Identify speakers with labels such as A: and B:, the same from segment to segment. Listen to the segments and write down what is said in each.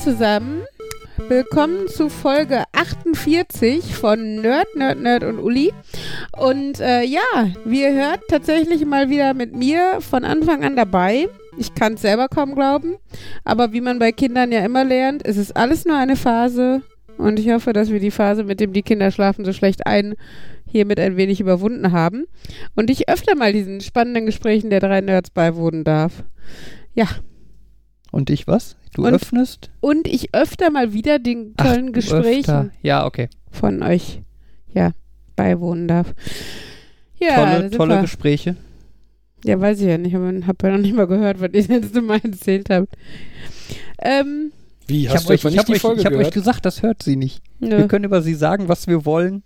A: Zusammen. Willkommen zu Folge 48 von Nerd, Nerd, Nerd und Uli. Und äh, ja, wie ihr hört, tatsächlich mal wieder mit mir von Anfang an dabei. Ich kann es selber kaum glauben. Aber wie man bei Kindern ja immer lernt, ist es alles nur eine Phase. Und ich hoffe, dass wir die Phase, mit dem die Kinder schlafen so schlecht ein, hiermit ein wenig überwunden haben. Und ich öfter mal diesen spannenden Gesprächen der drei Nerds beiwohnen darf. Ja,
B: Und ich was? Du
A: Und-
B: öffnest?
A: und ich öfter mal wieder den tollen
B: du
A: Gesprächen
B: öfter. Ja, okay.
A: von euch ja beiwohnen darf. Ja,
B: tolle, tolle
A: wir.
B: Gespräche.
A: Ja, weiß ich ja nicht, aber ich habe ja noch nicht mal gehört, was ihr letzte Mal erzählt habt. Ähm,
C: Wie,
B: Ich
C: hast
B: habe
C: du
B: euch, ich
C: nicht
B: hab
C: die
B: euch,
C: Folge
B: ich hab euch gesagt, das hört sie nicht. Wir
A: nö.
B: können über sie sagen, was wir wollen.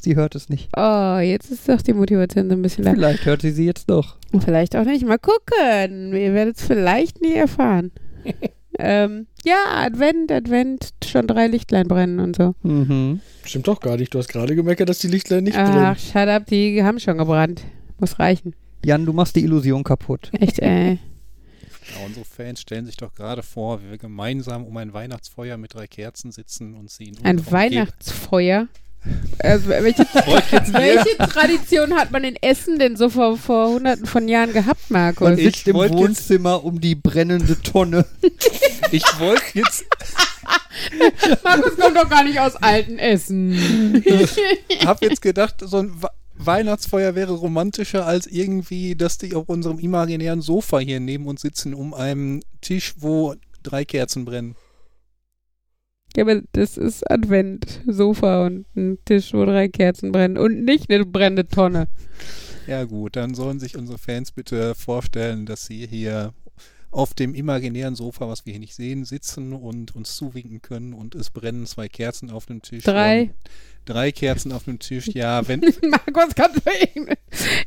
B: Sie hört es nicht.
A: Oh, jetzt ist doch die Motivation so ein bisschen.
B: Vielleicht hört sie sie jetzt doch.
A: Vielleicht auch nicht. Mal gucken. Ihr werdet es vielleicht nie erfahren. ähm, ja, Advent, Advent, schon drei Lichtlein brennen und so.
B: Mhm.
C: Stimmt doch gar nicht. Du hast gerade gemeckert, dass die Lichtlein nicht
A: Ach,
C: brennen.
A: shut up, die haben schon gebrannt. Muss reichen.
B: Jan, du machst die Illusion kaputt.
A: Echt, ey.
D: Ja, unsere Fans stellen sich doch gerade vor, wie wir gemeinsam um ein Weihnachtsfeuer mit drei Kerzen sitzen und sie in
A: Ein
D: unserer Umgebung-
A: Also, welche, welche Tradition hat man in Essen denn so vor, vor hunderten von Jahren gehabt, Markus?
B: Man
D: ich
B: sitzt im Wohnzimmer um die brennende Tonne.
D: Ich wollte jetzt,
A: Markus kommt doch gar nicht aus alten Essen.
D: hab jetzt gedacht, so ein We- Weihnachtsfeuer wäre romantischer als irgendwie, dass die auf unserem imaginären Sofa hier neben uns sitzen, um einen Tisch, wo drei Kerzen brennen.
A: Ja, aber das ist Advent. Sofa und ein Tisch, wo drei Kerzen brennen. Und nicht eine brennende Tonne.
D: Ja gut, dann sollen sich unsere Fans bitte vorstellen, dass sie hier auf dem imaginären Sofa, was wir hier nicht sehen, sitzen und uns zuwinken können und es brennen zwei Kerzen auf dem Tisch.
A: Drei.
D: Drei Kerzen auf dem Tisch. Ja, wenn,
A: Markus kann doch irgend-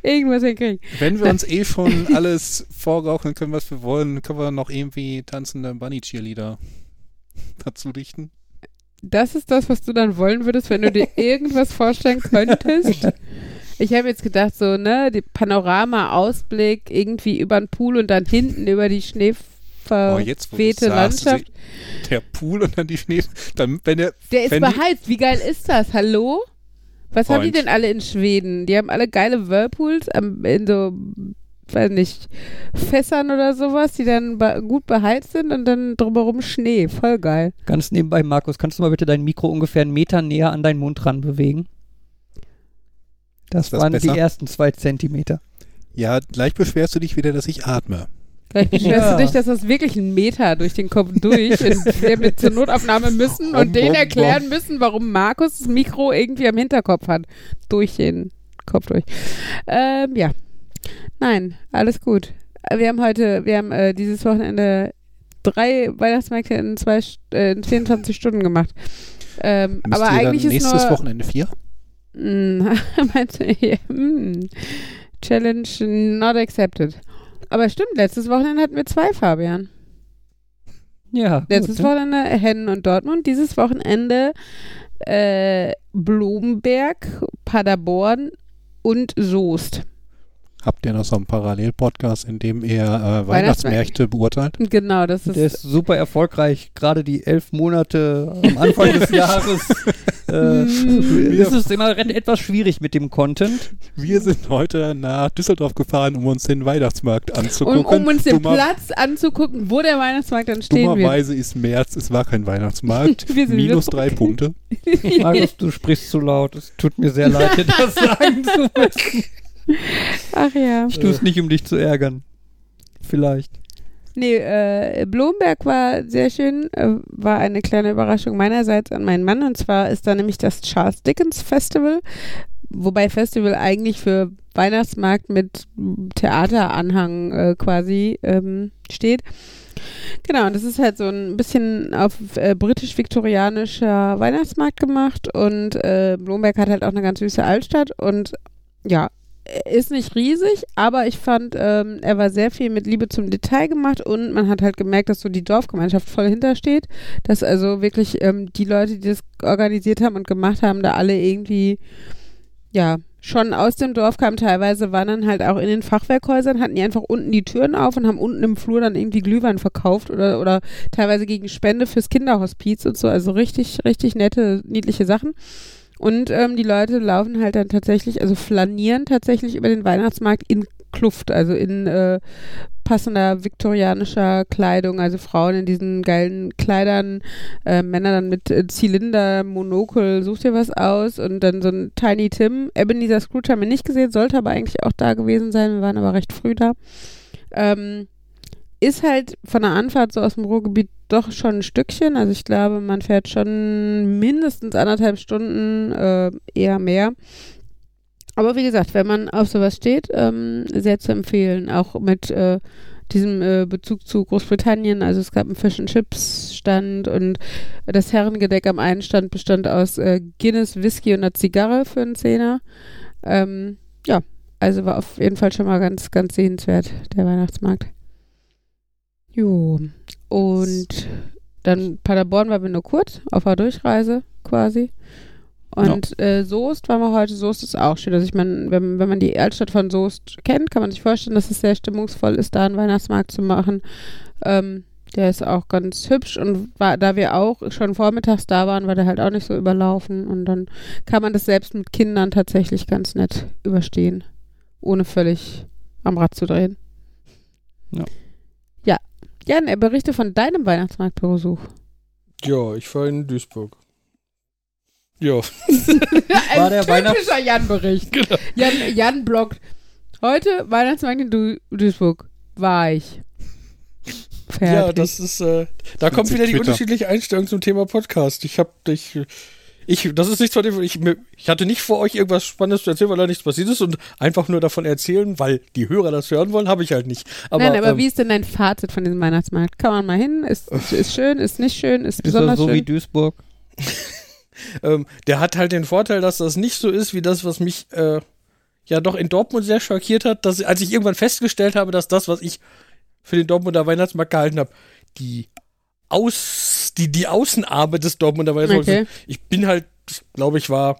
A: irgendwas hinkriegen.
D: wenn wir uns eh schon alles vorgaukeln können, was wir wollen, können wir noch irgendwie tanzende Bunny-Cheerleader dazu dichten.
A: Das ist das, was du dann wollen würdest, wenn du dir irgendwas vorstellen könntest. Ich habe jetzt gedacht, so, ne, die Panorama-Ausblick irgendwie über den Pool und dann hinten über die
D: Oh, jetzt, wo du
A: schneeverwehte
D: sagst,
A: Landschaft.
D: Der Pool und dann die Schnee. Dann, wenn der,
A: Der ist beheizt. Wie geil ist das? Hallo? Was haben die
D: Freund.
A: denn alle in Schweden? Die haben alle geile Whirlpools am, in so, weiß nicht, Fässern oder sowas, die dann gut beheizt sind und dann drumherum Schnee. Voll geil.
B: Ganz nebenbei, Markus, kannst du mal bitte dein Mikro ungefähr einen Meter näher an deinen Mund ran bewegen? Das,
D: Ist das
B: waren die
D: besser?
B: ersten zwei Zentimeter.
D: ja, gleich beschwerst du dich wieder, dass ich atme.
A: Vielleicht beschwerst
B: Ja.
A: du dich, dass das wirklich ein Meter durch den Kopf durch und wir mit zur Notaufnahme müssen
B: Bom,
A: und denen
B: bom,
A: erklären müssen, warum Markus das Mikro irgendwie am Hinterkopf hat. Durch den Kopf durch. Ähm, ja. Nein, alles gut. Wir haben heute, wir haben äh, dieses Wochenende drei Weihnachtsmärkte in, zwei, äh, in 24 Stunden gemacht. Ähm, aber eigentlich ist
D: nächstes
A: nur,
D: Wochenende vier?
A: Mm, meinte, ja, mm. Challenge not accepted. Aber stimmt, letztes Wochenende hatten wir zwei, Fabian.
B: Ja.
A: Letztes
B: gut, ne?
A: Wochenende Hennen und Dortmund, dieses Wochenende äh, Blumenberg, Paderborn und Soest.
D: Habt ihr noch so einen Parallelpodcast, in dem ihr äh, Weihnachtsmärkte beurteilt?
A: Genau, das
B: Der
A: ist.
B: ist super erfolgreich. Gerade die elf Monate am Anfang des Jahres äh,
A: Mm.
B: ist es immer etwas schwierig mit dem Content.
D: Wir sind heute nach Düsseldorf gefahren, um uns den Weihnachtsmarkt anzugucken.
A: um uns den
D: Dummer-
A: Platz anzugucken, wo der Weihnachtsmarkt dann stehen wird.
D: Dummerweise ist März, es war kein Weihnachtsmarkt.
A: Wir sind
D: Minus drei Punkte.
B: Markus, du sprichst zu laut. Es tut mir sehr leid, dir das sagen zu müssen.
A: Ach ja.
B: Ich tue es nicht, um dich zu ärgern. Vielleicht.
A: Nee, äh, Blomberg war sehr schön, äh, war eine kleine Überraschung meinerseits an meinen Mann und zwar ist da nämlich das Charles Dickens Festival, wobei Festival eigentlich für Weihnachtsmarkt mit Theateranhang äh, quasi ähm, steht. Genau, und das ist halt so ein bisschen auf äh, britisch-viktorianischer Weihnachtsmarkt gemacht und äh, Blomberg hat halt auch eine ganz süße Altstadt und ja, ist nicht riesig, aber ich fand, ähm, er war sehr viel mit Liebe zum Detail gemacht und man hat halt gemerkt, dass so die Dorfgemeinschaft voll hintersteht, dass also wirklich ähm, die Leute, die das organisiert haben und gemacht haben, da alle irgendwie ja schon aus dem Dorf kamen. Teilweise waren dann halt auch in den Fachwerkhäusern, hatten die einfach unten die Türen auf und haben unten im Flur dann irgendwie Glühwein verkauft oder, oder teilweise gegen Spende fürs Kinderhospiz und so. Also richtig, richtig nette, niedliche Sachen. Und ähm, die Leute laufen halt dann tatsächlich, also flanieren tatsächlich über den Weihnachtsmarkt in Kluft, also in äh, passender viktorianischer Kleidung, also Frauen in diesen geilen Kleidern, äh, Männer dann mit äh, Zylinder, Monokel, such dir was aus und dann so ein Tiny Tim. Ebenezer Scrooge haben wir nicht gesehen, sollte aber eigentlich auch da gewesen sein, wir waren aber recht früh da. Ähm, ist halt von der Anfahrt so aus dem Ruhrgebiet doch schon ein Stückchen. Also ich glaube, man fährt schon mindestens anderthalb Stunden, äh, eher mehr. Aber wie gesagt, wenn man auf sowas steht, ähm, sehr zu empfehlen. Auch mit äh, diesem äh, Bezug zu Großbritannien. Also es gab einen Fish and Chips Stand und das Herrengedeck am einen Stand bestand aus äh, Guinness, Whisky und einer Zigarre für einen Zehner. Ähm, ja, also war auf jeden Fall schon mal ganz, ganz sehenswert, der Weihnachtsmarkt. Jo. Und dann Paderborn war wir nur kurz auf der Durchreise quasi. Und ja. äh, Soest waren wir heute. Soest ist auch schön. Also ich meine, wenn, wenn man die Altstadt von Soest kennt, kann man sich vorstellen, dass es sehr stimmungsvoll ist, da einen Weihnachtsmarkt zu machen. Ähm, der ist auch ganz hübsch und war, da wir auch schon vormittags da waren, war der halt auch nicht so überlaufen. Und dann kann man das selbst mit Kindern tatsächlich ganz nett überstehen, ohne völlig am Rad zu drehen.
B: Ja.
A: Ja. Jan, er berichte von deinem Weihnachtsmarktbesuch.
C: Ja, ich war in Duisburg. Ja.
A: Ein der typischer Jan-Bericht. Genau. Jan, Jan bloggt. Heute Weihnachtsmarkt in du Duisburg. War ich.
C: Fertig. Ja, das ist, äh, da kommt wieder die unterschiedliche Einstellung zum Thema Podcast. Ich hab dich, ich, das ist nichts von dem, ich, ich hatte nicht vor euch irgendwas Spannendes zu erzählen, weil da nichts passiert ist und einfach nur davon erzählen, weil die Hörer das hören wollen, habe ich halt nicht.
A: Aber, Nein, aber ähm, wie ist denn dein Fazit von diesem Weihnachtsmarkt? Kann man mal hin? Ist, ist schön, ist nicht schön, ist, ist besonders
B: so
A: schön?
B: wie Duisburg?
C: ähm, der hat halt den Vorteil, dass das nicht so ist wie das, was mich äh, ja doch in Dortmund sehr schockiert hat, dass als ich irgendwann festgestellt habe, dass das, was ich für den Dortmunder Weihnachtsmarkt gehalten habe, die aus die die Außenarme des Dortmunder Weihnachtsmarkts. Okay. Ich bin halt, glaube ich, war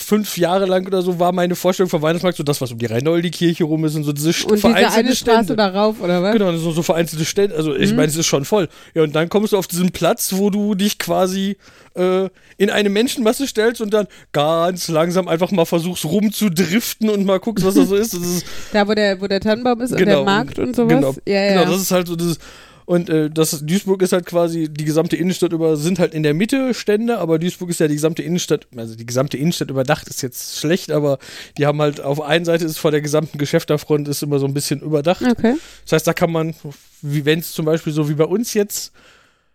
C: fünf Jahre lang oder so war meine Vorstellung vom Weihnachtsmarkt so das, was um die Rheinoldi-Kirche rum ist und so diese
A: und vereinzelte diese eine Stände. Straße darauf, oder was?
C: Genau, so, so vereinzelte Stände. Also ich mhm. meine, es ist schon voll. Ja, und dann kommst du auf diesen Platz, wo du dich quasi äh, in eine Menschenmasse stellst und dann ganz langsam einfach mal versuchst rumzudriften und mal guckst, was da so ist. ist
A: da, wo der, wo der Tannenbaum ist genau, und der genau. Markt und sowas.
C: Genau, ja, ja. genau das ist halt so das und äh, das Duisburg ist halt quasi, die gesamte Innenstadt über, sind halt in der Mitte Stände, aber Duisburg ist ja die gesamte Innenstadt, also die gesamte Innenstadt überdacht ist jetzt schlecht, aber die haben halt auf einen Seite ist vor der gesamten Geschäfterfront ist immer so ein bisschen überdacht.
A: Okay.
C: Das heißt, da kann man, wie wenn es zum Beispiel so wie bei uns jetzt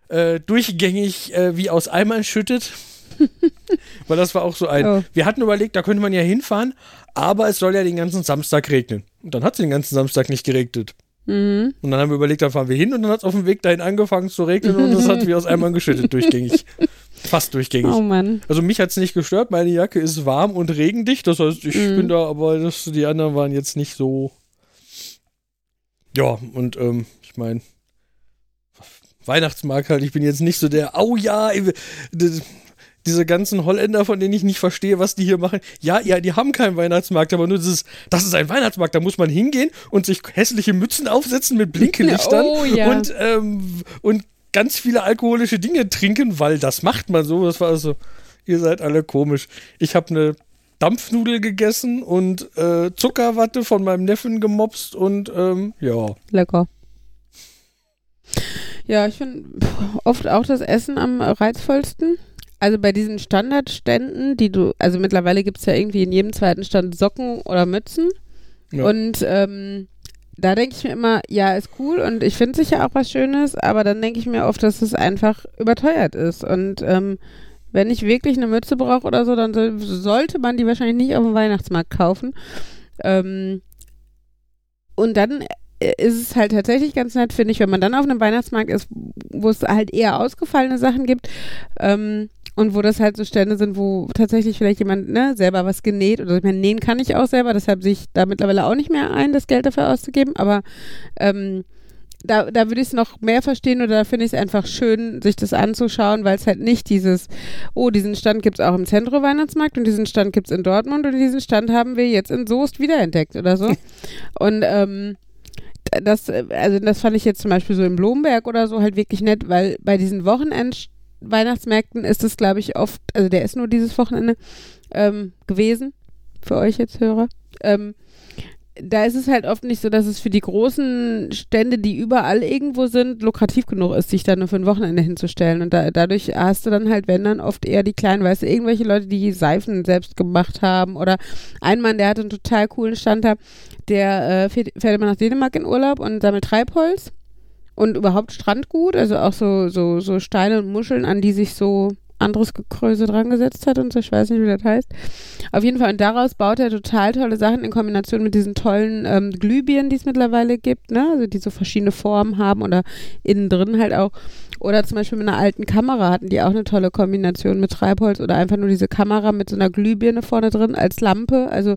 C: äh, durchgängig äh, wie aus Eimern schüttet. Weil das war auch so ein. Oh. Wir hatten überlegt, da könnte man ja hinfahren, aber es soll ja den ganzen Samstag regnen. Und dann hat es den ganzen Samstag nicht geregnet. Mhm. Und dann haben wir überlegt, da fahren wir hin und dann hat es auf dem Weg dahin angefangen zu regnen und es hat wie aus einmal geschüttet, durchgängig. Fast durchgängig.
A: Oh Mann.
C: Also mich hat es nicht gestört, meine Jacke ist warm und regendicht, das heißt, ich mhm. bin da, aber das, die anderen waren jetzt nicht so. Ja, und ähm, ich meine, Weihnachtsmarkt halt, ich bin jetzt nicht so der, oh ja, diese ganzen Holländer, von denen ich nicht verstehe, was die hier machen. Ja, ja, die haben keinen Weihnachtsmarkt, aber nur dieses, das ist ein Weihnachtsmarkt, da muss man hingehen und sich hässliche Mützen aufsetzen mit Blinkelichtern
A: oh, ja.
C: und, ähm, und ganz viele alkoholische Dinge trinken, weil das macht man so. Das war also, ihr seid alle komisch. Ich habe eine Dampfnudel gegessen und äh, Zuckerwatte von meinem Neffen gemopst und ähm, ja.
A: Lecker. Ja, ich finde oft auch das Essen am reizvollsten. Also bei diesen Standardständen, die du, also mittlerweile gibt es ja irgendwie in jedem zweiten Stand Socken oder Mützen. Ja. Und ähm, da denke ich mir immer, ja, ist cool und ich finde sicher auch was Schönes, aber dann denke ich mir oft, dass es einfach überteuert ist. Und ähm, wenn ich wirklich eine Mütze brauche oder so, dann soll, sollte man die wahrscheinlich nicht auf dem Weihnachtsmarkt kaufen. Ähm, und dann ist es halt tatsächlich ganz nett, finde ich, wenn man dann auf einem Weihnachtsmarkt ist, wo es halt eher ausgefallene Sachen gibt. Ähm, und wo das halt so Stände sind, wo tatsächlich vielleicht jemand ne, selber was genäht oder ich meine, nähen kann ich auch selber, deshalb sehe ich da mittlerweile auch nicht mehr ein, das Geld dafür auszugeben, aber ähm, da, da würde ich es noch mehr verstehen oder da finde ich es einfach schön, sich das anzuschauen, weil es halt nicht dieses, oh, diesen Stand gibt es auch im Zentrum Weihnachtsmarkt und diesen Stand gibt es in Dortmund und diesen Stand haben wir jetzt in Soest wiederentdeckt oder so. und ähm, das, also das fand ich jetzt zum Beispiel so in Blomberg oder so halt wirklich nett, weil bei diesen Wochenend Weihnachtsmärkten ist es, glaube ich, oft, also der ist nur dieses Wochenende ähm, gewesen, für euch jetzt Hörer. Ähm, da ist es halt oft nicht so, dass es für die großen Stände, die überall irgendwo sind, lukrativ genug ist, sich da nur für ein Wochenende hinzustellen. Und da, dadurch hast du dann halt, wenn dann oft eher die kleinen, weißt du, irgendwelche Leute, die Seifen selbst gemacht haben. Oder ein Mann, der hatte einen total coolen Stand da, der äh, fährt, immer nach Dänemark in Urlaub und sammelt Treibholz und überhaupt Strandgut, also auch so, so, so Steine und Muscheln, an die sich so anderes Gekröse dran gesetzt hat und so, ich weiß nicht, wie das heißt. Auf jeden Fall, und daraus baut er total tolle Sachen in Kombination mit diesen tollen ähm, Glühbirnen, die es mittlerweile gibt, ne? Also die so verschiedene Formen haben oder innen drin halt auch. Oder zum Beispiel mit einer alten Kamera hatten die auch eine tolle Kombination mit Treibholz oder einfach nur diese Kamera mit so einer Glühbirne vorne drin als Lampe. Also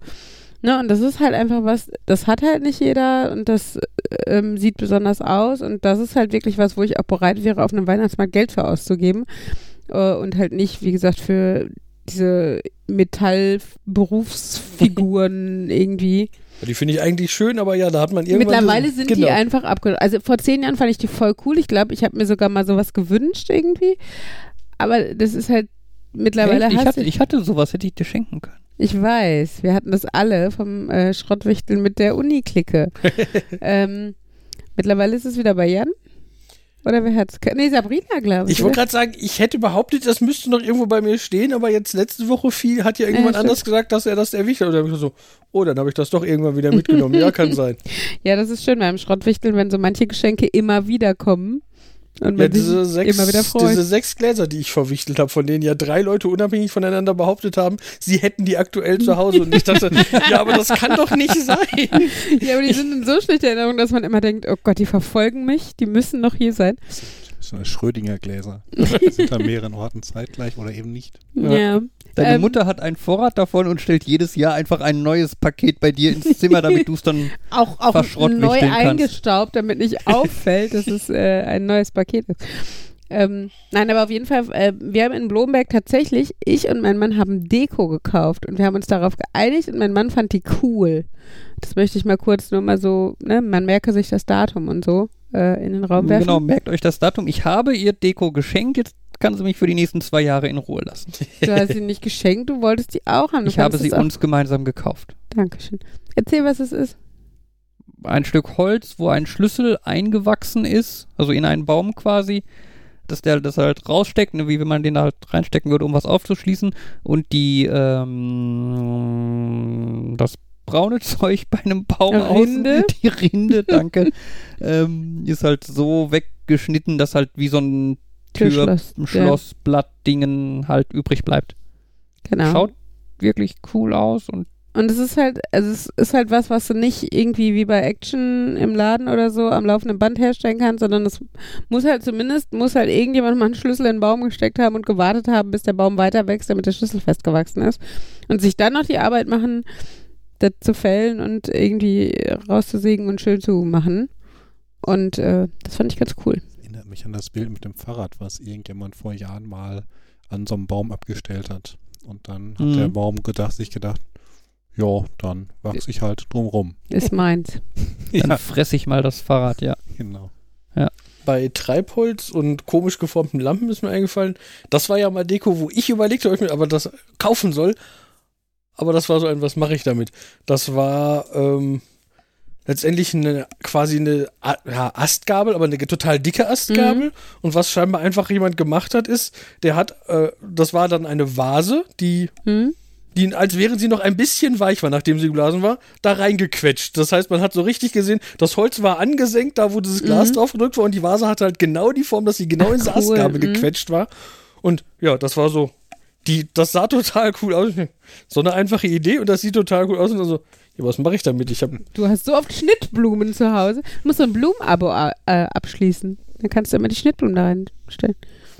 A: Ne, und das ist halt einfach was, das hat halt nicht jeder und das ähm, sieht besonders aus und das ist halt wirklich was, wo ich auch bereit wäre, auf einem Weihnachtsmarkt Geld für auszugeben äh, und halt nicht, wie gesagt, für diese Metallberufsfiguren irgendwie.
C: Die finde ich eigentlich schön, aber ja, da hat man irgendwann.
A: Mittlerweile
C: so,
A: sind
C: genau.
A: die einfach abge... Also vor zehn Jahren fand ich die voll cool. Ich glaube, ich habe mir sogar mal sowas gewünscht irgendwie. Aber das ist halt mittlerweile
B: Echt? Ich,
A: hast
B: hatte,
A: du-
B: ich hatte sowas, hätte ich dir schenken können.
A: Ich weiß, wir hatten das alle vom äh, Schrottwichteln mit der Uni-Clique. ähm, mittlerweile ist es wieder bei Jan. Oder wer hat's? ge- Nee, Sabrina, glaube ich.
C: Ich wollte gerade sagen, ich hätte behauptet, das müsste noch irgendwo bei mir stehen, aber jetzt letzte Woche viel hat ja irgendjemand
A: Ja,
C: anders gesagt, dass er das erwischt hat. Und dann hab ich so, oh, dann habe ich das doch irgendwann wieder mitgenommen. ja, kann sein.
A: Ja, das ist schön beim Schrottwichteln, wenn so manche Geschenke immer wieder kommen. Und
C: Ja, diese sechs,
A: immer wieder freut.
C: diese sechs Gläser, die ich verwichtelt habe, von denen ja drei Leute unabhängig voneinander behauptet haben, sie hätten die aktuell zu Hause. Und ich dachte, ja, aber das kann doch nicht sein.
A: ja, aber die sind in so schlechter Erinnerung, dass man immer denkt, oh Gott, die verfolgen mich, die müssen noch hier sein.
D: Das sind Schrödinger Gläser. Die sind an mehreren Orten zeitgleich oder eben nicht.
B: Ja.
A: Ja.
B: Deine
A: Ähm,
B: Mutter hat einen Vorrat davon und stellt jedes Jahr einfach ein neues Paket bei dir ins Zimmer, damit du es dann.
A: Auch, auch
B: verschrottwichteln
A: neu
B: kannst.
A: eingestaubt, damit nicht auffällt, dass es äh, ein neues Paket ist. Ähm, nein, aber auf jeden Fall, äh, wir haben in Blomberg tatsächlich, ich und mein Mann haben Deko gekauft und wir haben uns darauf geeinigt und mein Mann fand die cool. Das möchte ich mal kurz nur mal so, ne, man merke sich das Datum und so äh, in den Raum werfen.
B: Genau, merkt euch das Datum. Ich habe ihr Deko geschenkt, jetzt kann sie mich für die nächsten zwei Jahre in Ruhe lassen.
A: Du hast sie nicht geschenkt, du wolltest die auch haben. Du
B: Ich habe sie uns gemeinsam gekauft.
A: Dankeschön. Erzähl, was es ist.
B: Ein Stück Holz, wo ein Schlüssel eingewachsen ist, also in einen Baum quasi, dass der das halt raussteckt, ne, wie wenn man den halt reinstecken würde, um was aufzuschließen. Und die, ähm, das braune Zeug bei einem Baum
A: Rinde?
B: außen, die Rinde, danke, ähm, ist halt so weggeschnitten, dass halt wie so ein Tür, Schlossblatt-Dingen halt übrig bleibt.
A: Genau.
B: Schaut wirklich cool aus und
A: Und es ist halt, also es ist halt was, was du nicht irgendwie wie bei Action im Laden oder so am laufenden Band herstellen kannst, sondern es muss halt zumindest, muss halt irgendjemand mal einen Schlüssel in den Baum gesteckt haben und gewartet haben, bis der Baum weiter wächst, damit der Schlüssel festgewachsen ist. Und sich dann noch die Arbeit machen, das zu fällen und irgendwie rauszusägen und schön zu machen. Und äh, das fand ich ganz cool.
D: Mich an das Bild mit dem Fahrrad, was irgendjemand vor Jahren mal an so einem Baum abgestellt hat. Und dann hat
B: Mhm.
D: der Baum gedacht, sich gedacht, ja, dann wachse ich halt drum rum.
A: Ist meins.
B: dann
D: Ja,
B: fresse ich mal das Fahrrad, ja.
D: genau.
C: Bei Treibholz und komisch geformten Lampen ist mir eingefallen, das war ja mal Deko, wo ich überlegt habe, ob ich mir aber das kaufen soll. Aber das war so ein, was mache ich damit? Das war ähm, letztendlich eine quasi eine ja, Astgabel, aber eine total dicke Astgabel. Und was scheinbar einfach jemand gemacht hat, ist, der hat, äh, das war dann eine Vase, die
A: Hm?
C: die, als während sie noch ein bisschen weich war, nachdem sie geblasen war, da reingequetscht. Das heißt, man hat so richtig gesehen, das Holz war angesenkt, da wo dieses Glas
A: Mhm.
C: drauf gedrückt war und die Vase hatte halt genau die Form, dass sie genau in diese
A: Ach, cool,
C: Astgabel
A: mhm.
C: gequetscht war. Und ja, das war so, die, das sah total cool aus. So eine einfache Idee und das sieht total cool aus und dann so, ja, was mache ich damit? Ich habe
A: Du hast so oft Schnittblumen zu Hause. Du musst so ein Blumenabo äh, abschließen. Dann kannst du immer die Schnittblumen da reinstellen.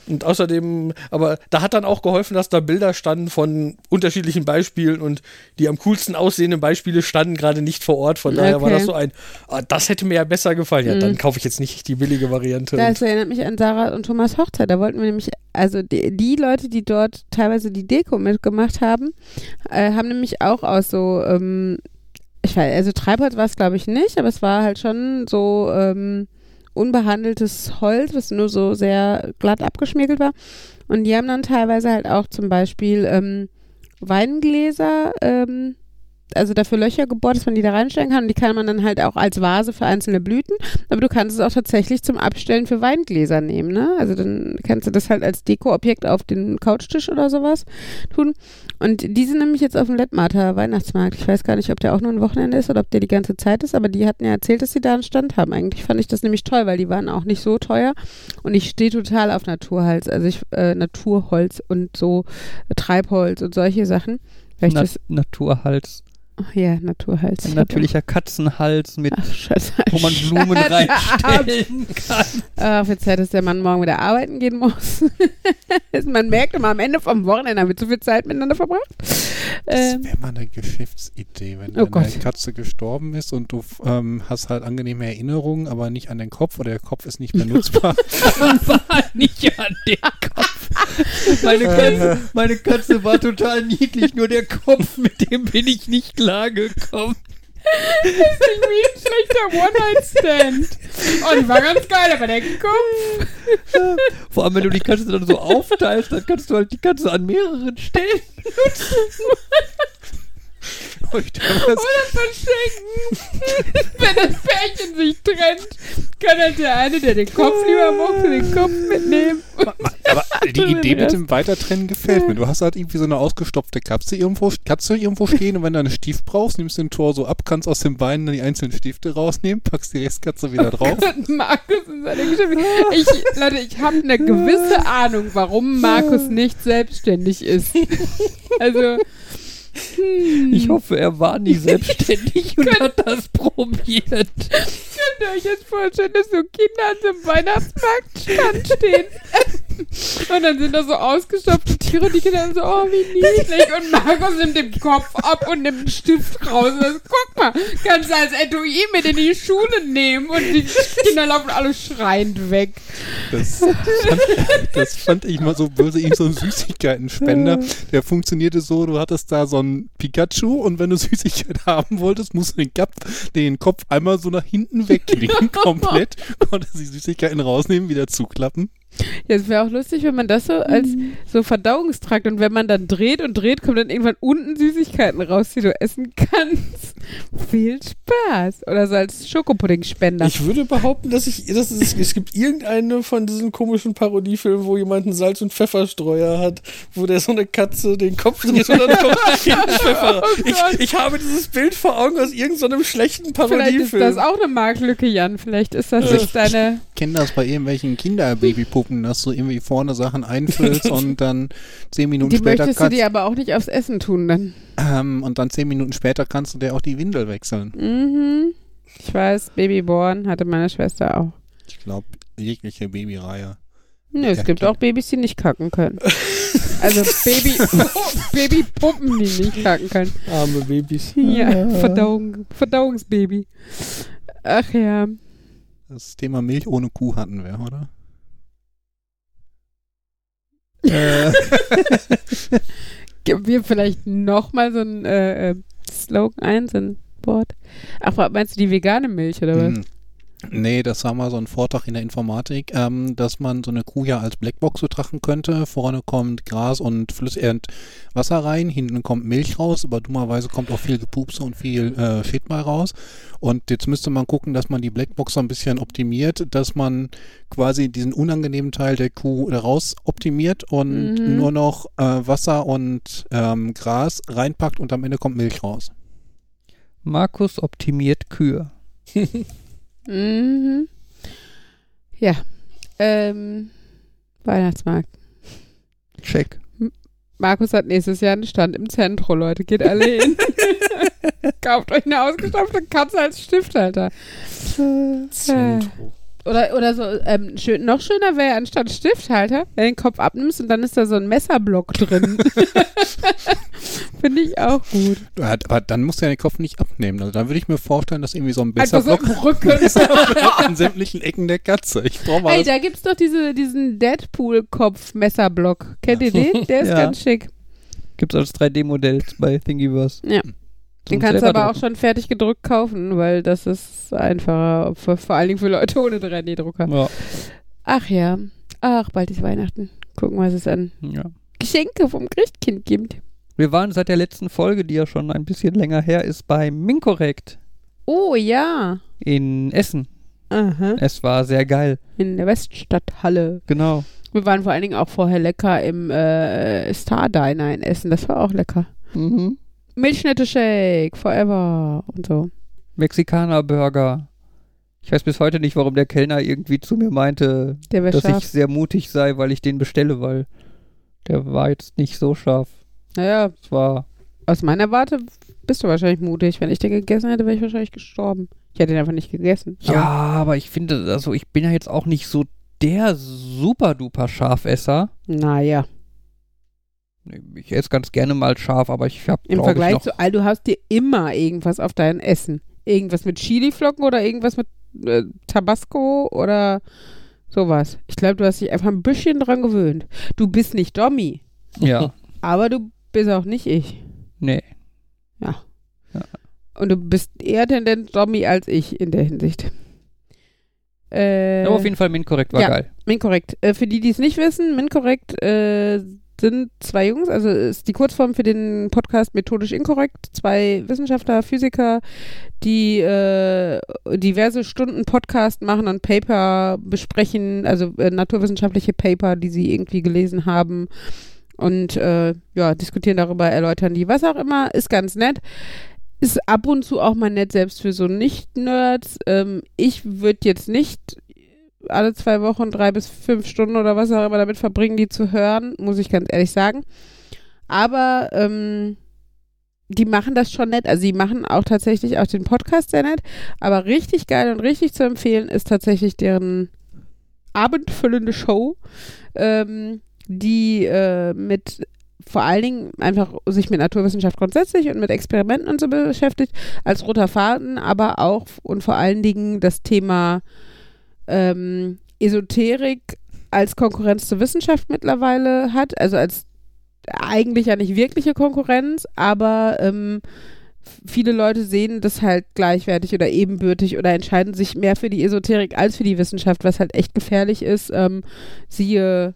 C: Und außerdem, aber da hat dann auch geholfen, dass da Bilder standen von unterschiedlichen Beispielen und die am coolsten aussehenden Beispiele standen gerade nicht vor Ort. Von daher war
A: Okay.
C: das so ein, ah, das hätte mir ja besser gefallen. Ja,
A: Mhm.
C: dann kaufe ich jetzt nicht die billige Variante.
A: Das erinnert mich an Sarah und Thomas Hochzeit. Da wollten wir nämlich, also die, die Leute, die dort teilweise die Deko mitgemacht haben, äh, haben nämlich auch aus so, ähm, ich weiß, also Treibholz war es glaube ich nicht, aber es war halt schon so ähm, unbehandeltes Holz, was nur so sehr glatt abgeschmiegelt war. Und die haben dann teilweise halt auch zum Beispiel ähm, Weingläser, ähm, also dafür Löcher gebohrt, dass man die da reinstellen kann. Und die kann man dann halt auch als Vase für einzelne Blüten. Aber du kannst es auch tatsächlich zum Abstellen für Weingläser nehmen, ne? Also dann kannst du das halt als Dekoobjekt auf den Couchtisch oder sowas tun. Und die sind nämlich jetzt auf dem Lettmater Weihnachtsmarkt. Ich weiß gar nicht, ob der auch nur ein Wochenende ist oder ob der die ganze Zeit ist, aber die hatten ja erzählt, dass sie da einen Stand haben. Eigentlich fand ich das nämlich toll, weil die waren auch nicht so teuer. Und ich stehe total auf Naturholz, also ich, äh, Naturholz und so Treibholz und solche Sachen.
B: Na
A: ach ja, Naturholz.
B: Ein natürlicher Katzenhals mit,
A: Ach, Scheiße.
B: wo man Blumen
A: up.
B: reinstellen kann.
A: Ach, wird Zeit, dass der Mann morgen wieder arbeiten gehen muss. Man merkt immer, am Ende vom Wochenende haben wir zu viel Zeit miteinander verbracht.
D: Das
A: Ähm,
D: wäre mal eine Geschäftsidee, wenn
A: Oh
D: deine. Katze gestorben ist und du ähm, hast halt angenehme Erinnerungen, aber nicht an den Kopf oder der Kopf ist nicht mehr nutzbar.
B: war nicht an den Kopf. Meine Katze, meine Katze war total niedlich, nur der Kopf, mit dem bin ich nicht klargekommen.
A: wie ein schlechter One-Night-Stand. Oh, die war ganz geil, aber der Kopf.
B: Vor allem, wenn du die Katze dann so aufteilst, dann kannst du halt die Katze an mehreren Stellen
D: Und ich stell mir das-
A: Oder verschenken. Wenn das Pärchen sich trennt, kann halt der eine, der den Kopf lieber mochte, den Kopf mitnehmen.
D: Aber die Idee mit dem Weitertrennen gefällt mir. Du hast halt irgendwie so eine ausgestopfte Katze irgendwo, Katze irgendwo stehen und wenn du einen Stift brauchst, nimmst du den Tor so ab, kannst aus den Beinen dann die einzelnen Stifte rausnehmen, packst die Restkatze wieder drauf.
A: Markus in seine Geschichte. Ich, Leute, ich habe eine gewisse Ahnung, warum Markus nicht selbstständig ist. Also, hm,
B: Ich hoffe, er war nie selbstständig und hat das probiert.
A: könnt ihr euch jetzt vorstellen, dass so Kinder an so einem Weihnachtsmarktstand stehen. Und dann sind da so ausgestopfte Tiere und die Kinder so, oh, wie niedlich. Und Markus nimmt den Kopf ab und nimmt einen Stift raus. Und sagt, guck mal, kannst du als Etui mit in die Schule nehmen. Und die Kinder laufen alle schreiend weg.
D: Das fand, das fand ich mal so böse, ihm so ein Süßigkeitenspender. Der funktionierte so, du hattest da so ein Pikachu und wenn du Süßigkeit haben wolltest, musst du den, Kap, den Kopf einmal so nach hinten weglegen, komplett. Konntest die Süßigkeiten rausnehmen, wieder zuklappen.
A: Ja, es wäre auch lustig, wenn man das so als so Verdauungstrakt und wenn man dann dreht und dreht, kommen dann irgendwann unten Süßigkeiten raus, die du essen kannst. Viel Spaß. Oder so als Schokopuddingspender.
C: Ich würde behaupten, dass ich, dass es, es gibt irgendeine von diesen komischen Parodiefilmen, wo jemand einen Salz- und Pfefferstreuer hat, wo der so eine Katze den Kopf dreht und dann kommt Pfeffer.
A: Oh
C: ich, ich habe dieses Bild vor Augen aus irgendeinem schlechten
A: Vielleicht ist
C: Parodiefilm.
A: das auch eine Marktlücke, Jan. Vielleicht ist das
D: Also
A: jetzt deine.
D: kenne das bei irgendwelchen Kinderbabypuppen, dass du irgendwie vorne Sachen einfüllst und dann zehn Minuten
A: Die
D: später
A: möchtest du
D: kannst,
A: dir aber auch nicht aufs Essen tun dann.
D: Ähm, und dann zehn Minuten später kannst du dir auch die Windel wechseln.
A: Mhm. Ich weiß, Babyborn hatte meine Schwester auch.
D: Ich glaube, jegliche Babyreihe.
A: Nö, es
D: Ja,
A: gibt
D: klar.
A: auch Babys, die nicht kacken können. Also Baby, Babypuppen, die nicht kacken können.
C: Arme Babys.
A: Ja, Verdauung, Verdauungsbaby. Ach ja.
D: Das Thema Milch ohne Kuh hatten wir, oder?
A: Geben wir vielleicht nochmal so ein äh, äh, Slogan ein, so ein Wort. Ach, meinst du die vegane Milch oder was?
D: Hm. Nee, das war mal so ein Vortrag in der Informatik, ähm, dass man so eine Kuh ja als Blackbox betrachten könnte. Vorne kommt Gras und Flüss äh, und Wasser rein, hinten kommt Milch raus, aber dummerweise kommt auch viel Gepupse und viel äh, Shit mal raus. Und jetzt müsste man gucken, dass man die Blackbox so ein bisschen optimiert, dass man quasi diesen unangenehmen Teil der Kuh raus optimiert und
A: Mhm.
D: nur noch äh, Wasser und ähm, Gras reinpackt und am Ende kommt Milch raus.
B: Markus optimiert Kühe.
A: Mhm. Ja. Ähm, Weihnachtsmarkt.
B: Check.
A: Markus hat nächstes Jahr einen Stand im Zentrum, Leute. Geht alle hin. Kauft euch eine ausgestopfte Katze als Stifthalter.
C: Zentro.
A: Oder, oder so, ähm, schön, noch schöner wäre anstatt Stifthalter, wenn du den Kopf abnimmst und dann ist da so ein Messerblock drin. Finde ich auch gut.
D: Ja, Aber dann musst du ja den Kopf nicht abnehmen. Also dann würde ich mir vorstellen, dass irgendwie so ein
A: Einfach so
D: Messerblock
A: im Rücken.
D: an sämtlichen Ecken der Katze. Ich brauche mal
A: Ey, da gibt's doch diese, diesen Deadpool-Kopf-Messerblock. Kennt ihr den? Der ist
B: Ja.
A: ganz schick.
B: Gibt's als 3D-Modell bei Thingiverse.
A: Ja. Den kannst du aber auch
B: drucken.
A: schon fertig gedrückt kaufen, weil das ist einfacher, für, vor allen Dingen für Leute ohne 3D-Drucker.
B: Ja.
A: Ach ja. Ach, bald ist Weihnachten. Gucken, was es an
B: ja.
A: Geschenke vom Christkind gibt.
B: Wir waren seit der letzten Folge, die ja schon ein bisschen länger her ist, bei Minkorrekt
A: Oh ja.
B: in Essen.
A: Aha.
B: Es war sehr geil.
A: In der Weststadthalle.
B: Genau.
A: Wir waren vor allen Dingen auch vorher lecker im äh, Star Diner in Essen. Das war auch lecker.
B: Mhm.
A: Milchschnitte Shake, forever und so.
B: Mexikaner-Burger. Ich weiß bis heute nicht, warum der Kellner irgendwie zu mir meinte, dass
A: scharf.
B: ich sehr mutig sei, weil ich den bestelle, weil der war jetzt nicht so scharf.
A: Naja,
B: Es war,
A: aus meiner Warte bist du wahrscheinlich mutig. Wenn ich den gegessen hätte, wäre ich wahrscheinlich gestorben. Ich hätte den einfach nicht gegessen.
B: ja, aber ich finde, also ich bin ja jetzt auch nicht so der super-duper Scharfesser.
A: Naja,
B: Ich esse ganz gerne mal scharf, aber ich habe,
A: im Vergleich zu all, du hast dir immer irgendwas auf dein Essen. Irgendwas mit Chiliflocken oder irgendwas mit äh, Tabasco oder sowas. Ich glaube, du hast dich einfach ein bisschen dran gewöhnt. Du bist nicht Dommy,
B: Ja,
A: aber du bist auch nicht ich.
B: nee.
A: Und du bist eher Tendenz Dommy als ich in der Hinsicht. Äh,
B: Aber auf jeden Fall Minkorrekt war
A: ja.
B: geil.
A: Minkorrekt. Äh, für die, die es nicht wissen, Minkorrekt äh, sind zwei Jungs, also ist die Kurzform für den Podcast methodisch inkorrekt. Zwei Wissenschaftler, Physiker, die äh, diverse Stunden Podcast machen und Paper besprechen, also äh, naturwissenschaftliche Paper, die sie irgendwie gelesen haben und äh, ja, diskutieren darüber, erläutern die, was auch immer, ist ganz nett. Ist ab und zu auch mal nett, selbst für so Nicht-Nerds. Ähm, ich würde jetzt nicht alle zwei Wochen drei bis fünf Stunden oder was auch immer damit verbringen, die zu hören, muss ich ganz ehrlich sagen. Aber ähm, die machen das schon nett. Also sie machen auch tatsächlich auch den Podcast sehr nett. Aber richtig geil und richtig zu empfehlen ist tatsächlich deren abendfüllende Show, ähm, die äh, mit vor allen Dingen einfach sich mit Naturwissenschaft grundsätzlich und mit Experimenten und so beschäftigt, als roter Faden, aber auch und vor allen Dingen das Thema ähm, Esoterik als Konkurrenz zur Wissenschaft mittlerweile hat, also als eigentlich ja nicht wirkliche Konkurrenz, aber ähm, viele Leute sehen das halt gleichwertig oder ebenbürtig oder entscheiden sich mehr für die Esoterik als für die Wissenschaft, was halt echt gefährlich ist. Ähm, siehe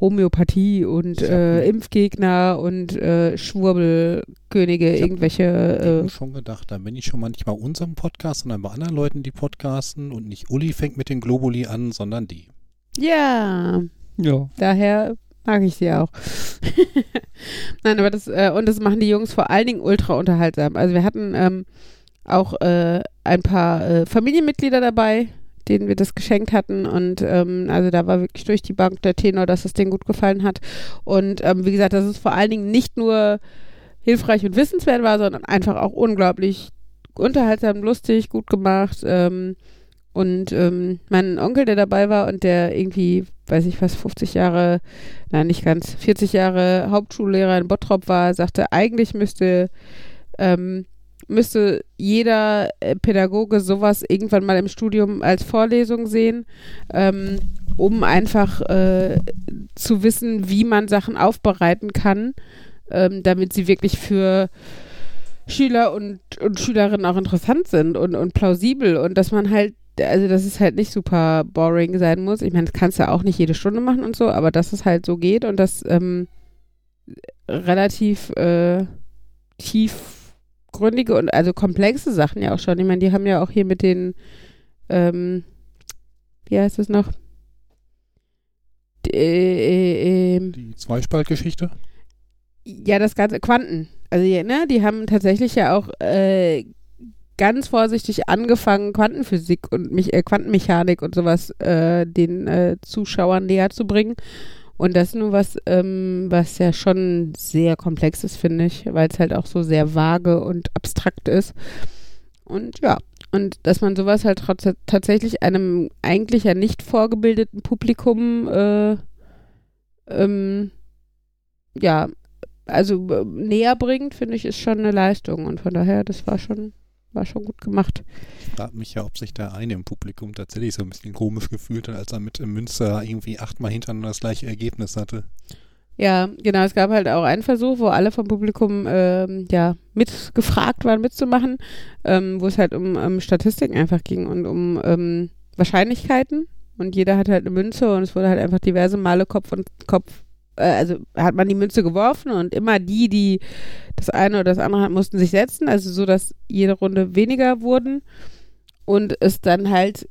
A: Homöopathie und äh, Impfgegner und äh, Schwurbelkönige,
D: Ich hab-
A: irgendwelche.
D: Ich habe
A: Äh,
D: mir schon gedacht, dann bin ich schon manchmal unserem Podcast, sondern bei anderen Leuten, die podcasten und nicht Uli fängt mit den Globuli an, sondern die.
A: ja,
B: Ja.
A: daher mag ich sie auch. Nein, aber das, äh, und das machen die Jungs vor allen Dingen ultra unterhaltsam. Also wir hatten ähm, auch äh, ein paar äh, Familienmitglieder dabei, denen wir das geschenkt hatten. Und ähm, also da war wirklich durch die Bank der Tenor, dass es denen gut gefallen hat. Und ähm, wie gesagt, dass es vor allen Dingen nicht nur hilfreich und wissenswert war, sondern einfach auch unglaublich unterhaltsam, lustig, gut gemacht. Ähm, und ähm, mein Onkel, der dabei war und der irgendwie, weiß ich was, 50 Jahre, nein, nicht ganz, 40 Jahre Hauptschullehrer in Bottrop war, sagte, eigentlich müsste, ähm, müsste jeder äh, Pädagoge sowas irgendwann mal im Studium als Vorlesung sehen, ähm, um einfach äh, zu wissen, wie man Sachen aufbereiten kann, ähm, damit sie wirklich für Schüler und, und Schülerinnen auch interessant sind und, und plausibel und dass man halt, also dass es halt nicht super boring sein muss. Ich meine, das kannst du ja auch nicht jede Stunde machen und so, aber dass es halt so geht und dass ähm, relativ äh, tiefgründige und also komplexe Sachen ja auch schon. Ich meine, die haben ja auch hier mit den, ähm, wie heißt es noch? D äh, äh,
D: Die Zweispaltgeschichte.
A: ja, das ganze Quanten. Also, ja, ne, die haben tatsächlich ja auch äh, ganz vorsichtig angefangen, Quantenphysik und mich, äh, Quantenmechanik und sowas äh, den äh, Zuschauern näher zu bringen. Und das ist nur was, ähm, was ja schon sehr komplex ist, finde ich, weil es halt auch so sehr vage und abstrakt ist. Und ja, Und dass man sowas halt tatsächlich einem eigentlich ja nicht vorgebildeten Publikum äh, ähm, ja, also äh, näher bringt, finde ich, ist schon eine Leistung. Und von daher, das war schon, war schon gut gemacht.
D: Ich frage mich ja, ob sich der eine im Publikum tatsächlich so ein bisschen komisch gefühlt hat, als er mit Münster irgendwie achtmal hintereinander das gleiche Ergebnis hatte.
A: Ja, genau. Es gab halt auch einen Versuch, wo alle vom Publikum ähm, ja mitgefragt waren, mitzumachen, ähm, wo es halt um, um Statistiken einfach ging und um ähm, Wahrscheinlichkeiten. Und jeder hat halt eine Münze und es wurde halt einfach diverse Male Kopf und Kopf, äh, also hat man die Münze geworfen und immer die, die das eine oder das andere hatten, mussten sich setzen, also so, dass jede Runde weniger wurden. Und es dann halt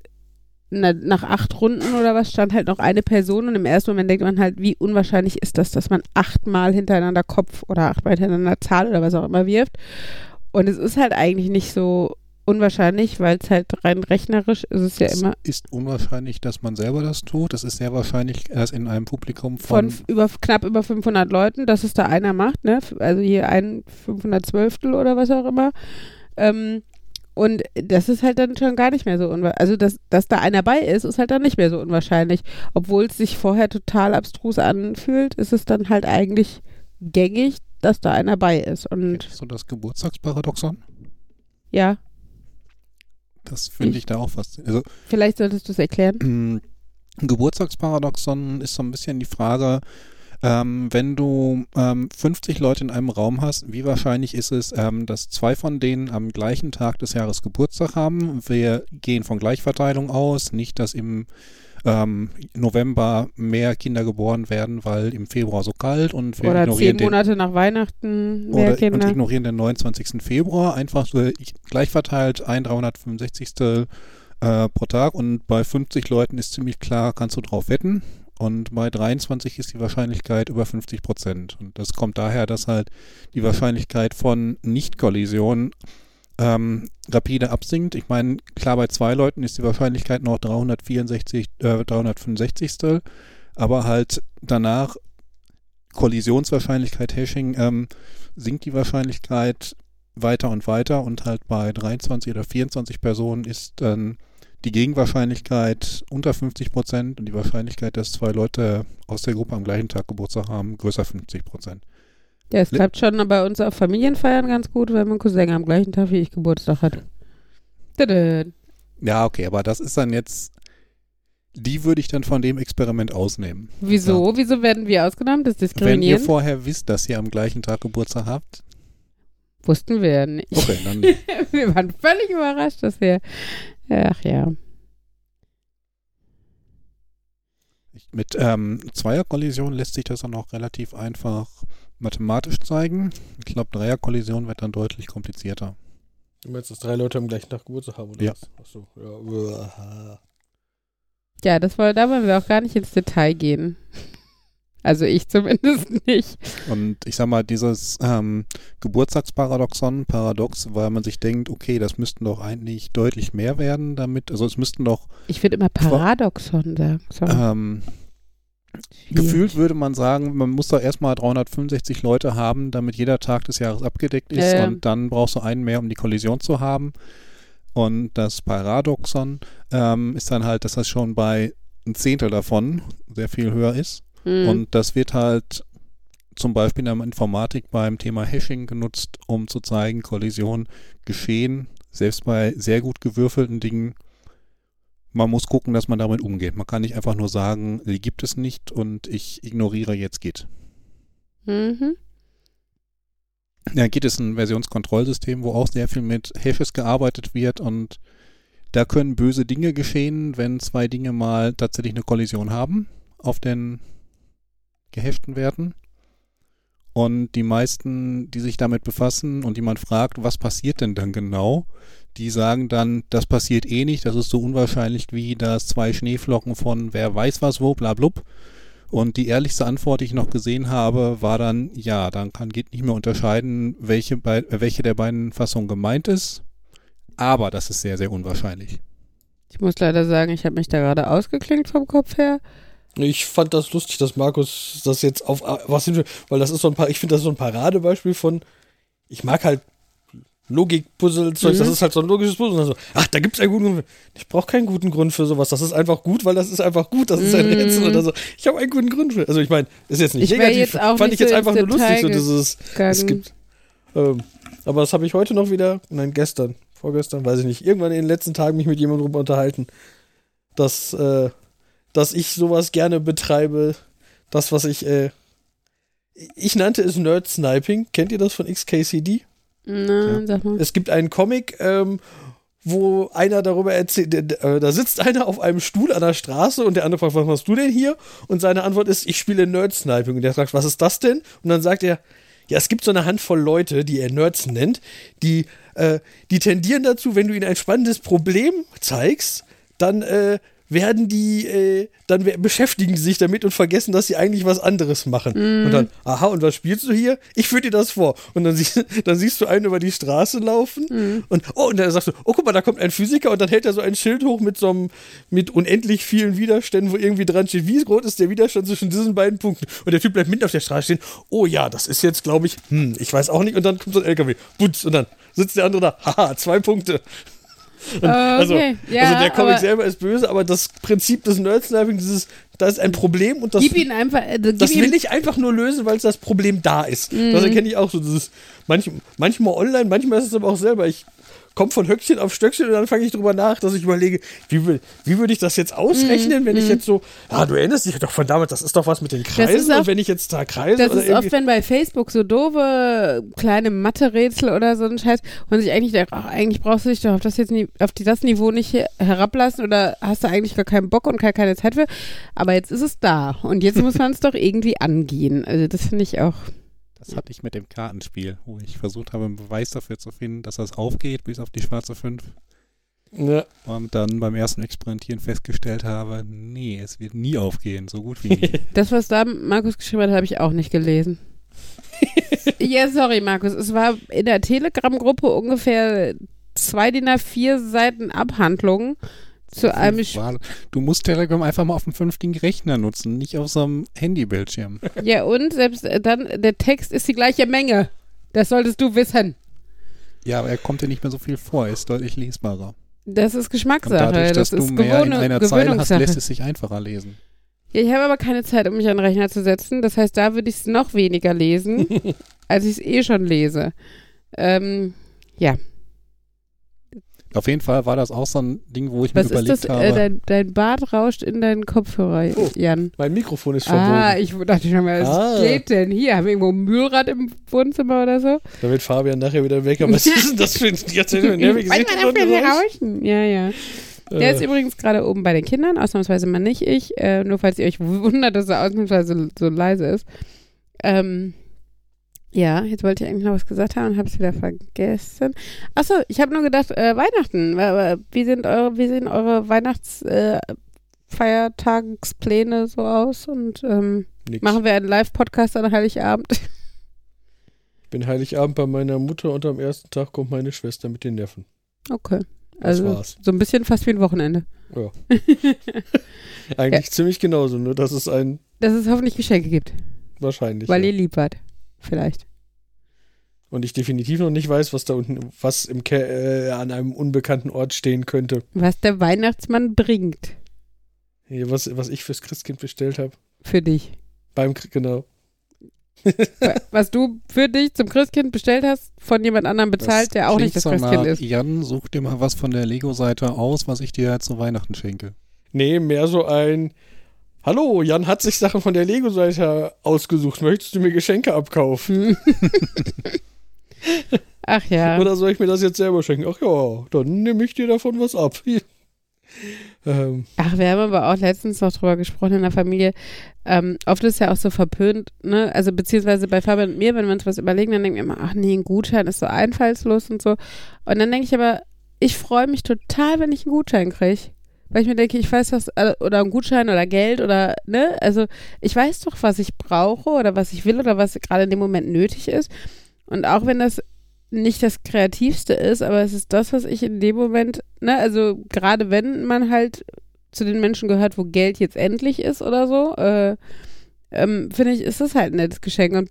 A: na, nach acht Runden oder was stand halt noch eine Person und im ersten Moment denkt man halt, wie unwahrscheinlich ist das, dass man achtmal hintereinander Kopf oder achtmal hintereinander Zahl oder was auch immer wirft. Und es ist halt eigentlich nicht so unwahrscheinlich, weil es halt rein rechnerisch ist es ja
D: es
A: immer
D: ist unwahrscheinlich, dass man selber das tut. Es ist sehr wahrscheinlich, dass in einem Publikum von,
A: von über knapp über 500 Leuten, dass es da einer macht, ne? Also hier ein 512 oder was auch immer. Ähm, und das ist halt dann schon gar nicht mehr so unwahrscheinlich. Also, dass, dass da einer bei ist, ist halt dann nicht mehr so unwahrscheinlich. Obwohl es sich vorher total abstrus anfühlt, ist es dann halt eigentlich gängig, dass da einer bei ist. Und
D: so das Geburtstagsparadoxon.
A: ja,
D: Das finde ich da auch faszinierend. Also,
A: vielleicht solltest du es erklären.
D: Mm, Geburtstagsparadoxon ist so ein bisschen die Frage, ähm, wenn du ähm, 50 Leute in einem Raum hast, wie wahrscheinlich ist es, ähm, dass zwei von denen am gleichen Tag des Jahres Geburtstag haben? Wir gehen von Gleichverteilung aus, nicht, dass im ähm, November mehr Kinder geboren werden, weil im Februar so kalt und wir
A: Oder
D: ignorieren
A: zehn
D: den
A: Monate nach Weihnachten mehr
D: oder, und
A: Kinder.
D: ignorieren den 29. Februar. Einfach so ich- gleich verteilt ein 365. Äh, pro Tag und bei 50 Leuten ist ziemlich klar, kannst du drauf wetten. Und bei 23 ist die Wahrscheinlichkeit über 50 Prozent. Und das kommt daher, dass halt die Wahrscheinlichkeit von Nicht-Kollision ähm, rapide absinkt. Ich meine, klar, bei zwei Leuten ist die Wahrscheinlichkeit noch 364, äh, 365. Aber halt danach Kollisionswahrscheinlichkeit Hashing ähm, sinkt die Wahrscheinlichkeit weiter und weiter und halt bei 23 oder 24 Personen ist dann die Gegenwahrscheinlichkeit unter 50 Prozent und die Wahrscheinlichkeit, dass zwei Leute aus der Gruppe am gleichen Tag Geburtstag haben, größer 50 Prozent.
A: Ja, es klappt schon bei uns auf Familienfeiern ganz gut, wenn mein Cousin am gleichen Tag wie ich Geburtstag hat.
D: Ja, okay, aber das ist dann jetzt, die würde ich dann von dem Experiment ausnehmen.
A: Wieso? Wieso werden wir ausgenommen? Das ist
D: Wenn ihr vorher wisst, dass ihr am gleichen Tag Geburtstag habt,
A: Wussten wir ja nicht.
D: okay, dann
A: wir waren völlig überrascht, dass wir. Ach ja.
D: Mit ähm, Zweierkollision lässt sich das dann auch relativ einfach mathematisch zeigen. Ich glaube, Dreierkollision wird dann deutlich komplizierter.
C: Du meinst, dass drei Leute am gleichen Tag Geburtstag haben, oder
D: Ja.
C: was? Achso, ja. uah.
A: Ja, das war, da wollen wir auch gar nicht ins Detail gehen. Also ich zumindest nicht.
D: Und ich sag mal, dieses ähm, Geburtstagsparadoxon, Paradox, weil man sich denkt, okay, das müssten doch eigentlich deutlich mehr werden damit, also es müssten doch
A: Ich würde immer Paradoxon sagen. Sorry.
D: ähm. Gefühlt würde man sagen, man muss doch erstmal 365 Leute haben, damit jeder Tag des Jahres abgedeckt ist
A: ja.
D: und dann brauchst du einen mehr, um die Kollision zu haben. Und das Paradoxon ähm, ist dann halt, dass das schon bei ein Zehntel davon sehr viel höher ist.
A: Hm.
D: Und das wird halt zum Beispiel in der Informatik beim Thema Hashing genutzt, um zu zeigen, Kollisionen geschehen, selbst bei sehr gut gewürfelten Dingen. Man muss gucken, dass man damit umgeht. Man kann nicht einfach nur sagen, die gibt es nicht und ich ignoriere jetzt Git.
A: Mhm.
D: Ja, Git ist ein Versionskontrollsystem, wo auch sehr viel mit Hashes gearbeitet wird und da können böse Dinge geschehen, wenn zwei Dinge mal tatsächlich eine Kollision haben auf den gehashten Werten. Und die meisten, die sich damit befassen und die man fragt, was passiert denn dann genau, die sagen dann, das passiert eh nicht, das ist so unwahrscheinlich wie dass zwei Schneeflocken von wer weiß was wo, bla blub. Und die ehrlichste Antwort, die ich noch gesehen habe, war dann, ja, dann kann Git nicht mehr unterscheiden, welche, bei, äh, welche der beiden Fassungen gemeint ist. Aber das ist sehr, sehr unwahrscheinlich.
A: Ich muss leider sagen, ich habe mich da gerade ausgeklinkt vom Kopf her.
C: Ich fand das lustig, dass Markus das jetzt auf was hin, weil das ist so ein paar, ich finde das so ein Paradebeispiel von, ich mag halt Logik-Puzzle-Zeug, das
A: Mhm.
C: ist halt so ein logisches Puzzle. So, ach, da gibt's einen guten Grund. Ich brauche keinen guten Grund für sowas. Das ist einfach gut, weil das ist einfach gut. Das ist ein
A: Mhm.
C: Rätsel oder so. Ich habe einen guten Grund für. Also ich meine, ist jetzt nicht
A: Ich
C: negativ.
A: jetzt auch
C: fand ich jetzt
A: so
C: einfach nur lustig, so dieses, es gibt. Ähm, aber das habe ich heute noch wieder, nein, gestern, vorgestern, weiß ich nicht, irgendwann in den letzten Tagen mich mit jemandem drüber unterhalten, dass, äh, dass ich sowas gerne betreibe. Das, was ich, äh, ich nannte es Nerd-Sniping. Kennt ihr das von XKCD?
A: Na, sag mal.
C: Es gibt einen Comic, ähm, wo einer darüber erzählt, äh, da sitzt einer auf einem Stuhl an der Straße und der andere fragt, was machst du denn hier? Und seine Antwort ist, ich spiele Nerd-Sniping. Und der sagt, was ist das denn? Und dann sagt er, ja, es gibt so eine Handvoll Leute, die er Nerds nennt, die, äh, die tendieren dazu, wenn du ihnen ein spannendes Problem zeigst, dann äh, werden die, äh, dann beschäftigen sie sich damit und vergessen, dass sie eigentlich was anderes machen. Und dann, aha, und was spielst du hier? Ich führe dir das vor. Und dann, sie, dann siehst du einen über die Straße laufen und, oh, und dann sagst du, oh, guck mal, da kommt ein Physiker und dann hält er so ein Schild hoch mit so einem, mit unendlich vielen Widerständen, wo irgendwie dran steht, wie groß ist der Widerstand zwischen diesen beiden Punkten? Und der Typ bleibt mitten auf der Straße stehen, oh ja, das ist jetzt, glaube ich, hm, ich weiß auch nicht. Und dann kommt so ein LKW, putz, und dann sitzt der andere da, haha, zwei Punkte. Und also,
A: Okay, ja,
C: also der Comic selber ist böse, aber das Prinzip des Nerd-Sniping, dieses, da ist ein Problem und das,
A: einfach. Gib
C: das will ich einfach nur lösen, weil das Problem da ist.
A: Mhm.
C: Das erkenne ich auch so. Dieses, manch, manchmal online, manchmal ist es aber auch selber. Ich komme von Höckchen auf Stöckchen und dann fange ich drüber nach, dass ich überlege, wie, will, wie würde ich das jetzt ausrechnen, wenn ich jetzt so, ah, du erinnerst dich doch von damals, das ist doch was mit den
A: Mhm.
C: Kreisen
A: auch-
C: und wenn ich jetzt da Kreise
A: Das ist oft, wenn bei Facebook so doofe kleine Mathe-Rätsel oder so ein Scheiß, und sich eigentlich denkt, ach, eigentlich brauchst du dich doch auf das jetzt auf die, das Niveau nicht he- herablassen oder hast du eigentlich gar keinen Bock und gar keine Zeit für. Aber jetzt ist es da und jetzt muss man es doch irgendwie angehen. Also das finde ich auch.
D: Das hatte ich mit dem Kartenspiel, wo ich versucht habe, einen Beweis dafür zu finden, dass das aufgeht, bis auf die schwarze 5.
C: Ja,
D: Und dann beim ersten Experimentieren festgestellt habe, nee, es wird nie aufgehen, so gut wie nie.
A: Das, was da Markus geschrieben hat, habe ich auch nicht gelesen. ja, sorry, Markus. Es war in der Telegram-Gruppe ungefähr zwei DIN A4 Seiten Abhandlung zu einem
D: Du musst Telegram einfach mal auf einem vernünftigen Rechner nutzen, nicht auf so einem Handybildschirm.
A: Ja, und selbst äh, dann, der Text ist die gleiche Menge. Das solltest du wissen.
D: Ja, aber er kommt dir nicht mehr so viel vor, er ist deutlich lesbarer.
A: Das ist
D: Und
A: Geschmackssache.
D: dadurch, dass
A: das
D: du
A: ist
D: mehr in
A: Gewohn
D: einer Zeile hast, lässt es sich einfacher lesen.
A: Ja, ich habe aber keine Zeit, um mich an den Rechner zu setzen. Das heißt, da würde ich es noch weniger lesen, als ich es eh schon lese. Ähm, ja,
D: Auf jeden Fall war das auch so ein Ding, wo ich
A: was
D: mir
A: ist
D: überlegt
A: das?
D: habe.
A: Äh, dein, dein Bart rauscht in deinen Kopfhörer,
C: Oh.
A: Jan.
C: mein Mikrofon ist verbogen.
A: Ah, ich dachte schon mal, was
C: Ah.
A: geht denn hier? Haben wir irgendwo ein Mühlrad im Wohnzimmer oder so?
C: Da wird Fabian nachher wieder weg. Aber was ist denn das für ein nerviges
A: rauschen. Ja, ja. Der ist
C: Äh,
A: übrigens gerade oben bei den Kindern, ausnahmsweise mal nicht ich, äh, nur falls ihr euch wundert, dass er ausnahmsweise so leise ist. Ähm, ja, jetzt wollte ich eigentlich noch was gesagt haben und habe es wieder vergessen. Achso, ich habe nur gedacht, äh, Weihnachten. Wie sind eure, wie sehen eure Weihnachtsfeiertagspläne so aus? Und ähm, machen wir einen Live-Podcast an Heiligabend?
C: Ich bin Heiligabend bei meiner Mutter und am ersten Tag kommt meine Schwester mit den Neffen.
A: Okay.
C: Das
A: Also
C: war's.
A: so ein bisschen fast wie ein Wochenende.
C: Eigentlich ziemlich genauso, nur dass es ein
A: Dass es hoffentlich Geschenke gibt,
C: wahrscheinlich.
A: weil
C: ja.
A: ihr lieb wart. Vielleicht.
C: Und ich definitiv noch nicht weiß, was da unten, was im Ke äh, an einem unbekannten Ort stehen könnte.
A: Was der Weihnachtsmann bringt
C: Hier, was, was ich fürs Christkind bestellt habe.
A: für dich.
C: Beim genau.
A: Was du für dich zum Christkind bestellt hast, von jemand anderem bezahlt,
D: Das
A: der auch nicht das Christkind ist.
D: Jan, such dir mal was von der Lego-Seite aus, was ich dir zu Weihnachten schenke.
C: Nee, mehr so ein Hallo, Jan hat sich Sachen von der Lego-Seite ausgesucht. Möchtest du mir Geschenke abkaufen?
A: Ach ja.
C: Oder soll ich mir das jetzt selber schenken? Ach ja, dann nehme ich dir davon was ab. ähm,
A: Ach, wir haben aber auch letztens noch drüber gesprochen in der Familie. Ähm, oft ist ja auch so verpönt, ne? Also beziehungsweise bei Fabian und mir, wenn wir uns was überlegen, dann denken wir immer, ach nee, ein Gutschein ist so einfallslos und so. Und dann denke ich aber, ich freue mich total, wenn ich einen Gutschein kriege. Weil ich mir denke, ich weiß was, äh, oder ein Gutschein oder Geld oder, ne? Also ich weiß doch, was ich brauche oder was ich will oder was gerade in dem Moment nötig ist. Und auch wenn das nicht das Kreativste ist, aber es ist das, was ich in dem Moment, ne, also gerade wenn man halt zu den Menschen gehört, wo Geld jetzt endlich ist oder so, äh, ähm, finde ich, ist das halt ein nettes Geschenk. Und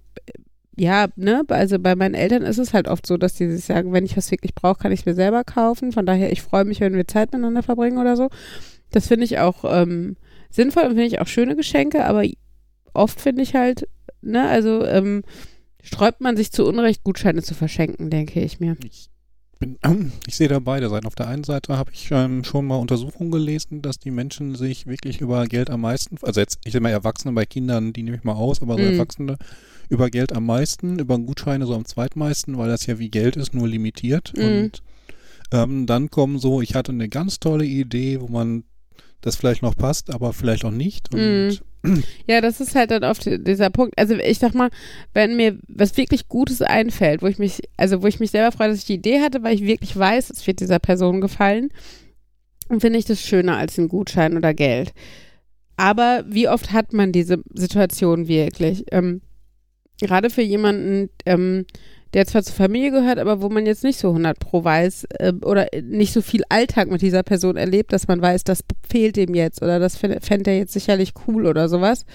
A: ja, ne, also bei meinen Eltern ist es halt oft so, dass die sich sagen, wenn ich was wirklich brauche, kann ich es mir selber kaufen. Von daher, ich freue mich, wenn wir Zeit miteinander verbringen oder so. Das finde ich auch ähm, sinnvoll und finde ich auch schöne Geschenke, aber oft finde ich halt, ne, also ähm, sträubt man sich zu Unrecht, Gutscheine zu verschenken, denke ich mir.
D: Ich, bin, ich sehe da beide Seiten. Auf der einen Seite habe ich ähm, schon mal Untersuchungen gelesen, dass die Menschen sich wirklich über Geld am meisten, also jetzt, ich sage mal Erwachsene, bei Kindern, die nehme ich mal aus, aber so
A: Mhm.
D: Erwachsene über Geld am meisten, über Gutscheine so am zweitmeisten, weil das ja wie Geld ist, nur limitiert.
A: Mhm.
D: Und ähm, dann kommen so, ich hatte eine ganz tolle Idee, wo man das vielleicht noch passt, aber vielleicht auch nicht. Und
A: Ja, das ist halt dann oft dieser Punkt. Also ich sag mal, wenn mir was wirklich Gutes einfällt, wo ich mich, also wo ich mich selber freue, dass ich die Idee hatte, weil ich wirklich weiß, es wird dieser Person gefallen, finde ich das schöner als ein Gutschein oder Geld. Aber wie oft hat man diese Situation wirklich? Ähm, gerade für jemanden, ähm, der zwar zur Familie gehört, aber wo man jetzt nicht so 100 pro weiß äh, oder nicht so viel Alltag mit dieser Person erlebt, dass man weiß, das fehlt ihm jetzt oder das fänd- fände er jetzt sicherlich cool oder sowas.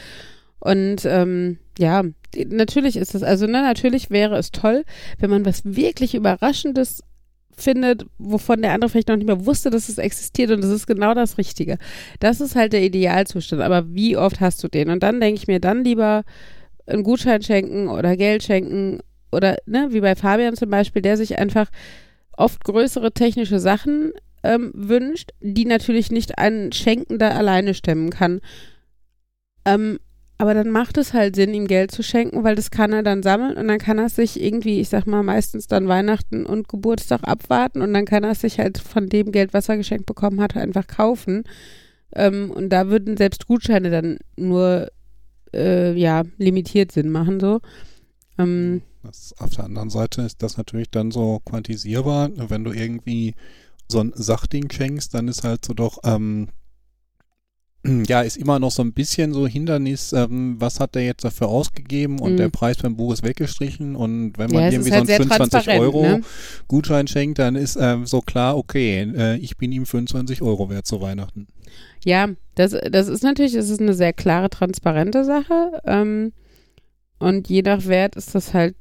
A: Und ähm, ja, natürlich ist es, also ne, natürlich wäre es toll, wenn man was wirklich Überraschendes findet, wovon der andere vielleicht noch nicht mehr wusste, dass es existiert und das ist genau das Richtige. Das ist halt der Idealzustand, aber wie oft hast du den? Und dann denke ich mir, dann lieber einen Gutschein schenken oder Geld schenken oder ne, wie bei Fabian zum Beispiel, der sich einfach oft größere technische Sachen ähm, wünscht, die natürlich nicht ein Schenkender alleine stemmen kann. Ähm, aber dann macht es halt Sinn, ihm Geld zu schenken, weil das kann er dann sammeln und dann kann er sich irgendwie, ich sag mal, meistens dann Weihnachten und Geburtstag abwarten und dann kann er sich halt von dem Geld, was er geschenkt bekommen hat, einfach kaufen. Ähm, und da würden selbst Gutscheine dann nur äh, ja, limitiert Sinn machen, so. Ähm,
D: Das, auf der anderen Seite ist das natürlich dann so quantisierbar. Wenn du irgendwie so ein Sachding schenkst, dann ist halt so doch, ähm, ja, ist immer noch so ein bisschen so Hindernis, ähm, was hat der jetzt dafür ausgegeben und
A: Mhm.
D: der Preis beim Buch ist weggestrichen und wenn man
A: ja, es
D: irgendwie
A: halt
D: so einen 25
A: transparent,
D: Euro
A: ne?
D: Gutschein schenkt, dann ist ähm, so klar, okay, äh, ich bin ihm 25 Euro wert zu Weihnachten.
A: Ja, das, das ist natürlich, das ist eine sehr klare, transparente Sache. Ähm, und je nach Wert ist das halt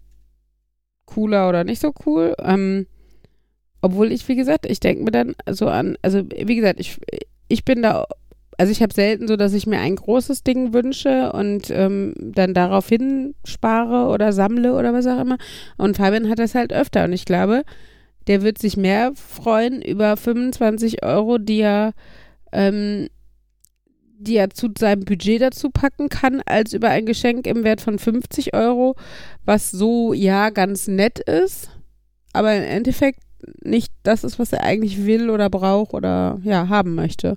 A: cooler oder nicht so cool. Ähm, obwohl ich, wie gesagt, ich denke mir dann so an, also wie gesagt, ich, ich bin da, also ich habe selten so, dass ich mir ein großes Ding wünsche und ähm, dann daraufhin spare oder sammle oder was auch immer. Und Fabian hat das halt öfter und ich glaube, der wird sich mehr freuen über 25 Euro, die er ähm, die er zu seinem Budget dazu packen kann, als über ein Geschenk im Wert von 50 Euro, was so ja ganz nett ist, aber im Endeffekt nicht das ist, was er eigentlich will oder braucht oder ja haben möchte.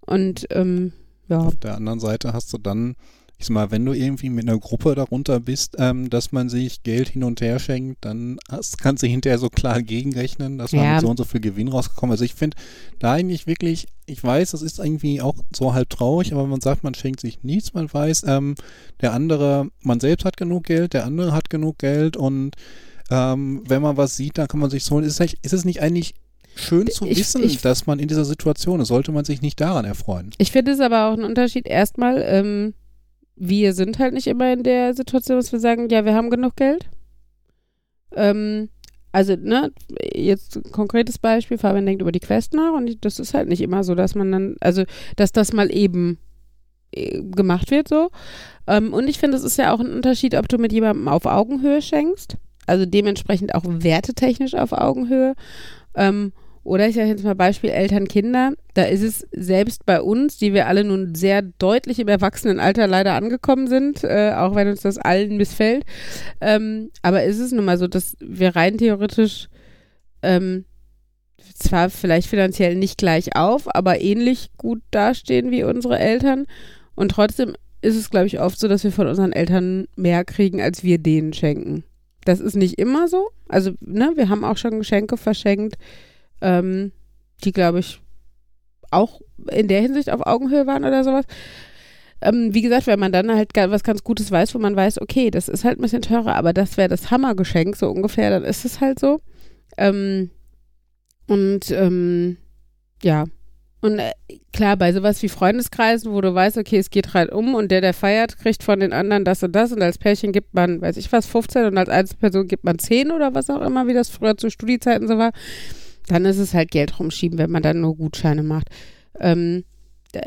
A: Und ähm, ja,
D: Auf der anderen Seite hast du dann, ich sag mal, wenn du irgendwie mit einer Gruppe darunter bist, ähm, dass man sich Geld hin und her schenkt, dann hast, kannst du hinterher so klar gegenrechnen, dass man
A: Ja.
D: mit so und so viel Gewinn rausgekommen ist. Also ich finde da eigentlich wirklich, ich weiß, das ist irgendwie auch so halb traurig, aber man sagt, man schenkt sich nichts, man weiß, ähm, der andere, man selbst hat genug Geld, der andere hat genug Geld und ähm, wenn man was sieht, dann kann man sich so, ist es nicht, ist es nicht eigentlich schön zu
A: Ich-
D: wissen,
A: ich-
D: dass man in dieser Situation ist, sollte man sich nicht daran erfreuen.
A: ich finde es aber auch ein Unterschied. Erstmal, ähm, wir sind halt nicht immer in der Situation, dass wir sagen, ja, wir haben genug Geld. Ähm, also, ne, jetzt ein konkretes Beispiel, Fabian denkt über die Quest nach und das ist halt nicht immer so, dass man dann, also, dass das mal eben äh, gemacht wird so. Ähm, und ich finde, es ist ja auch ein Unterschied, ob du mit jemandem auf Augenhöhe schenkst, also dementsprechend auch wertetechnisch auf Augenhöhe. Ähm, oder ich sage jetzt mal Beispiel Eltern-Kinder. Da ist es selbst bei uns, die wir alle nun sehr deutlich im Erwachsenenalter leider angekommen sind, äh, auch wenn uns das allen missfällt. Ähm, aber ist es nun mal so, dass wir rein theoretisch ähm, zwar vielleicht finanziell nicht gleich auf, aber ähnlich gut dastehen wie unsere Eltern. Und trotzdem ist es, glaube ich, oft so, dass wir von unseren Eltern mehr kriegen, als wir denen schenken. Das ist nicht immer so. Also, ne, wir haben auch schon Geschenke verschenkt, ähm, die, glaube ich, auch in der Hinsicht auf Augenhöhe waren oder sowas. Ähm, wie gesagt, wenn man dann halt was ganz Gutes weiß, wo man weiß, okay, das ist halt ein bisschen teurer, aber das wäre das Hammergeschenk, so ungefähr, dann ist es halt so. Ähm, und ähm, ja, Und äh, klar, bei sowas wie Freundeskreisen, wo du weißt, okay, es geht halt um und der, der feiert, kriegt von den anderen das und das und als Pärchen gibt man, weiß ich was, 15 und als Einzelperson gibt man 10 oder was auch immer, wie das früher zu Studiezeiten so war, dann ist es halt Geld rumschieben, wenn man dann nur Gutscheine macht. Ähm,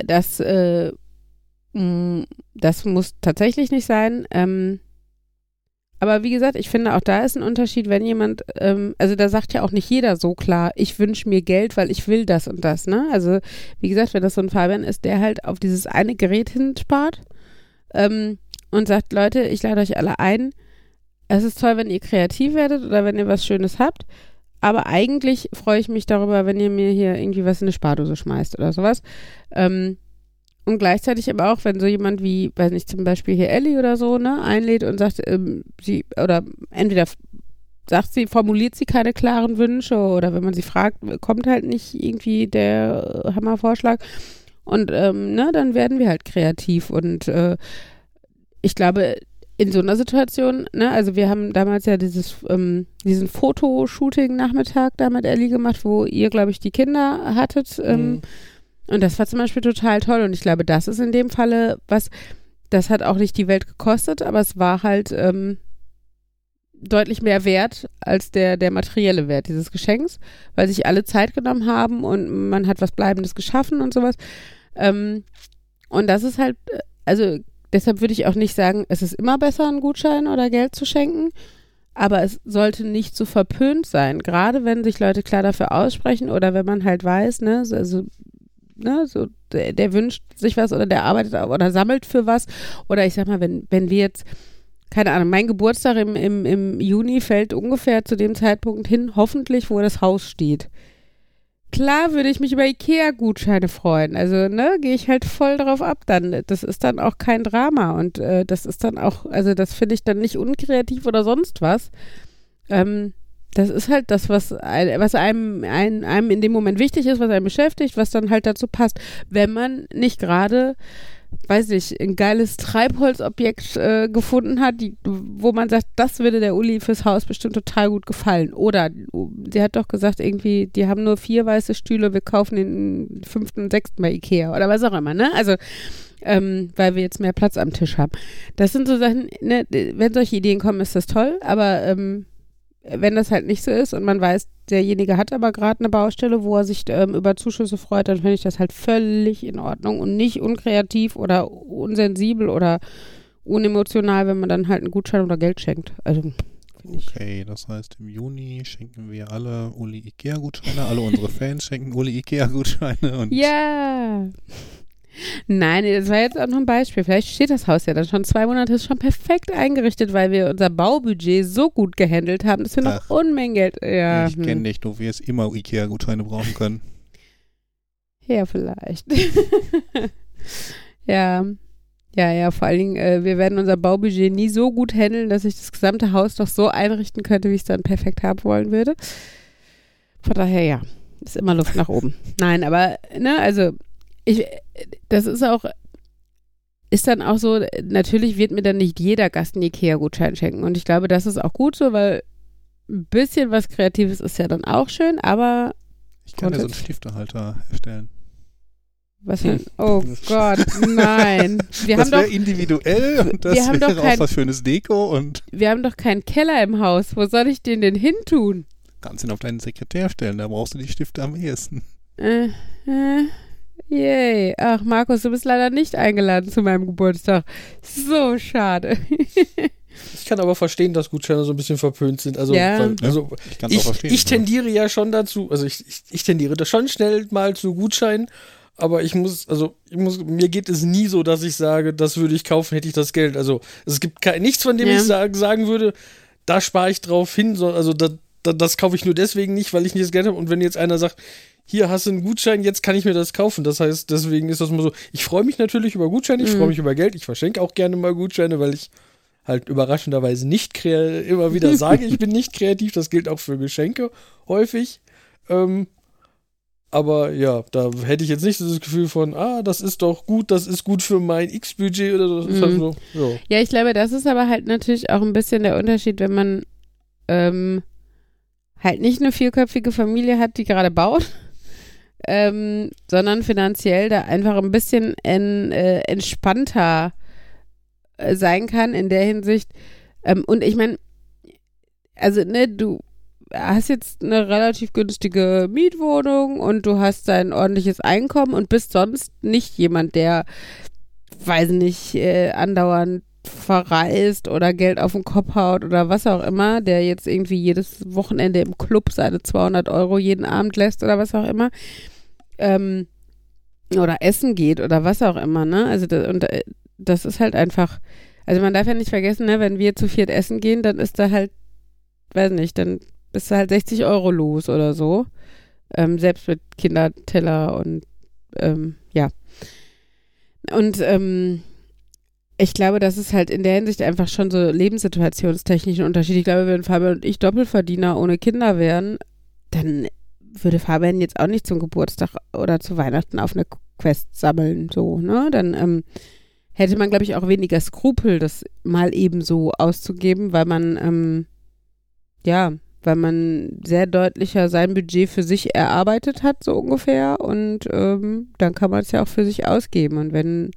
A: das, äh, mh, das muss tatsächlich nicht sein. Ähm, aber wie gesagt, ich finde auch da ist ein Unterschied, wenn jemand, ähm, also da sagt ja auch nicht jeder so klar, ich wünsche mir Geld, weil ich will das und das, ne? Also wie gesagt, wenn das so ein Fabian ist, der halt auf dieses eine Gerät hinspart ähm, und sagt, Leute, ich lade euch alle ein. Es ist toll, wenn ihr kreativ werdet oder wenn ihr was Schönes habt. Aber eigentlich freue ich mich darüber, wenn ihr mir hier irgendwie was in eine Spardose schmeißt oder sowas. Ähm, und gleichzeitig aber auch, wenn so jemand wie, weiß nicht, zum Beispiel hier Ellie oder so, ne, einlädt und sagt, ähm, sie, oder entweder sagt sie, formuliert sie keine klaren Wünsche oder wenn man sie fragt, kommt halt nicht irgendwie der äh, Hammervorschlag. Und ähm, ne, dann werden wir halt kreativ und äh, ich glaube, in so einer Situation, ne, also wir haben damals ja dieses, ähm, diesen Fotoshooting-Nachmittag da mit Ellie gemacht, wo ihr, glaube ich, die Kinder hattet. Ähm,
C: Mhm.
A: Und das war zum Beispiel total toll. Und ich glaube, das ist in dem Falle was, das hat auch nicht die Welt gekostet, aber es war halt ähm, deutlich mehr wert als der, der materielle Wert dieses Geschenks, weil sich alle Zeit genommen haben und man hat was Bleibendes geschaffen und sowas. Ähm, und das ist halt, äh, also deshalb würde ich auch nicht sagen, es ist immer besser, einen Gutschein oder Geld zu schenken. Aber es sollte nicht so verpönt sein, gerade wenn sich Leute klar dafür aussprechen oder wenn man halt weiß, ne, so- also ne, so der, der wünscht sich was oder der arbeitet oder sammelt für was. Oder ich sag mal, wenn, wenn wir jetzt, keine Ahnung, mein Geburtstag im, im, im Juni fällt ungefähr zu dem Zeitpunkt hin, hoffentlich, wo das Haus steht. Klar würde ich mich über Ikea-Gutscheine freuen. Also, ne, gehe ich halt voll drauf ab dann. Das ist dann auch kein Drama und äh, das ist dann auch, also das finde ich dann nicht unkreativ oder sonst was. Ähm, das ist halt das, was, was einem, ein, einem in dem Moment wichtig ist, was einen beschäftigt, was dann halt dazu passt, wenn man nicht gerade, weiß ich, ein geiles Treibholzobjekt äh, gefunden hat, die, wo man sagt, das würde der Uli fürs Haus bestimmt total gut gefallen. Oder sie hat doch gesagt, irgendwie, die haben nur vier weiße Stühle, wir kaufen den fünften und sechsten bei Ikea oder was auch immer, ne? Also ähm, weil wir jetzt mehr Platz am Tisch haben. Das sind so Sachen, ne, wenn solche Ideen kommen, ist das toll, aber ähm, wenn das halt nicht so ist und man weiß, derjenige hat aber gerade eine Baustelle, wo er sich ähm, über Zuschüsse freut, dann finde ich das halt völlig in Ordnung und nicht unkreativ oder unsensibel oder unemotional, wenn man dann halt einen Gutschein oder Geld schenkt. Also.
D: Okay, das heißt, im Juni schenken wir alle Uli Ikea-Gutscheine, alle unsere Fans schenken Uli Ikea-Gutscheine und
A: Ja. Nein, das war jetzt auch noch ein Beispiel. Vielleicht steht das Haus ja dann schon zwei Monate, ist schon perfekt eingerichtet, weil wir unser Baubudget so gut gehandelt haben, dass wir noch
D: Ach.
A: Unmengen Geld. Ja,
D: ich
A: hm.
D: kenne dich, du wirst immer Ikea-Gutscheine brauchen können.
A: Ja, vielleicht. ja. Ja, ja, vor allen Dingen, äh, wir werden unser Baubudget nie so gut handeln, dass ich das gesamte Haus doch so einrichten könnte, wie ich es dann perfekt haben wollen würde. Von daher, ja, ist immer Luft nach oben. Nein, aber, ne, also, ich, das ist auch, ist dann auch so, natürlich wird mir dann nicht jeder Gast einen Ikea-Gutschein schenken. Und ich glaube, das ist auch gut so, weil ein bisschen was Kreatives ist ja dann auch schön, aber
D: Ich kann dir so einen Stiftehalter erstellen.
A: Was denn? Oh Gott, nein. Wir
D: das wäre individuell und das
A: haben doch
D: wäre
A: kein-
D: auch was schönes Deko und
A: wir haben doch keinen Keller im Haus. Wo soll ich den denn hin tun?
D: kannst ihn auf deinen Sekretär stellen, da brauchst du die Stifte am ehesten.
A: Äh, äh, yay. Ach, Markus, du bist leider nicht eingeladen zu meinem Geburtstag. So schade.
C: Ich kann aber verstehen, dass Gutscheine so ein bisschen verpönt sind. Also,
A: Ja.
C: weil, also
D: Ich kann es auch
C: ich,
D: verstehen.
C: ich tendiere ja schon dazu, also ich, ich, ich tendiere da schon schnell mal zu Gutscheinen, aber ich muss, also ich muss, mir geht es nie so, dass ich sage, das würde ich kaufen, hätte ich das Geld. Also es gibt kein, nichts, von dem
A: Ja.
C: ich sagen, sagen würde, da spare ich drauf hin, so, also da, da, das kaufe ich nur deswegen nicht, weil ich nicht das Geld habe. Und wenn jetzt einer sagt, hier hast du einen Gutschein, jetzt kann ich mir das kaufen. Das heißt, deswegen ist das mal so. Ich freue mich natürlich über Gutscheine, ich
A: Mhm.
C: freue mich über Geld, ich verschenke auch gerne mal Gutscheine, weil ich halt überraschenderweise nicht immer wieder sage, ich bin nicht kreativ. Das gilt auch für Geschenke häufig. Ähm, aber ja, da hätte ich jetzt nicht so das Gefühl von, ah, das ist doch gut, das ist gut für mein X-Budget oder so. Halt
A: Mhm.
C: so, ja.
A: Ja, ich glaube, das ist aber halt natürlich auch ein bisschen der Unterschied, wenn man ähm, halt nicht eine vierköpfige Familie hat, die gerade baut, ähm, sondern finanziell da einfach ein bisschen en, äh, entspannter äh, sein kann in der Hinsicht. Ähm, und ich meine, also ne, du hast jetzt eine relativ günstige Mietwohnung und du hast dein ordentliches Einkommen und bist sonst nicht jemand, der, weiß nicht, äh, andauernd verreist oder Geld auf den Kopf haut oder was auch immer, der jetzt irgendwie jedes Wochenende im Club seine 200 Euro jeden Abend lässt oder was auch immer, ähm, oder essen geht oder was auch immer, ne? Also das, und äh, das ist halt einfach, also man darf ja nicht vergessen, ne, wenn wir zu viert essen gehen, dann ist da halt, weiß nicht, dann bist du halt 60 Euro los oder so. Ähm, selbst mit Kinderteller und ähm, ja. Und ähm, ich glaube, das ist halt in der Hinsicht einfach schon so lebenssituationstechnischen Unterschied. Ich glaube, wenn Fabian und ich Doppelverdiener ohne Kinder wären, dann würde Fabian jetzt auch nicht zum Geburtstag oder zu Weihnachten auf eine Quest sammeln, so, ne? Dann ähm, hätte man, glaube ich, auch weniger Skrupel, das mal eben so auszugeben, weil man, ähm, ja, weil man sehr deutlicher sein Budget für sich erarbeitet hat, so ungefähr. Und ähm, dann kann man es ja auch für sich ausgeben. Und wenn,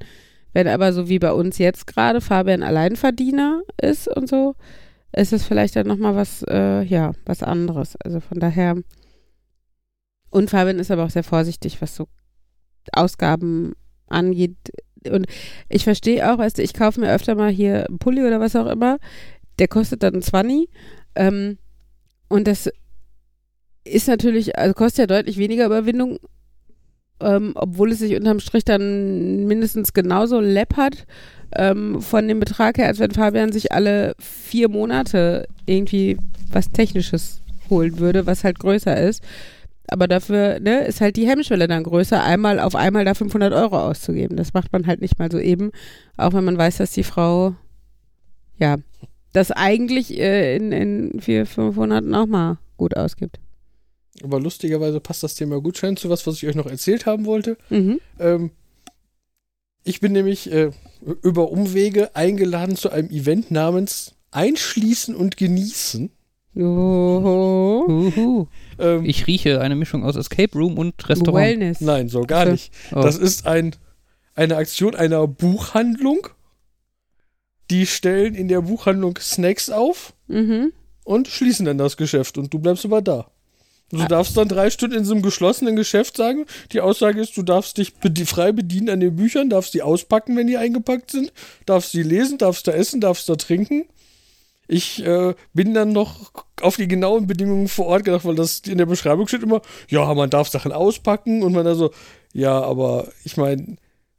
A: wenn aber so wie bei uns jetzt gerade Fabian Alleinverdiener ist und so, ist es vielleicht dann nochmal was, äh, ja, was anderes. Also von daher. Und Fabian ist aber auch sehr vorsichtig, was so Ausgaben angeht. Und ich verstehe auch, weißt du, ich kaufe mir öfter mal hier einen Pulli oder was auch immer. Der kostet dann 20. Ähm, und das ist natürlich, also kostet ja deutlich weniger Überwindung, ähm, obwohl es sich unterm Strich dann mindestens genauso läppert ähm, von dem Betrag her, als wenn Fabian sich alle vier Monate irgendwie was Technisches holen würde, was halt größer ist. Aber dafür ne, ist halt die Hemmschwelle dann größer, einmal auf einmal da 500 Euro auszugeben. Das macht man halt nicht mal so eben, auch wenn man weiß, dass die Frau, ja, das eigentlich äh, in, in vier, fünf Monaten auch mal gut ausgibt.
C: Aber lustigerweise passt das Thema Gutschein zu was, was ich euch noch erzählt haben wollte.
A: Mhm.
C: Ähm, ich bin nämlich äh, über Umwege eingeladen zu einem Event namens Einschließen und Genießen.
A: Joho.
B: Uhu.
C: Ähm,
B: Ich rieche eine Mischung aus Escape Room und Restaurant.
A: Wellness.
C: nein, so gar nicht.
B: Oh.
C: Das ist ein, eine Aktion einer Buchhandlung. Die stellen in der Buchhandlung Snacks auf
A: Mhm.
C: und schließen dann das Geschäft und du bleibst aber da. Du
A: Ah.
C: darfst dann drei Stunden in so einem geschlossenen Geschäft sagen. Die Aussage ist, du darfst dich frei bedienen an den Büchern, darfst die auspacken, wenn die eingepackt sind, darfst sie lesen, darfst da essen, darfst da trinken. Ich äh, bin dann noch auf die genauen Bedingungen vor Ort gedacht, weil das in der Beschreibung steht immer, ja, man darf Sachen auspacken und man da so, ja, aber ich meine,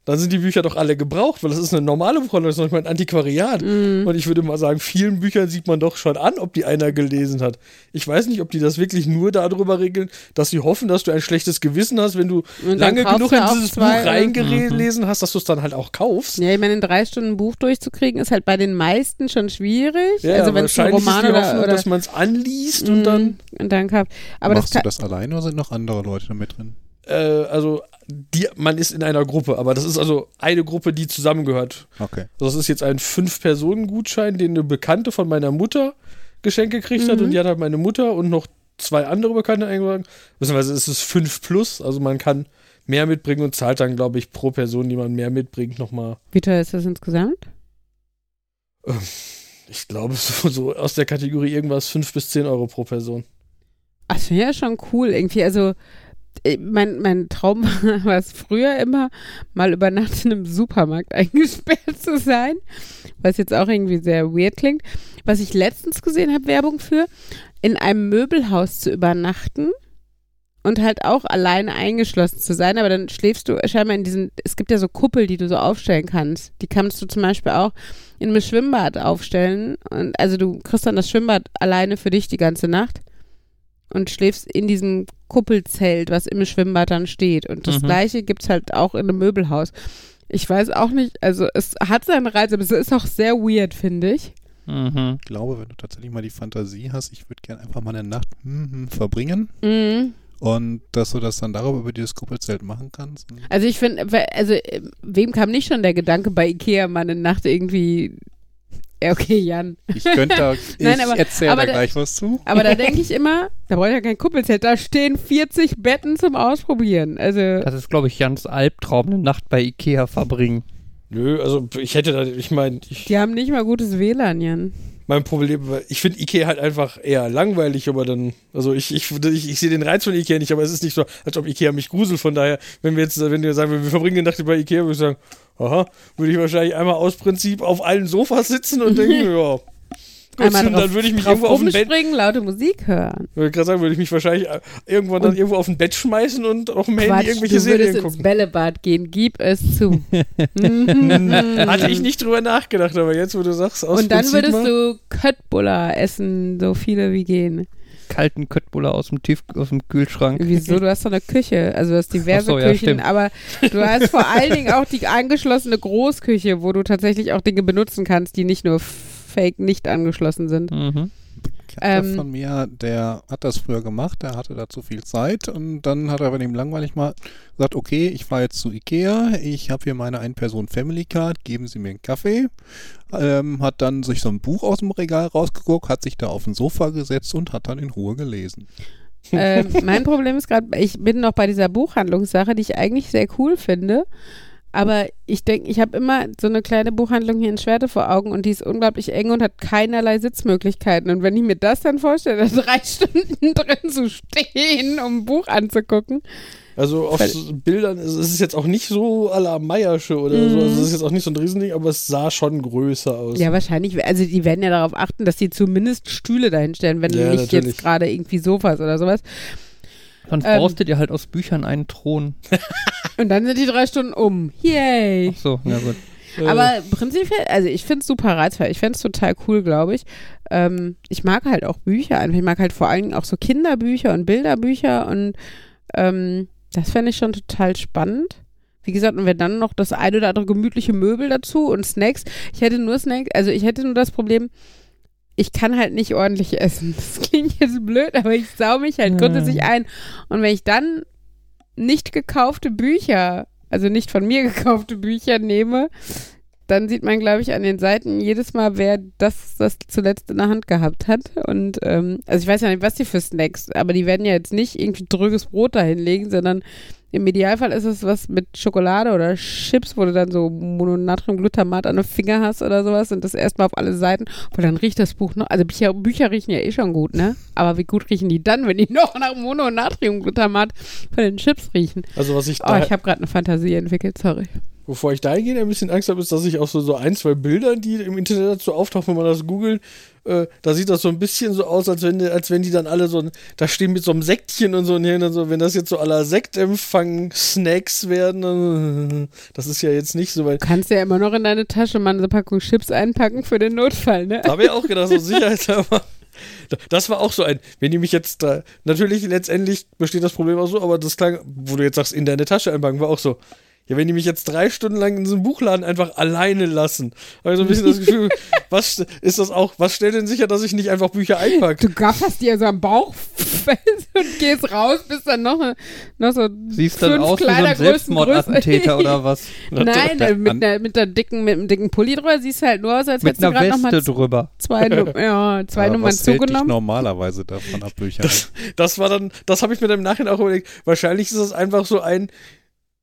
C: dann sind die Bücher doch alle gebraucht, weil das ist eine normale Buchhandlung, das ist noch nicht mal ein Antiquariat.
A: Mhm.
C: Und ich würde mal sagen, vielen Büchern sieht man doch schon an, ob die einer gelesen hat. Ich weiß nicht, ob die das wirklich nur darüber regeln, dass sie hoffen, dass du ein schlechtes Gewissen hast, wenn du lange genug
A: du
C: in dieses
A: zwei,
C: Buch
A: äh,
C: reingelesen hast, dass du es dann halt auch kaufst.
A: Ja, ich meine, in drei Stunden ein Buch durchzukriegen, ist halt bei den meisten schon schwierig.
C: Ja,
A: also wenn es ein Roman
C: ist die
A: oder,
C: Hoffnung,
A: oder
C: dass man es anliest
A: Mhm,
C: und dann,
A: und dann kauft. Aber
D: Machst
A: das
D: du das alleine oder sind noch andere Leute da mit drin?
C: äh, also die, man ist in einer Gruppe, aber das ist also eine Gruppe, die zusammengehört.
D: Okay.
C: Das ist jetzt ein Fünf-Personen-Gutschein, den eine Bekannte von meiner Mutter geschenkt gekriegt hat
A: Mhm.
C: und die hat halt meine Mutter und noch zwei andere Bekannte eingeladen. Beziehungsweise ist es 5 plus, also man kann mehr mitbringen und zahlt dann, glaube ich, pro Person, die man mehr mitbringt, nochmal.
A: wie teuer ist das insgesamt?
C: Ich glaube, so, so aus der Kategorie irgendwas 5 bis 10 Euro pro Person.
A: Ach, das finde ich ja schon cool. Irgendwie, also mein, mein Traum war es früher immer, mal über Nacht in einem Supermarkt eingesperrt zu sein, was jetzt auch irgendwie sehr weird klingt. Was ich letztens gesehen habe, Werbung für, in einem Möbelhaus zu übernachten und halt auch alleine eingeschlossen zu sein, aber dann schläfst du scheinbar in diesen, es gibt ja so Kuppel, die du so aufstellen kannst. Die kannst du zum Beispiel auch in einem Schwimmbad aufstellen. Und also du kriegst dann das Schwimmbad alleine für dich die ganze Nacht und schläfst in diesem Kuppelzelt, was im Schwimmbad dann steht. Und das
B: Mhm.
A: gleiche gibt es halt auch in einem Möbelhaus. Ich weiß auch nicht, also es hat seinen Reiz, aber es ist auch sehr weird, finde ich.
B: Mhm.
D: Ich glaube, wenn du tatsächlich mal die Fantasie hast, ich würde gerne einfach mal eine Nacht hm, hm, verbringen
A: Mhm.
D: und dass du das dann darüber über dieses Kuppelzelt machen kannst.
A: Also ich finde, also äh, wem kam nicht schon der Gedanke bei Ikea mal eine Nacht irgendwie okay, Jan.
D: Ich könnte da, ich
A: Nein, aber-
D: erzähle
A: aber
D: da
A: da-
D: gleich was zu.
A: Aber da denke ich immer, da brauche ich ja kein Kuppelzelt, da stehen 40 Betten zum Ausprobieren. Also,
B: Das ist, glaube ich, Jans Albtraum, eine Nacht bei Ikea verbringen.
C: Nö, also ich hätte da, ich meine, ich,
A: die haben nicht mal gutes WLAN, Jan.
C: Mein Problem, war- ich finde Ikea halt einfach eher langweilig, aber dann, also ich, ich, ich, ich sehe den Reiz von Ikea nicht, aber es ist nicht so, als ob Ikea mich gruselt, von daher, wenn wir jetzt, wenn wir sagen, wir verbringen die Nacht bei Ikea, würde ich sagen, aha, würde ich wahrscheinlich einmal aus Prinzip auf allen Sofas sitzen und denken, ja.
A: Einmal
C: und
A: drauf,
C: dann würde ich mich
A: drauf
C: irgendwo auf ein Bett,
A: rumspringen, laute Musik hören.
C: würde ich gerade sagen, würde ich mich wahrscheinlich äh, irgendwann dann
A: Und-
C: irgendwo auf ein Bett schmeißen und auf dem Handy
A: Quatsch,
C: irgendwelche
A: du würdest
C: Serien
A: ins
C: gucken.
A: Bällebad gehen, gib es zu.
C: Hatte ich nicht drüber nachgedacht, aber jetzt, wo du sagst, aus
A: Und dann
C: Prinzip
A: würdest
C: mal,
A: du Köttbullar essen, so viele wie gehen.
B: Kalten Köttbullar aus dem Tief aus dem Kühlschrank.
A: Wieso? Du hast doch eine Küche. Also du hast diverse
B: so, ja,
A: Küchen,
B: stimmt.
A: aber du hast vor allen Dingen auch die angeschlossene Großküche, wo du tatsächlich auch Dinge benutzen kannst, die nicht nur fake nicht angeschlossen sind.
B: Mhm.
A: Ähm,
D: von mir, der hat das früher gemacht, der hatte dazu viel Zeit und dann hat er, wenn ihm langweilig mal gesagt, okay, ich fahre jetzt zu Ikea, ich habe hier meine Ein-Person-Family-Card, geben Sie mir einen Kaffee. Ähm, hat dann sich so ein Buch aus dem Regal rausgeguckt, hat sich da auf ein Sofa gesetzt und hat dann in Ruhe gelesen.
A: ähm, mein Problem ist gerade, ich bin noch bei dieser Buchhandlungssache, die ich eigentlich sehr cool finde. Aber ich denke, ich habe immer so eine kleine Buchhandlung hier in Schwerte vor Augen und die ist unglaublich eng und hat keinerlei Sitzmöglichkeiten. Und wenn ich mir das dann vorstelle, da drei Stunden drin zu stehen, um ein Buch anzugucken.
C: Also auf
A: Weil-
C: so Bildern, es es ist jetzt auch nicht so à la Meiersche oder so,
A: Mhm.
C: also es ist jetzt auch nicht so ein Riesending, aber es sah schon größer aus.
A: Ja, wahrscheinlich. Also die werden ja darauf achten, dass die zumindest Stühle dahinstellen, wenn
C: Ja,
A: nicht
C: natürlich.
A: jetzt gerade irgendwie Sofas oder sowas.
B: Sonst
A: Ähm.
B: brauchst du dir halt aus Büchern einen Thron.
A: Und dann sind die drei Stunden um. Yay!
B: Ach so, ja gut.
A: Aber prinzipiell, also ich finde es super reizvoll. Ich fände es total cool, glaube ich. Ähm, ich mag halt auch Bücher einfach. Ich mag halt vor allen Dingen auch so Kinderbücher und Bilderbücher und ähm, das fände ich schon total spannend. Wie gesagt, und wenn dann noch das ein oder andere gemütliche Möbel dazu und Snacks. Ich hätte nur Snacks, also ich hätte nur das Problem, ich kann halt nicht ordentlich essen. Das klingt jetzt blöd, aber ich sau mich halt grundsätzlich ein. Und wenn ich dann nicht gekaufte Bücher, also nicht von mir gekaufte Bücher nehme, dann sieht man, glaube ich, an den Seiten jedes Mal, wer das, das zuletzt in der Hand gehabt hat. Und ähm, also ich weiß ja nicht, was die für Snacks, aber die werden ja jetzt nicht irgendwie dröges Brot da hinlegen, sondern im Idealfall ist es was mit Schokolade oder Chips, wo du dann so Mononatriumglutamat an den Finger hast oder sowas und das erstmal auf alle Seiten. Weil dann riecht das Buch noch, also Bücher, Bücher riechen ja eh schon gut, ne? Aber wie gut riechen die dann, wenn die noch nach Mononatriumglutamat von den Chips riechen?
C: also was ich
A: Oh,
C: da,
A: ich habe gerade eine Fantasie entwickelt, sorry.
C: Bevor ich dahin gehe, ein bisschen Angst habe, ist, dass ich auch so, so ein, zwei Bilder, die im Internet dazu auftauchen, wenn man das googelt, äh, da sieht das so ein bisschen so aus, als wenn, die- als wenn die dann alle so, da stehen mit so einem Säckchen und so und dann so, wenn das jetzt so aller Sektempfang-Snacks werden, dann, äh, das ist ja jetzt nicht so, weil
A: Du kannst ja immer noch in deine Tasche mal eine Packung Chips einpacken für den Notfall, ne?
C: Da habe ich auch gedacht, so sicherheitshalber. Das war auch so ein, wenn die mich jetzt da, natürlich letztendlich besteht das Problem auch so, aber das klang, wo du jetzt sagst, in deine Tasche einpacken, war auch so. Ja, wenn die mich jetzt drei Stunden lang in so einem Buchladen einfach alleine lassen, habe ich so ein bisschen das Gefühl, was ist das auch, was stellt denn sicher, dass ich nicht einfach Bücher einpacke?
A: Du gafferst dir so am Bauch fest und gehst raus, bist dann noch, noch so
B: Siehst dann aus wie so ein Selbstmordattentäter oder was?
A: Nein, äh, mit, einer, mit, der dicken, mit einem dicken Pulli drüber siehst du halt nur aus, als
B: Mit
A: hättest du
B: einer
A: gerade nochmal
B: Weste drüber.
A: zwei, ja, zwei
D: Aber
A: Nummern
D: was hält dich
A: zugenommen.
D: normalerweise davon ab, Bücher?
C: Das, das war dann, das habe ich mir dann im Nachhinein auch überlegt. Wahrscheinlich ist das einfach so ein,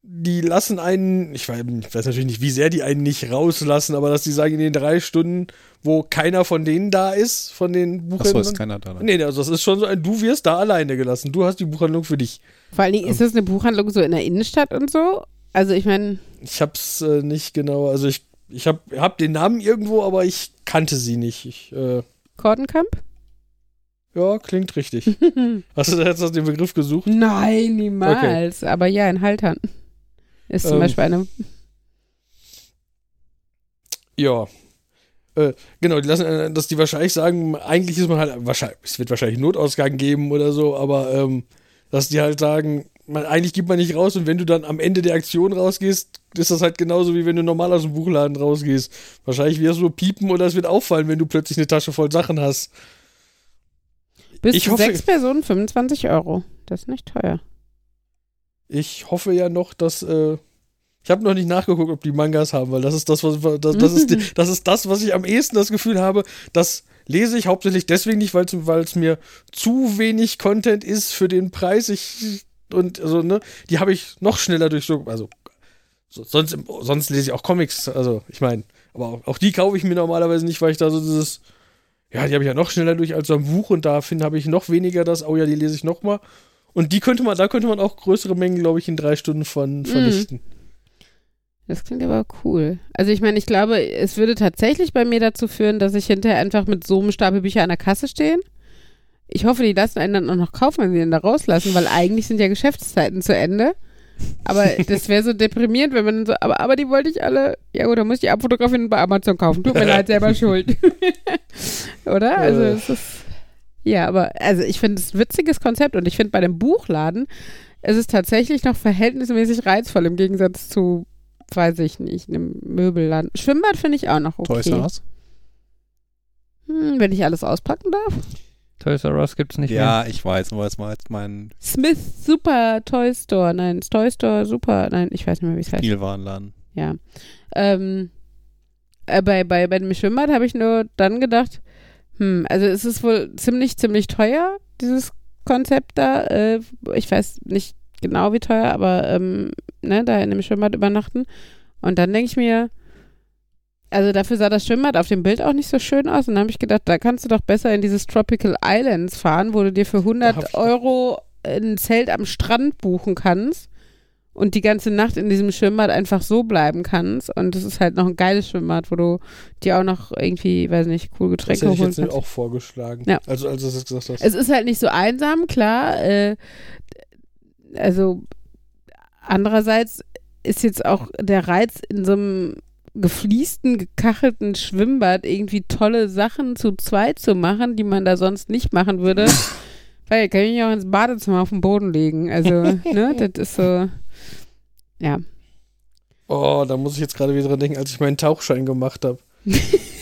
C: die lassen einen, ich weiß, ich weiß natürlich nicht, wie sehr die einen nicht rauslassen, aber dass die sagen, in den drei Stunden, wo keiner von denen da ist, von den
D: Achso,
C: Buchhändlern.
D: ist keiner da. ne?
C: Nee, also das ist schon so ein, du wirst da alleine gelassen. Du hast die Buchhandlung für dich.
A: Vor allen Dingen ist das eine Buchhandlung so in der Innenstadt und so. Also ich meine,
C: Ich hab's äh, nicht genau, also ich, ich hab, hab den Namen irgendwo, aber ich kannte sie nicht. Ich, äh,
A: Kortenkamp?
C: ja, klingt richtig. Hast du da jetzt nach dem Begriff gesucht?
A: Nein, niemals. Aber ja, in Haltern. Ist zum
C: Ähm.
A: Beispiel eine.
C: Ja. Äh, genau, die lassen, äh, dass die wahrscheinlich sagen, eigentlich ist man halt, wahrscheinlich, es wird wahrscheinlich einen Notausgang geben oder so, aber ähm, dass die halt sagen, man, eigentlich gibt man nicht raus und wenn du dann am Ende der Aktion rausgehst, ist das halt genauso wie wenn du normal aus dem Buchladen rausgehst. Wahrscheinlich wirst du piepen oder es wird auffallen, wenn du plötzlich eine Tasche voll Sachen hast.
A: Bis
C: ich
A: zu
C: hoffe-
A: sechs Personen 25 Euro. Das ist nicht teuer.
C: Ich hoffe ja noch, dass, äh, Ich habe noch nicht nachgeguckt, ob die Mangas haben, weil das ist das, was das, das, ist, die- das ist das, was ich am ehesten das Gefühl habe, das lese ich hauptsächlich deswegen nicht, weil es mir zu wenig Content ist für den Preis. Ich und also, ne, die habe ich noch schneller durch so, also so, sonst, sonst lese ich auch Comics, also ich meine, aber auch, auch die kaufe ich mir normalerweise nicht, weil ich da so dieses, ja, die habe ich ja noch schneller durch als so ein Buch und da finde habe ich noch weniger das, oh ja, die lese ich noch mal. Und die könnte man, da könnte man auch größere Mengen, glaube ich, in drei Stunden von vernichten.
A: Das klingt aber cool. Also ich meine, ich glaube, es würde tatsächlich bei mir dazu führen, dass ich hinterher einfach mit so einem Stapel Bücher an der Kasse stehen. Ich hoffe, die lassen einen dann auch noch kaufen, wenn sie den da rauslassen, weil eigentlich sind ja Geschäftszeiten zu Ende. Aber das wäre so deprimierend, wenn man dann so, aber, aber die wollte ich alle, ja gut, dann muss ich die abfotografieren und bei Amazon kaufen. Tut mir leid, selber schuld. Oder? Also es ist, ja, aber also ich finde es ein witziges Konzept und ich finde bei dem Buchladen, es ist tatsächlich noch verhältnismäßig reizvoll im Gegensatz zu, weiß ich nicht, einem Möbelladen. Schwimmbad finde ich auch noch okay.
D: Toys R Us?
A: Hm, wenn ich alles auspacken darf.
B: Toys R Us gibt's nicht mehr.
D: Ja, ich weiß, aber es war jetzt mein
A: Smith Super Toy Store. Nein, Toy Store Super. Nein, ich weiß nicht mehr, wie es heißt.
D: Spielwarenladen.
A: Ja. Ähm, äh, bei, bei, bei dem Schwimmbad habe ich nur dann gedacht, hm, also es ist wohl ziemlich, ziemlich teuer, dieses Konzept da. Äh, ich weiß nicht genau, wie teuer, aber ähm, ne, da in dem Schwimmbad übernachten. Und dann denke ich mir, also dafür sah das Schwimmbad auf dem Bild auch nicht so schön aus. Und dann habe ich gedacht, da kannst du doch besser in dieses Tropical Islands fahren, wo du dir für
C: Da hab
A: 100
C: ich-
A: Euro ein Zelt am Strand buchen kannst und die ganze Nacht in diesem Schwimmbad einfach so bleiben kannst. Und es ist halt noch ein geiles Schwimmbad, wo du dir auch noch irgendwie, weiß nicht, cool
C: Das
A: Getränke
C: hätte ich
A: holen
C: jetzt nämlich
A: kannst.
C: auch vorgeschlagen.
A: Ja.
C: Also, als du das jetzt gesagt hast.
A: Es ist halt nicht so einsam, klar. Äh, also andererseits ist jetzt auch der Reiz in so einem gefliesten, gekachelten Schwimmbad irgendwie tolle Sachen zu zweit zu machen, die man da sonst nicht machen würde. Weil kann ich mich auch ins Badezimmer auf den Boden legen. Also, ne, das ist so. Ja.
C: Oh, da muss ich jetzt gerade wieder dran denken, als ich meinen Tauchschein gemacht habe.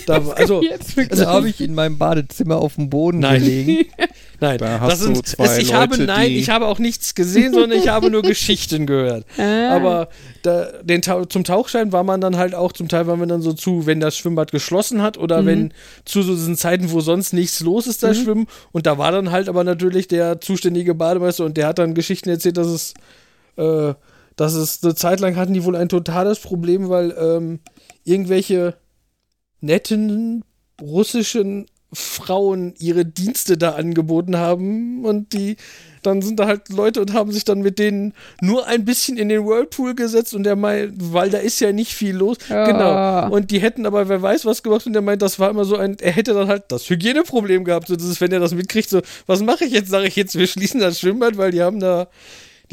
C: Da, also.
B: Also habe ich in meinem Badezimmer auf dem Boden
C: Nein.
B: gelegen.
C: nein,
D: Da hast
C: das sind,
D: du zwei
C: es, ich habe,
D: Leute,
C: nein,
D: die-
C: ich habe auch nichts gesehen, sondern ich habe nur Geschichten gehört.
A: Ah.
C: Aber da, den zum Tauchschein war man dann halt auch zum Teil, war man dann so zu, wenn das Schwimmbad geschlossen hat oder
A: Mhm.
C: wenn zu so diesen Zeiten, wo sonst nichts los ist, da
A: Mhm.
C: schwimmen. Und da war dann halt aber natürlich der zuständige Bademeister und der hat dann Geschichten erzählt, dass es, äh, dass es eine Zeit lang hatten die wohl ein totales Problem, weil ähm, irgendwelche netten russischen Frauen ihre Dienste da angeboten haben und die dann sind da halt Leute und haben sich dann mit denen nur ein bisschen in den Whirlpool gesetzt und der meint, weil da ist ja nicht viel los.
A: Ja.
C: Genau. Und die hätten aber wer weiß was gemacht und der meint, das war immer so ein, er hätte dann halt das Hygieneproblem gehabt. So, das ist, wenn er das mitkriegt, so, was mache ich jetzt? Sage ich jetzt, wir schließen das Schwimmbad, weil die haben da,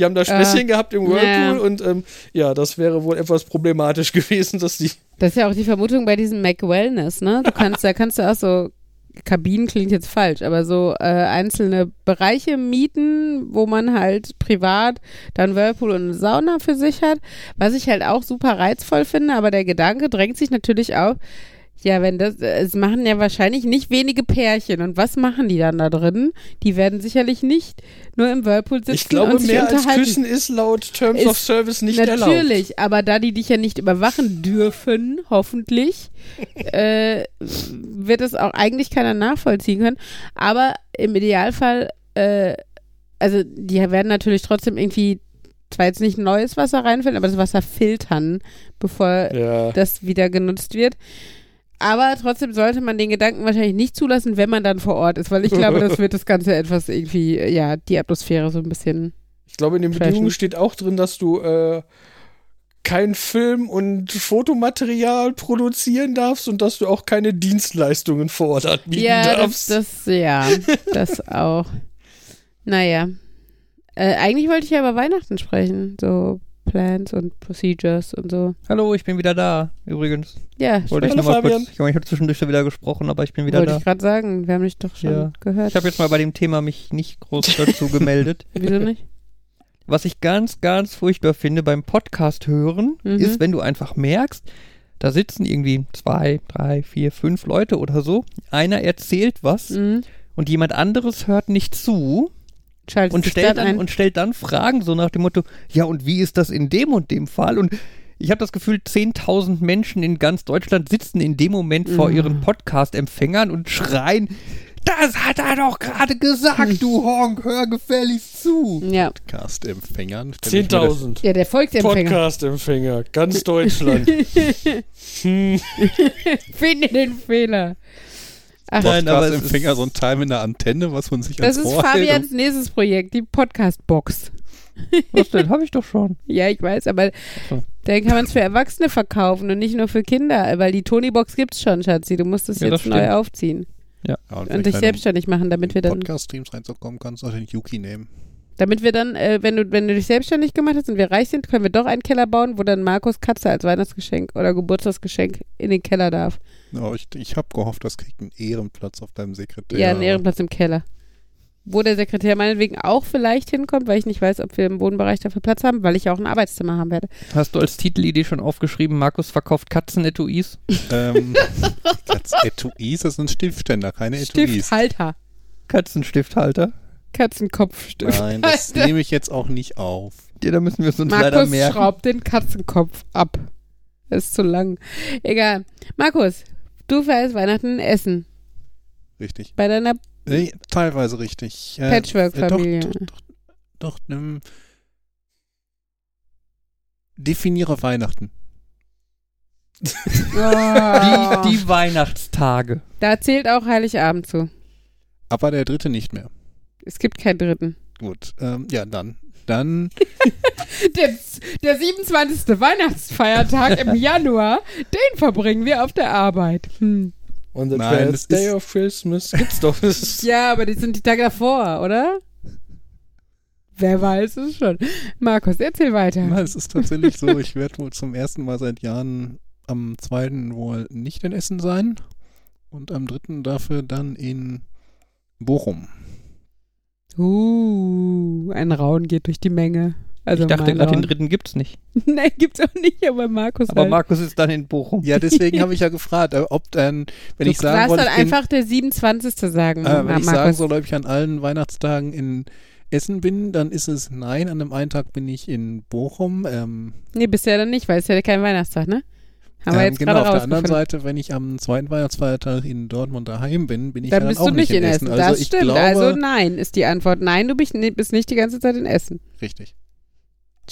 C: die haben da Späßchen gehabt im Whirlpool
A: ja.
C: und ähm, ja, das wäre wohl etwas problematisch gewesen, dass die.
A: Das ist ja auch die Vermutung bei diesem Mac Wellness, ne? Du kannst, da kannst du auch so, Kabinen klingt jetzt falsch, aber so äh, einzelne Bereiche mieten, wo man halt privat dann Whirlpool und Sauna für sich hat, was ich halt auch super reizvoll finde, aber der Gedanke drängt sich natürlich auf, ja, wenn das, es machen ja wahrscheinlich nicht wenige Pärchen und was machen die dann da drin? Die werden sicherlich nicht nur im Whirlpool sitzen
C: Ich glaube,
A: und sich
C: mehr als. Küssen ist laut Terms
A: Ist
C: of Service nicht erlaubt.
A: Natürlich, aber da die dich ja nicht überwachen dürfen, hoffentlich, äh, wird es auch eigentlich keiner nachvollziehen können. Aber im Idealfall, äh, also die werden natürlich trotzdem irgendwie, zwar jetzt nicht neues Wasser reinfällen, aber das Wasser filtern, bevor
C: Ja.
A: das wieder genutzt wird. Aber trotzdem sollte man den Gedanken wahrscheinlich nicht zulassen, wenn man dann vor Ort ist, weil ich glaube, das wird das Ganze etwas irgendwie, ja, die Atmosphäre so ein bisschen.
C: Ich glaube, in den
A: Flashen.
C: Bedingungen steht auch drin, dass du äh, kein Film- und Fotomaterial produzieren darfst und dass du auch keine Dienstleistungen vor Ort anbieten
A: Ja, das,
C: darfst.
A: das, ja, das auch. Naja. Äh, eigentlich wollte ich ja über Weihnachten sprechen. So Plans und Procedures und so.
B: Hallo, ich bin wieder da. Übrigens.
A: Ja,
B: Wollte ich nochmal kurz. Ich habe zwischendurch schon wieder gesprochen, aber ich bin wieder
A: wollte
B: da.
A: ich gerade sagen. Wir haben dich doch schon
B: Ja.
A: gehört.
B: Ich habe jetzt mal bei dem Thema mich nicht groß dazu gemeldet.
A: Wieso nicht?
B: Was ich ganz, ganz furchtbar finde beim Podcast hören,
A: Mhm.
B: ist, wenn du einfach merkst, da sitzen irgendwie zwei, drei, vier, fünf Leute oder so. Einer erzählt was
A: Mhm.
B: und jemand anderes hört nicht zu
A: Schaltet
B: und stellt,
A: dann
B: dann, und stellt dann Fragen so nach dem Motto, ja und wie ist das in dem und dem Fall? Und ich habe das Gefühl, 10.000 Menschen in ganz Deutschland sitzen in dem Moment vor
A: Mhm.
B: ihren Podcast-Empfängern und schreien, das hat er doch gerade gesagt, du Honk, hör gefälligst zu.
A: Ja.
D: Cast-Empfängern. stell ich mir das-
C: 10.000
A: Ja, der Volksempfänger.
C: Podcast-Empfänger, ganz Deutschland. hm.
A: Finde den Fehler. Ach,
B: Nein, aber es
D: Podcast-Empfänger,
B: ist-
D: so ein Teil mit einer Antenne, was man sich
A: das
D: ans
A: ist Fabians nächstes Projekt, die Podcast-Box.
B: Was denn? Habe ich doch schon.
A: Ja, ich weiß, aber
B: so.
A: dann kann man es für Erwachsene verkaufen und nicht nur für Kinder, weil die Tony-Box gibt's schon, Schatzi. Du musst es
B: Ja, das
A: jetzt neu
B: stimmt.
A: aufziehen
D: Ja,
A: und
D: vielleicht
A: dich selbstständig machen, damit wir dann,
D: Podcast-Streams reinzukommen, kannst du auch den Yuki nehmen.
A: Damit wir dann, äh, wenn du, wenn du dich selbstständig gemacht hast und wir reich sind, können wir doch einen Keller bauen, wo dann Markus Katze als Weihnachtsgeschenk oder Geburtstagsgeschenk in den Keller darf.
D: Ja, ich ich habe gehofft, das kriegt einen Ehrenplatz auf deinem Sekretär.
A: Ja, einen Ehrenplatz im Keller. Wo der Sekretär meinetwegen auch vielleicht hinkommt, weil ich nicht weiß, ob wir im Bodenbereich dafür Platz haben, weil ich ja auch ein Arbeitszimmer haben werde.
B: Hast du als Titelidee schon aufgeschrieben, Markus verkauft Katzenetuis?
D: Ähm, als Etuis, das sind Stiftständer, keine Etuis.
A: Stifthalter.
B: Katzenstifthalter?
A: Katzenkopfstift.
D: Nein, das nehme ich jetzt auch nicht auf.
B: Ja, da müssen wir es uns leider
A: Markus
B: merken.
A: schraubt den Katzenkopf ab. Das ist zu lang. Egal. Markus, du feierst Weihnachten in Essen.
D: Richtig.
A: Bei deiner
D: Nee, teilweise richtig.
A: Patchwork-Familie.
D: Äh, doch, doch, doch, doch nimm, definiere Weihnachten.
A: Oh.
B: Die, die Weihnachtstage.
A: Da zählt auch Heiligabend zu.
D: Aber der dritte nicht mehr.
A: Es gibt keinen dritten.
D: Gut, ähm, ja, dann. Dann,
A: Der, der 27. Weihnachtsfeiertag im Januar, den verbringen wir auf der Arbeit. Hm.
C: On the
D: Nein,
C: 12th
D: es
C: day
D: ist-
C: of Christmas gibt's doch.
A: Ja, aber die sind die Tage davor, oder? Wer weiß es schon. Markus, erzähl weiter.
D: na, es ist tatsächlich so, ich werde wohl zum ersten Mal seit Jahren am zweiten wohl nicht in Essen sein und am dritten dafür dann in Bochum.
A: Uh, ein Rauen geht durch die Menge. Also
B: ich dachte gerade, den dritten gibt's nicht.
A: Nein, gibt's auch nicht, aber Markus
B: Aber
A: halt.
B: Markus ist dann in Bochum.
D: Ja, deswegen habe ich ja gefragt, äh, ob dann, wenn
A: du
D: ich sagen
A: darfst
D: wollte,
A: dann
D: ich bin,
A: einfach der 27. sagen,
D: äh, wenn ich sagen
A: Markus.
D: soll, ob ich an allen Weihnachtstagen in Essen bin, dann ist es nein. An dem einen Tag bin ich in Bochum. Ähm,
A: nee, bist du ja dann nicht, weil es ja kein Weihnachtstag, ne? Haben wir
D: ähm,
A: jetzt
D: genau,
A: gerade
D: auf der anderen. Seite, wenn ich am zweiten Weihnachtsfeiertag in Dortmund daheim bin, bin ich
A: Dann
D: ja dann
A: bist
D: auch
A: du nicht in Essen.
D: Also
A: das stimmt.
D: glaube,
A: also nein ist die Antwort. Nein, du bist ni- bist nicht die ganze Zeit in Essen.
D: richtig.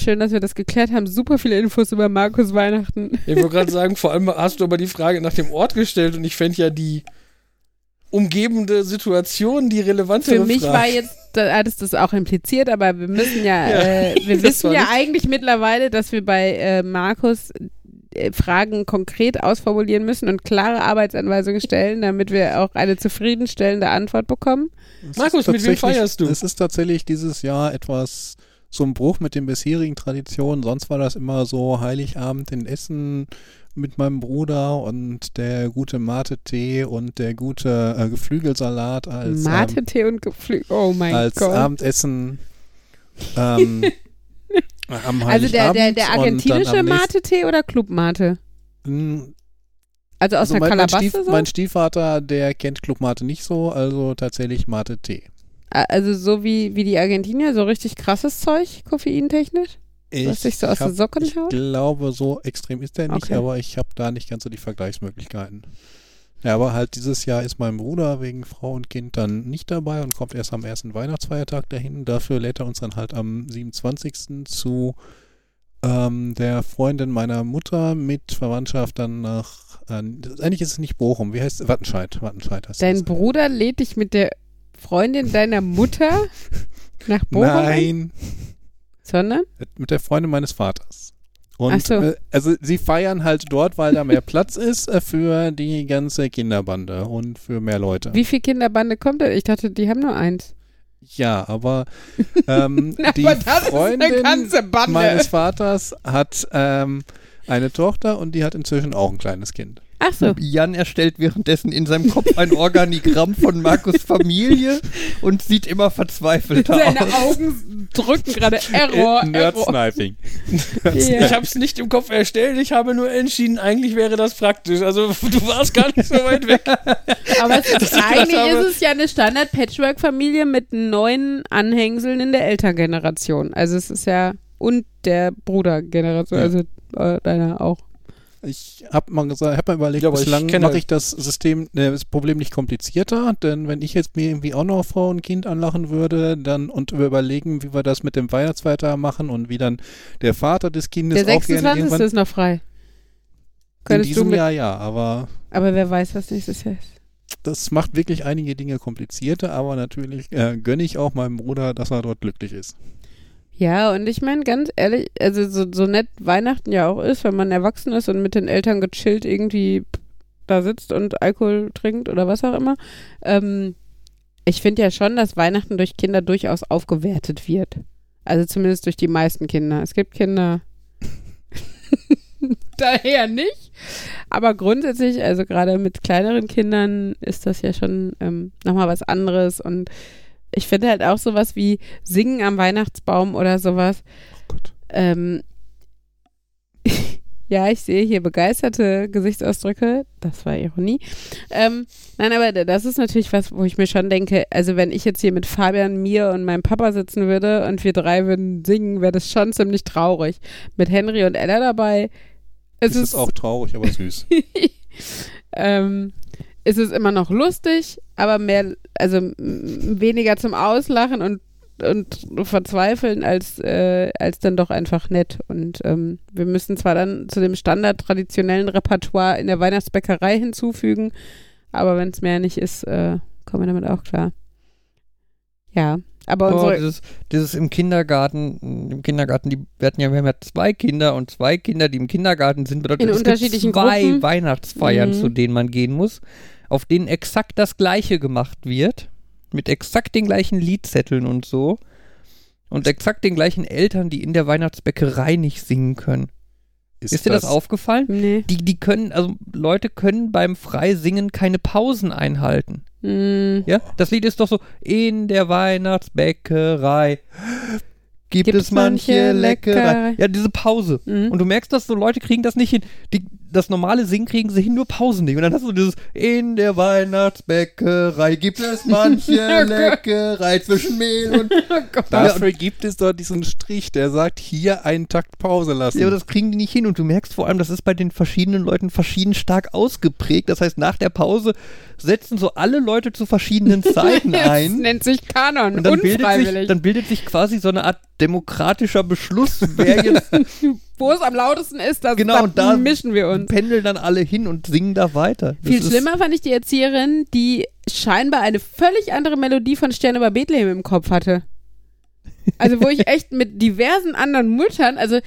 A: Schön, dass wir das geklärt haben. Super viele Infos über Markus Weihnachten.
C: Ich wollte gerade sagen, vor allem hast du aber die Frage nach dem Ort gestellt und ich fände ja die umgebende Situation die relevantere
A: Für mich
C: Frage.
A: war jetzt, da hattest du es auch impliziert, aber wir müssen ja,
C: Ja,
A: äh, wir wissen ja
C: nicht-
A: eigentlich mittlerweile, dass wir bei äh, Markus Fragen konkret ausformulieren müssen und klare Arbeitsanweisungen stellen, damit wir auch eine zufriedenstellende Antwort bekommen.
D: Es
C: Markus, mit wem feierst du?
D: Es ist tatsächlich dieses Jahr etwas so ein Bruch mit den bisherigen Traditionen. Sonst war das immer so Heiligabend in Essen mit meinem Bruder und der gute Mate-Tee und der gute äh, Geflügelsalat als, ähm,
A: Mate-Tee und Geflügel. Oh mein
D: als
A: Gott.
D: Abendessen. Ähm,
A: also der, der, der argentinische Mate-Tee oder Club-Mate? Also aus
D: Also
A: der
D: mein, mein,
A: Kalabasse
D: Stief,
A: so?
D: mein Stiefvater, der kennt Club Mate nicht so, also tatsächlich Mate-Tee.
A: Also so wie, wie die Argentinier, so richtig krasses Zeug, koffeintechnisch? Was sich so aus den
D: hab-
A: Socken
D: Ich
A: haut?
D: glaube, so extrem ist der nicht,
A: Okay.
D: aber ich habe da nicht ganz so die Vergleichsmöglichkeiten. Ja, aber halt dieses Jahr ist mein Bruder wegen Frau und Kind dann nicht dabei und kommt erst am ersten Weihnachtsfeiertag dahin. Dafür lädt er uns dann halt am 27. zu ähm, der Freundin meiner Mutter mit Verwandtschaft dann nach, äh, eigentlich ist es nicht Bochum, wie heißt es? Wattenscheid. Wattenscheid heißt
A: Dein. Bruder lädt dich mit der Freundin deiner Mutter nach Bochum ein?
D: Nein,
A: Sondern?
D: mit der Freundin meines Vaters. Und
A: so.
D: äh, also sie feiern halt dort, weil da mehr Platz ist äh, für die ganze Kinderbande und für mehr Leute.
A: Wie viel Kinderbande kommt da? Ich dachte, die haben nur eins.
D: Ja, aber ähm,
A: Na,
D: die
A: aber das ist eine
D: Freundin
A: ganze Bande.
D: meines Vaters hat ähm, eine Tochter und die hat inzwischen auch ein kleines Kind.
A: Ach so.
B: Jan erstellt währenddessen in seinem Kopf ein Organigramm von Markus Familie und sieht immer verzweifelt
A: Seine
B: aus.
A: Augen drücken gerade Error, Error.
D: Sniping.
A: Ja.
C: Ich habe es nicht im Kopf erstellt, ich habe nur entschieden, eigentlich wäre das praktisch. Also du warst gar nicht so weit weg.
A: Aber es ist,
C: ich
A: eigentlich
C: habe-
A: ist es ja eine Standard-Patchwork-Familie mit neun Anhängseln in der Elterngeneration. Also es ist ja und der Brudergeneration,
D: Ja.
A: also äh, deiner auch.
D: Ich habe mal gesagt, habe mal überlegt,
C: Ja,
D: bislang
C: kenne-
D: mache ich das System, äh, das Problem nicht komplizierter, denn wenn ich jetzt mir irgendwie auch noch Frau und Kind anlachen würde, dann und wir überlegen, wie wir das mit dem Weihnachtsfeiertag machen und wie dann der Vater des Kindes
A: Der
D: auch gerne
A: 26.
D: irgendwann
A: ist noch frei.
D: in
A: Könntest du
D: diesem
A: mit,
D: Jahr ja, aber
A: aber wer weiß, was nächstes Jahr ist.
D: das macht wirklich einige Dinge komplizierter, aber natürlich äh, gönne ich auch meinem Bruder, dass er dort glücklich ist.
A: Ja, und ich meine, ganz ehrlich, also so, so nett Weihnachten ja auch ist, wenn man erwachsen ist und mit den Eltern gechillt irgendwie da sitzt und Alkohol trinkt oder was auch immer. Ähm, ich finde ja schon, dass Weihnachten durch Kinder durchaus aufgewertet wird. Also zumindest durch die meisten Kinder. Es gibt Kinder daher nicht. Aber grundsätzlich, also gerade mit kleineren Kindern ist das ja schon ähm, nochmal was anderes und ich finde halt auch sowas wie Singen am Weihnachtsbaum oder sowas.
D: Oh Gott.
A: Ähm, ja, ich sehe hier begeisterte Gesichtsausdrücke. Das war Ironie. Ähm, nein, aber das ist natürlich was, wo ich mir schon denke, also wenn ich jetzt hier mit Fabian, mir und meinem Papa sitzen würde und wir drei würden singen, wäre das schon ziemlich traurig. Mit Henry und Ella dabei. Es
D: Es ist auch traurig, aber süß.
A: ähm, ist es immer noch lustig, aber mehr, also weniger zum Auslachen und, und verzweifeln als, äh, als dann doch einfach nett. Und ähm, wir müssen zwar dann zu dem Standard traditionellen Repertoire in der Weihnachtsbäckerei hinzufügen, aber wenn es mehr nicht ist, äh, kommen wir damit auch klar. Ja, aber
B: Oh,
A: unsere,
B: dieses, dieses im Kindergarten, im Kindergarten, die, wir hatten ja, wir haben ja zwei Kinder und zwei Kinder, die im Kindergarten sind, bedeutet
A: In
B: es
A: unterschiedlichen
B: gibt zwei
A: Gruppen.
B: Weihnachtsfeiern,
A: Mhm.
B: zu denen man gehen muss, auf denen exakt das Gleiche gemacht wird, mit exakt den gleichen Liedzetteln und so und exakt den gleichen Eltern, die in der Weihnachtsbäckerei nicht singen können. Ist, dir das, aufgefallen?
A: nee.
B: Die, die können, also Leute können beim Freisingen keine Pausen einhalten.
A: Mm,
B: Ja, das Lied ist doch so, in der Weihnachtsbäckerei gibt,
A: Gibt
B: es manche Leckerei.
A: Leckerei.
B: Ja, diese Pause.
A: mm.
B: Und du merkst, dass so Leute kriegen das nicht hin. Die, das normale Singen kriegen sie hin, nur Pausen nicht. Und dann hast du dieses, in der Weihnachtsbäckerei gibt es manche Leckerei zwischen Mehl und...
D: Dafür gibt es dort diesen Strich, der sagt, hier einen Takt Pause lassen.
B: Ja, aber das kriegen die nicht hin. Und du merkst vor allem, das ist bei den verschiedenen Leuten verschieden stark ausgeprägt. Das heißt, nach der Pause setzen so alle Leute zu verschiedenen Zeiten
A: Das
B: ein.
A: nennt sich Kanon,
B: Und dann bildet, sich, dann bildet sich quasi so eine Art demokratischer Beschluss, wer jetzt
A: Wo es am lautesten ist, das,
B: Genau,
A: da, mischen wir uns.
B: pendeln dann alle hin und singen da weiter. Das
A: Viel schlimmer fand ich die Erzieherin, die scheinbar eine völlig andere Melodie von Stern über Bethlehem im Kopf hatte. Also wo ich echt mit diversen anderen Müttern, also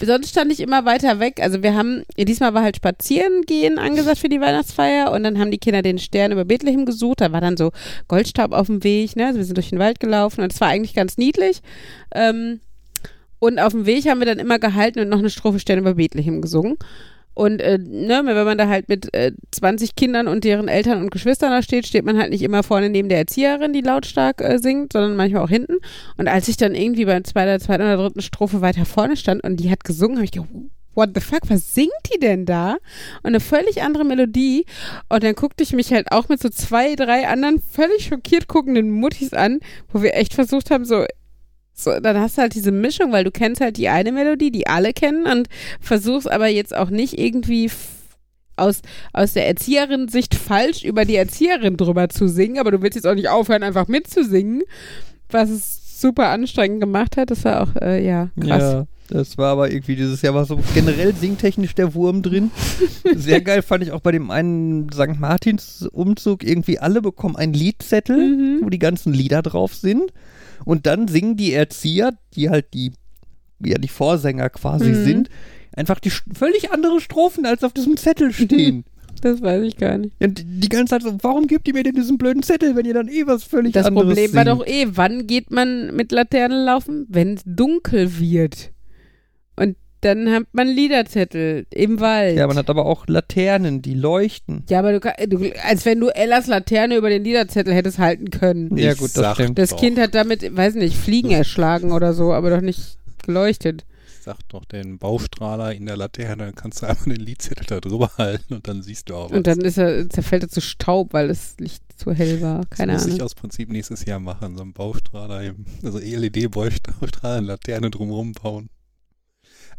A: sonst stand ich immer weiter weg. Also wir haben, diesmal war halt spazieren gehen angesagt für die Weihnachtsfeier und dann haben die Kinder den Stern über Bethlehem gesucht. Da war dann so Goldstaub auf dem Weg, ne? Also wir sind durch den Wald gelaufen und es war eigentlich ganz niedlich. Ähm, und auf dem Weg haben wir dann immer gehalten und noch eine Strophe Stern über Bethlehem gesungen. Und äh, ne, wenn man da halt mit äh, 20 Kindern und deren Eltern und Geschwistern da steht, steht man halt nicht immer vorne neben der Erzieherin, die lautstark äh, singt, sondern manchmal auch hinten. Und als ich dann irgendwie beim zweiten, zweiten oder dritten Strophe weiter vorne stand und die hat gesungen, habe ich gedacht, what the fuck, was singt die denn da? Und eine völlig andere Melodie. Und dann guckte ich mich halt auch mit so zwei, drei anderen völlig schockiert guckenden Muttis an, wo wir echt versucht haben, so so, dann hast du halt diese Mischung, weil du kennst halt die eine Melodie, die alle kennen und versuchst aber jetzt auch nicht irgendwie aus, aus der Erzieherin-Sicht falsch über die Erzieherin drüber zu singen, aber du willst jetzt auch nicht aufhören, einfach mitzusingen, was es super anstrengend gemacht hat. Das war auch, äh, ja, krass.
B: Ja, das war aber irgendwie dieses Jahr war so generell singtechnisch der Wurm drin. Sehr geil fand ich auch bei dem einen St. Martins Umzug irgendwie alle bekommen einen Liedzettel,
A: Mhm.
B: wo die ganzen Lieder drauf sind und dann singen die Erzieher, die halt die ja die Vorsänger quasi
A: Mhm.
B: sind, einfach die völlig andere Strophen als auf diesem Zettel stehen.
A: Das weiß ich gar nicht.
B: Und die ganze Zeit so, warum gebt ihr mir denn diesen blöden Zettel, wenn ihr dann eh was völlig
A: Das
B: anderes
A: Problem war
B: singt?
A: doch eh, wann geht man mit Laternen laufen? Wenn es dunkel wird. Dann hat man Liederzettel im Wald.
B: Ja, man hat aber auch Laternen, die leuchten.
A: Ja, aber du, kann- du als wenn du Ellas Laterne über den Liederzettel hättest halten können.
B: Ja,
D: Ich
B: gut, das
D: sag
B: stimmt.
A: Das
D: doch,
A: Kind hat damit, weiß nicht, Fliegen erschlagen oder so, aber doch nicht geleuchtet.
D: Sag doch den Baustrahler in der Laterne, dann kannst du einfach den Liedzettel da drüber halten und dann siehst du auch was.
A: Und dann ist er, zerfällt er zu Staub, weil das Licht zu hell war. Keine
D: das muss
A: Ahnung.
D: ich aus Prinzip nächstes Jahr machen, so einen Baustrahler, eben, also LED-Baustrahler, Laterne drumherum bauen.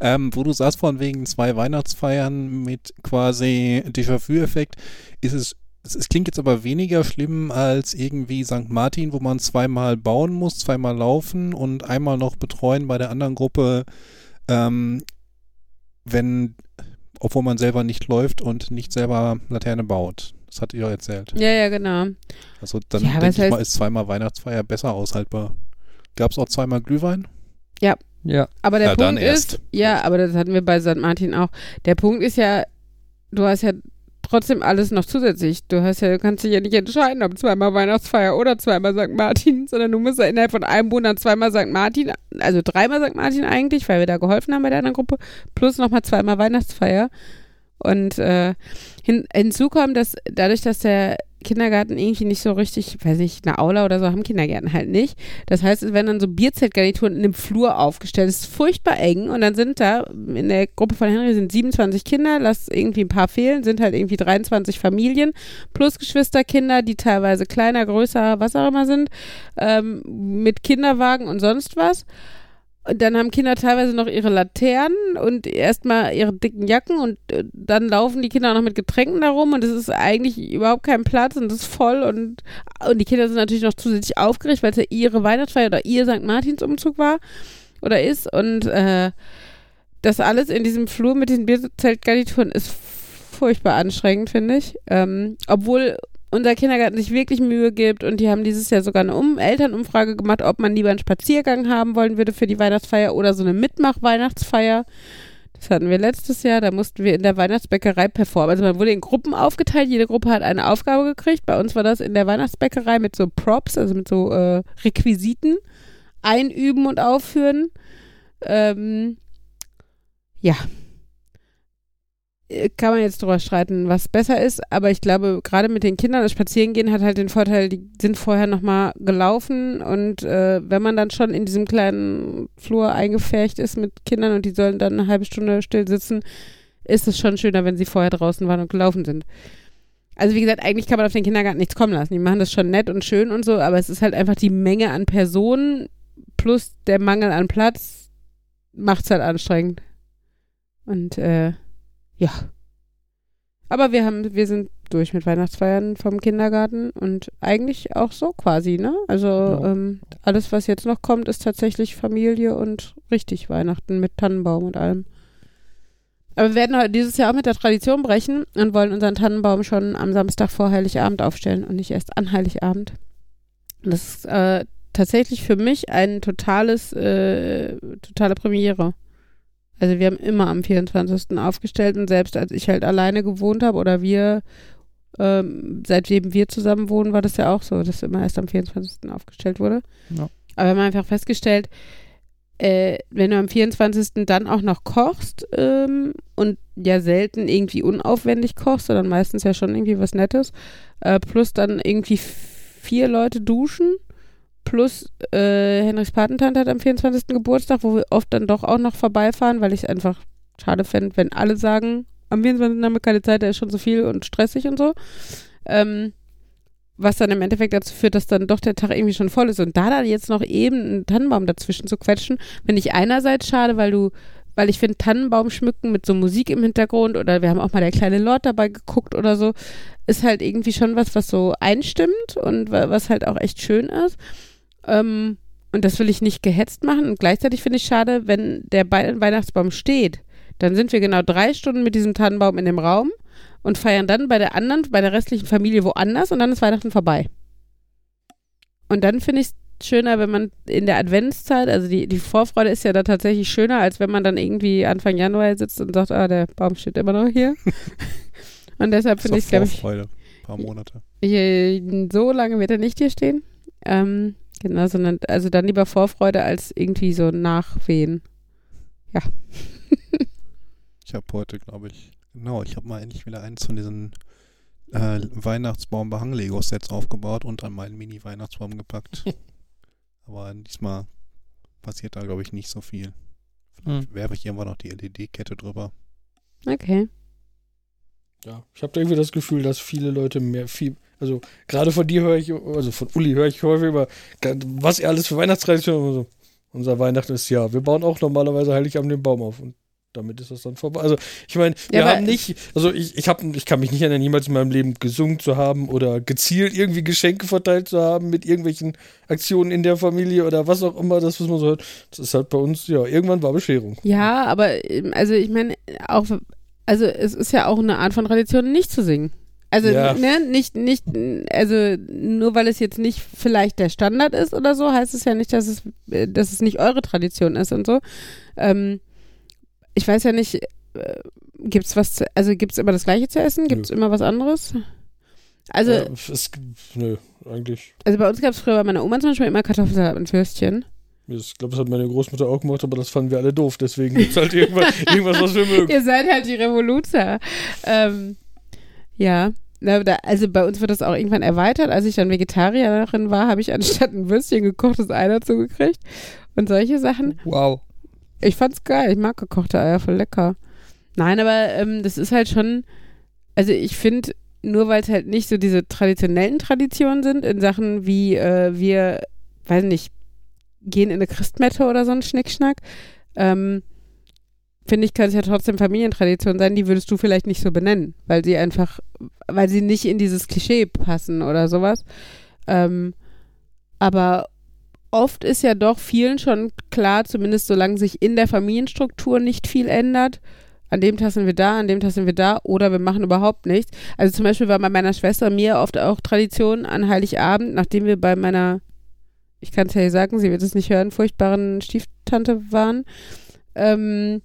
D: Ähm, wo du sagst, von wegen zwei Weihnachtsfeiern mit quasi Déjà-vu-Effekt, ist es, es, klingt jetzt aber weniger schlimm als irgendwie St. Martin, wo man zweimal bauen muss, zweimal laufen und einmal noch betreuen bei der anderen Gruppe, ähm, wenn, obwohl man selber nicht läuft und nicht selber Laterne baut. Das hat ihr erzählt.
A: Ja, ja, genau.
D: Also dann
A: Ja,
D: denke ich
A: heißt-
D: mal, ist zweimal Weihnachtsfeier besser aushaltbar. Gab es auch zweimal Glühwein?
B: Ja.
A: Aber der
D: Ja, dann
A: Punkt
D: erst.
A: ist, ja, aber das hatten wir bei St. Martin auch. Der Punkt ist ja, du hast ja trotzdem alles noch zusätzlich. Du hast ja, du kannst dich ja nicht entscheiden, ob zweimal Weihnachtsfeier oder zweimal St. Martin, sondern du musst ja innerhalb von einem Monat zweimal St. Martin, also dreimal St. Martin eigentlich, weil wir da geholfen haben bei der anderen Gruppe, plus nochmal zweimal Weihnachtsfeier. Und äh, hin, hinzu kommt, dass dadurch, dass der Kindergarten irgendwie nicht so richtig, weiß nicht, eine Aula oder so haben Kindergärten halt nicht. Das heißt, es werden dann so Bierzeltgarnituren in dem Flur aufgestellt. Es ist furchtbar eng und dann sind da, in der Gruppe von Henry sind 27 Kinder, lass irgendwie ein paar fehlen, sind halt irgendwie 23 Familien plus Geschwisterkinder, die teilweise kleiner, größer, was auch immer sind, ähm, mit Kinderwagen und sonst was. Und dann haben Kinder teilweise noch ihre Laternen und erstmal ihre dicken Jacken und äh, dann laufen die Kinder noch mit Getränken da rum und es ist eigentlich überhaupt kein Platz und es ist voll und, und die Kinder sind natürlich noch zusätzlich aufgeregt, weil es ja ihre Weihnachtsfeier oder ihr St. Martins Umzug war oder ist und äh, das alles in diesem Flur mit diesen Bierzeltgarnituren ist furchtbar anstrengend, finde ich. Ähm, obwohl unser Kindergarten sich wirklich Mühe gibt und die haben dieses Jahr sogar eine um Elternumfrage gemacht, ob man lieber einen Spaziergang haben wollen würde für die Weihnachtsfeier oder so eine Mitmach-Weihnachtsfeier. Das hatten wir letztes Jahr, da mussten wir in der Weihnachtsbäckerei performen. Also man wurde in Gruppen aufgeteilt, jede Gruppe hat eine Aufgabe gekriegt. Bei uns war das in der Weihnachtsbäckerei mit so Props, also mit so äh, Requisiten, einüben und aufführen. Ähm, ja, kann man jetzt drüber streiten, was besser ist, aber ich glaube, gerade mit den Kindern das Spazierengehen hat halt den Vorteil, die sind vorher nochmal gelaufen und äh, wenn man dann schon in diesem kleinen Flur eingefärcht ist mit Kindern und die sollen dann eine halbe Stunde still sitzen, ist es schon schöner, wenn sie vorher draußen waren und gelaufen sind. Also wie gesagt, eigentlich kann man auf den Kindergarten nichts kommen lassen. Die machen das schon nett und schön und so, aber es ist halt einfach die Menge an Personen plus der Mangel an Platz macht's halt anstrengend. Und äh, ja. Aber wir haben, wir sind durch mit Weihnachtsfeiern vom Kindergarten und eigentlich auch so quasi, ne? Also
B: Ja.
A: ähm, alles, was jetzt noch kommt, ist tatsächlich Familie und richtig Weihnachten mit Tannenbaum und allem. Aber wir werden heute dieses Jahr auch mit der Tradition brechen und wollen unseren Tannenbaum schon am Samstag vor Heiligabend aufstellen und nicht erst an Heiligabend. Und das ist äh, tatsächlich für mich ein totales, äh, totale Premiere. Also wir haben immer am 24. aufgestellt und selbst als ich halt alleine gewohnt habe oder wir, ähm, seitdem wir zusammen wohnen, war das ja auch so, dass immer erst am 24. aufgestellt wurde.
B: Ja.
A: Aber wir haben einfach festgestellt, äh, wenn du am 24. dann auch noch kochst ähm, und ja selten irgendwie unaufwendig kochst, sondern meistens ja schon irgendwie was Nettes, äh, plus dann irgendwie vier Leute duschen, plus äh, Henrichs Patentante hat am 24. Geburtstag, wo wir oft dann doch auch noch vorbeifahren, weil ich es einfach schade fände, wenn alle sagen, am 24. haben wir keine Zeit, da ist schon so viel und stressig und so. Ähm, was dann im Endeffekt dazu führt, dass dann doch der Tag irgendwie schon voll ist. Und da dann jetzt noch eben einen Tannenbaum dazwischen zu quetschen, finde ich einerseits schade, weil du, weil ich finde, Tannenbaum schmücken mit so Musik im Hintergrund oder wir haben auch mal der kleine Lord dabei geguckt oder so, ist halt irgendwie schon was, was so einstimmt und wa- was halt auch echt schön ist. Ähm, und das will ich nicht gehetzt machen. Und gleichzeitig finde ich schade, wenn der Weihnachtsbaum steht, dann sind wir genau drei Stunden mit diesem Tannenbaum in dem Raum und feiern dann bei der anderen, bei der restlichen Familie woanders und dann ist Weihnachten vorbei. Und dann finde ich es schöner, wenn man in der Adventszeit, also die, die Vorfreude ist ja da tatsächlich schöner, als wenn man dann irgendwie Anfang Januar sitzt und sagt, ah, der Baum steht immer noch hier. und deshalb finde ich es, glaube ich,
D: Vorfreude. Ein paar Monate.
A: hier, so lange wird er nicht hier stehen. Ähm, genau, sondern also dann lieber Vorfreude als irgendwie so Nachwehen.
D: Ich habe heute, glaube ich, genau, ich habe mal endlich wieder eins von diesen äh, Weihnachtsbaum-Behang-Lego-Sets aufgebaut und an meinen Mini-Weihnachtsbaum gepackt. Aber diesmal passiert da, glaube ich, nicht so viel. Vielleicht werfe ich irgendwann noch die LED-Kette drüber.
A: Okay.
C: Ja, ich habe da irgendwie das Gefühl, dass viele Leute mehr viel, also gerade von dir höre ich, also von Uli höre ich häufig über, was er alles für Weihnachtstraditionen und so. Unser Weihnachten ist ja, wir bauen auch normalerweise Heiligabend den Baum auf. Und damit ist das dann vorbei. Also ich meine, wir
A: Ja,
C: haben nicht, also ich, ich, hab, ich kann mich nicht erinnern, jemals in meinem Leben gesungen zu haben oder gezielt irgendwie Geschenke verteilt zu haben mit irgendwelchen Aktionen in der Familie oder was auch immer, das, was man so hört. Das ist halt bei uns, ja, irgendwann war Bescherung.
A: Ja, aber also ich meine, auch, also es ist ja auch eine Art von Tradition, nicht zu singen. Also,
C: Ja.
A: ne, nicht, nicht, also nur weil es jetzt nicht vielleicht der Standard ist oder so, heißt es ja nicht, dass es, dass es nicht eure Tradition ist und so. Ähm, ich weiß ja nicht, äh, gibt's was, zu, also gibt's immer das Gleiche zu essen? Gibt's immer was anderes? Also,
C: äh, es, nö, eigentlich.
A: also bei uns gab es früher bei meiner Oma zum Beispiel immer Kartoffelsalat mit Würstchen.
C: Ich glaube, das hat meine Großmutter auch gemacht, aber das fanden wir alle doof. Deswegen gibt's halt irgendwas, irgendwas was wir mögen.
A: Ihr seid halt die Revoluzer. Ähm, ja. Also bei uns wird das auch irgendwann erweitert. Als ich dann Vegetarierin war, habe ich anstatt ein Würstchen gekochtes Ei dazu gekriegt. Und solche Sachen.
B: Wow.
A: Ich fand's geil. Ich mag gekochte Eier voll lecker. Nein, aber ähm, das ist halt schon. Also ich finde, nur weil es halt nicht so diese traditionellen Traditionen sind, in Sachen wie äh, wir, weiß nicht, gehen in eine Christmette oder so ein Schnickschnack, ähm, finde ich, kann es ja trotzdem Familientradition sein, die würdest du vielleicht nicht so benennen, weil sie einfach, weil sie nicht in dieses Klischee passen oder sowas. Ähm, aber oft ist ja doch vielen schon klar, zumindest solange sich in der Familienstruktur nicht viel ändert. An dem Tag sind wir da, an dem Tag sind wir da oder wir machen überhaupt nichts. Also zum Beispiel war bei meiner Schwester mir oft auch Tradition an Heiligabend, nachdem wir bei meiner, ich kann es ja sagen, sie wird es nicht hören, furchtbaren Stieftante waren, ähm,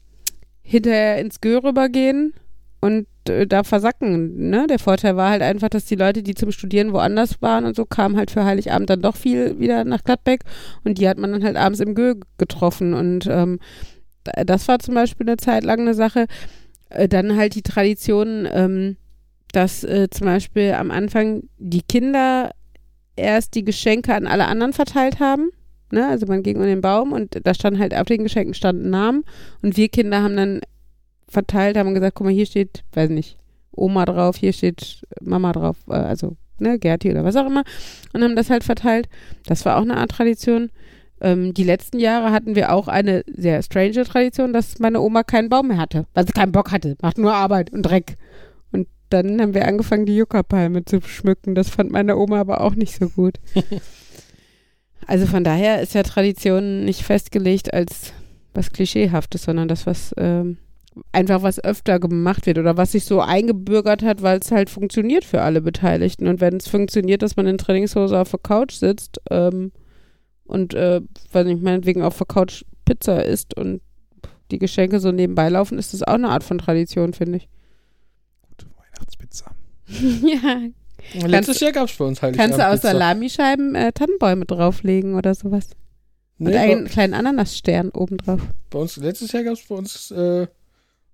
A: hinterher ins Gö rübergehen und äh, da versacken. Ne? Der Vorteil war halt einfach, dass die Leute, die zum Studieren woanders waren und so, kamen halt für Heiligabend dann doch viel wieder nach Gladbeck und die hat man dann halt abends im Gö getroffen und ähm, da- das war zum Beispiel eine Zeit lang eine Sache. Äh, dann halt die Tradition, ähm, dass äh, zum Beispiel am Anfang die Kinder erst die Geschenke an alle anderen verteilt haben. Ne? Also man ging um den Baum und da stand halt auf den Geschenken standen Namen und wir Kinder haben dann verteilt, haben gesagt, guck mal, hier steht, weiß nicht, Oma drauf, hier steht Mama drauf, äh, also ne, Gerti oder was auch immer und haben das halt verteilt. Das war auch eine Art Tradition. Ähm, die letzten Jahre hatten wir auch eine sehr strange Tradition, dass meine Oma keinen Baum mehr hatte, weil sie keinen Bock hatte, macht nur Arbeit und Dreck. Und dann haben wir angefangen, die Juckerpalme zu schmücken. Das fand meine Oma aber auch nicht so gut. also von daher ist ja Tradition nicht festgelegt als was Klischeehaftes, sondern das, was ähm, einfach was öfter gemacht wird oder was sich so eingebürgert hat, weil es halt funktioniert für alle Beteiligten. Und wenn es funktioniert, dass man in Trainingshose auf der Couch sitzt ähm, und, äh, weiß nicht, meinetwegen auf der Couch Pizza isst und die Geschenke so nebenbei laufen, ist das auch eine Art von Tradition, finde ich.
D: Gute Weihnachtspizza.
A: ja.
C: Letztes Jahr gab's bei uns Heiligabend.
A: Kannst du aus. Salamischeiben äh, Tannenbäume drauflegen oder sowas? Und
C: Nee,
A: einen
C: bei,
A: kleinen Ananasstern obendrauf.
C: bei uns, letztes Jahr gab's bei uns äh,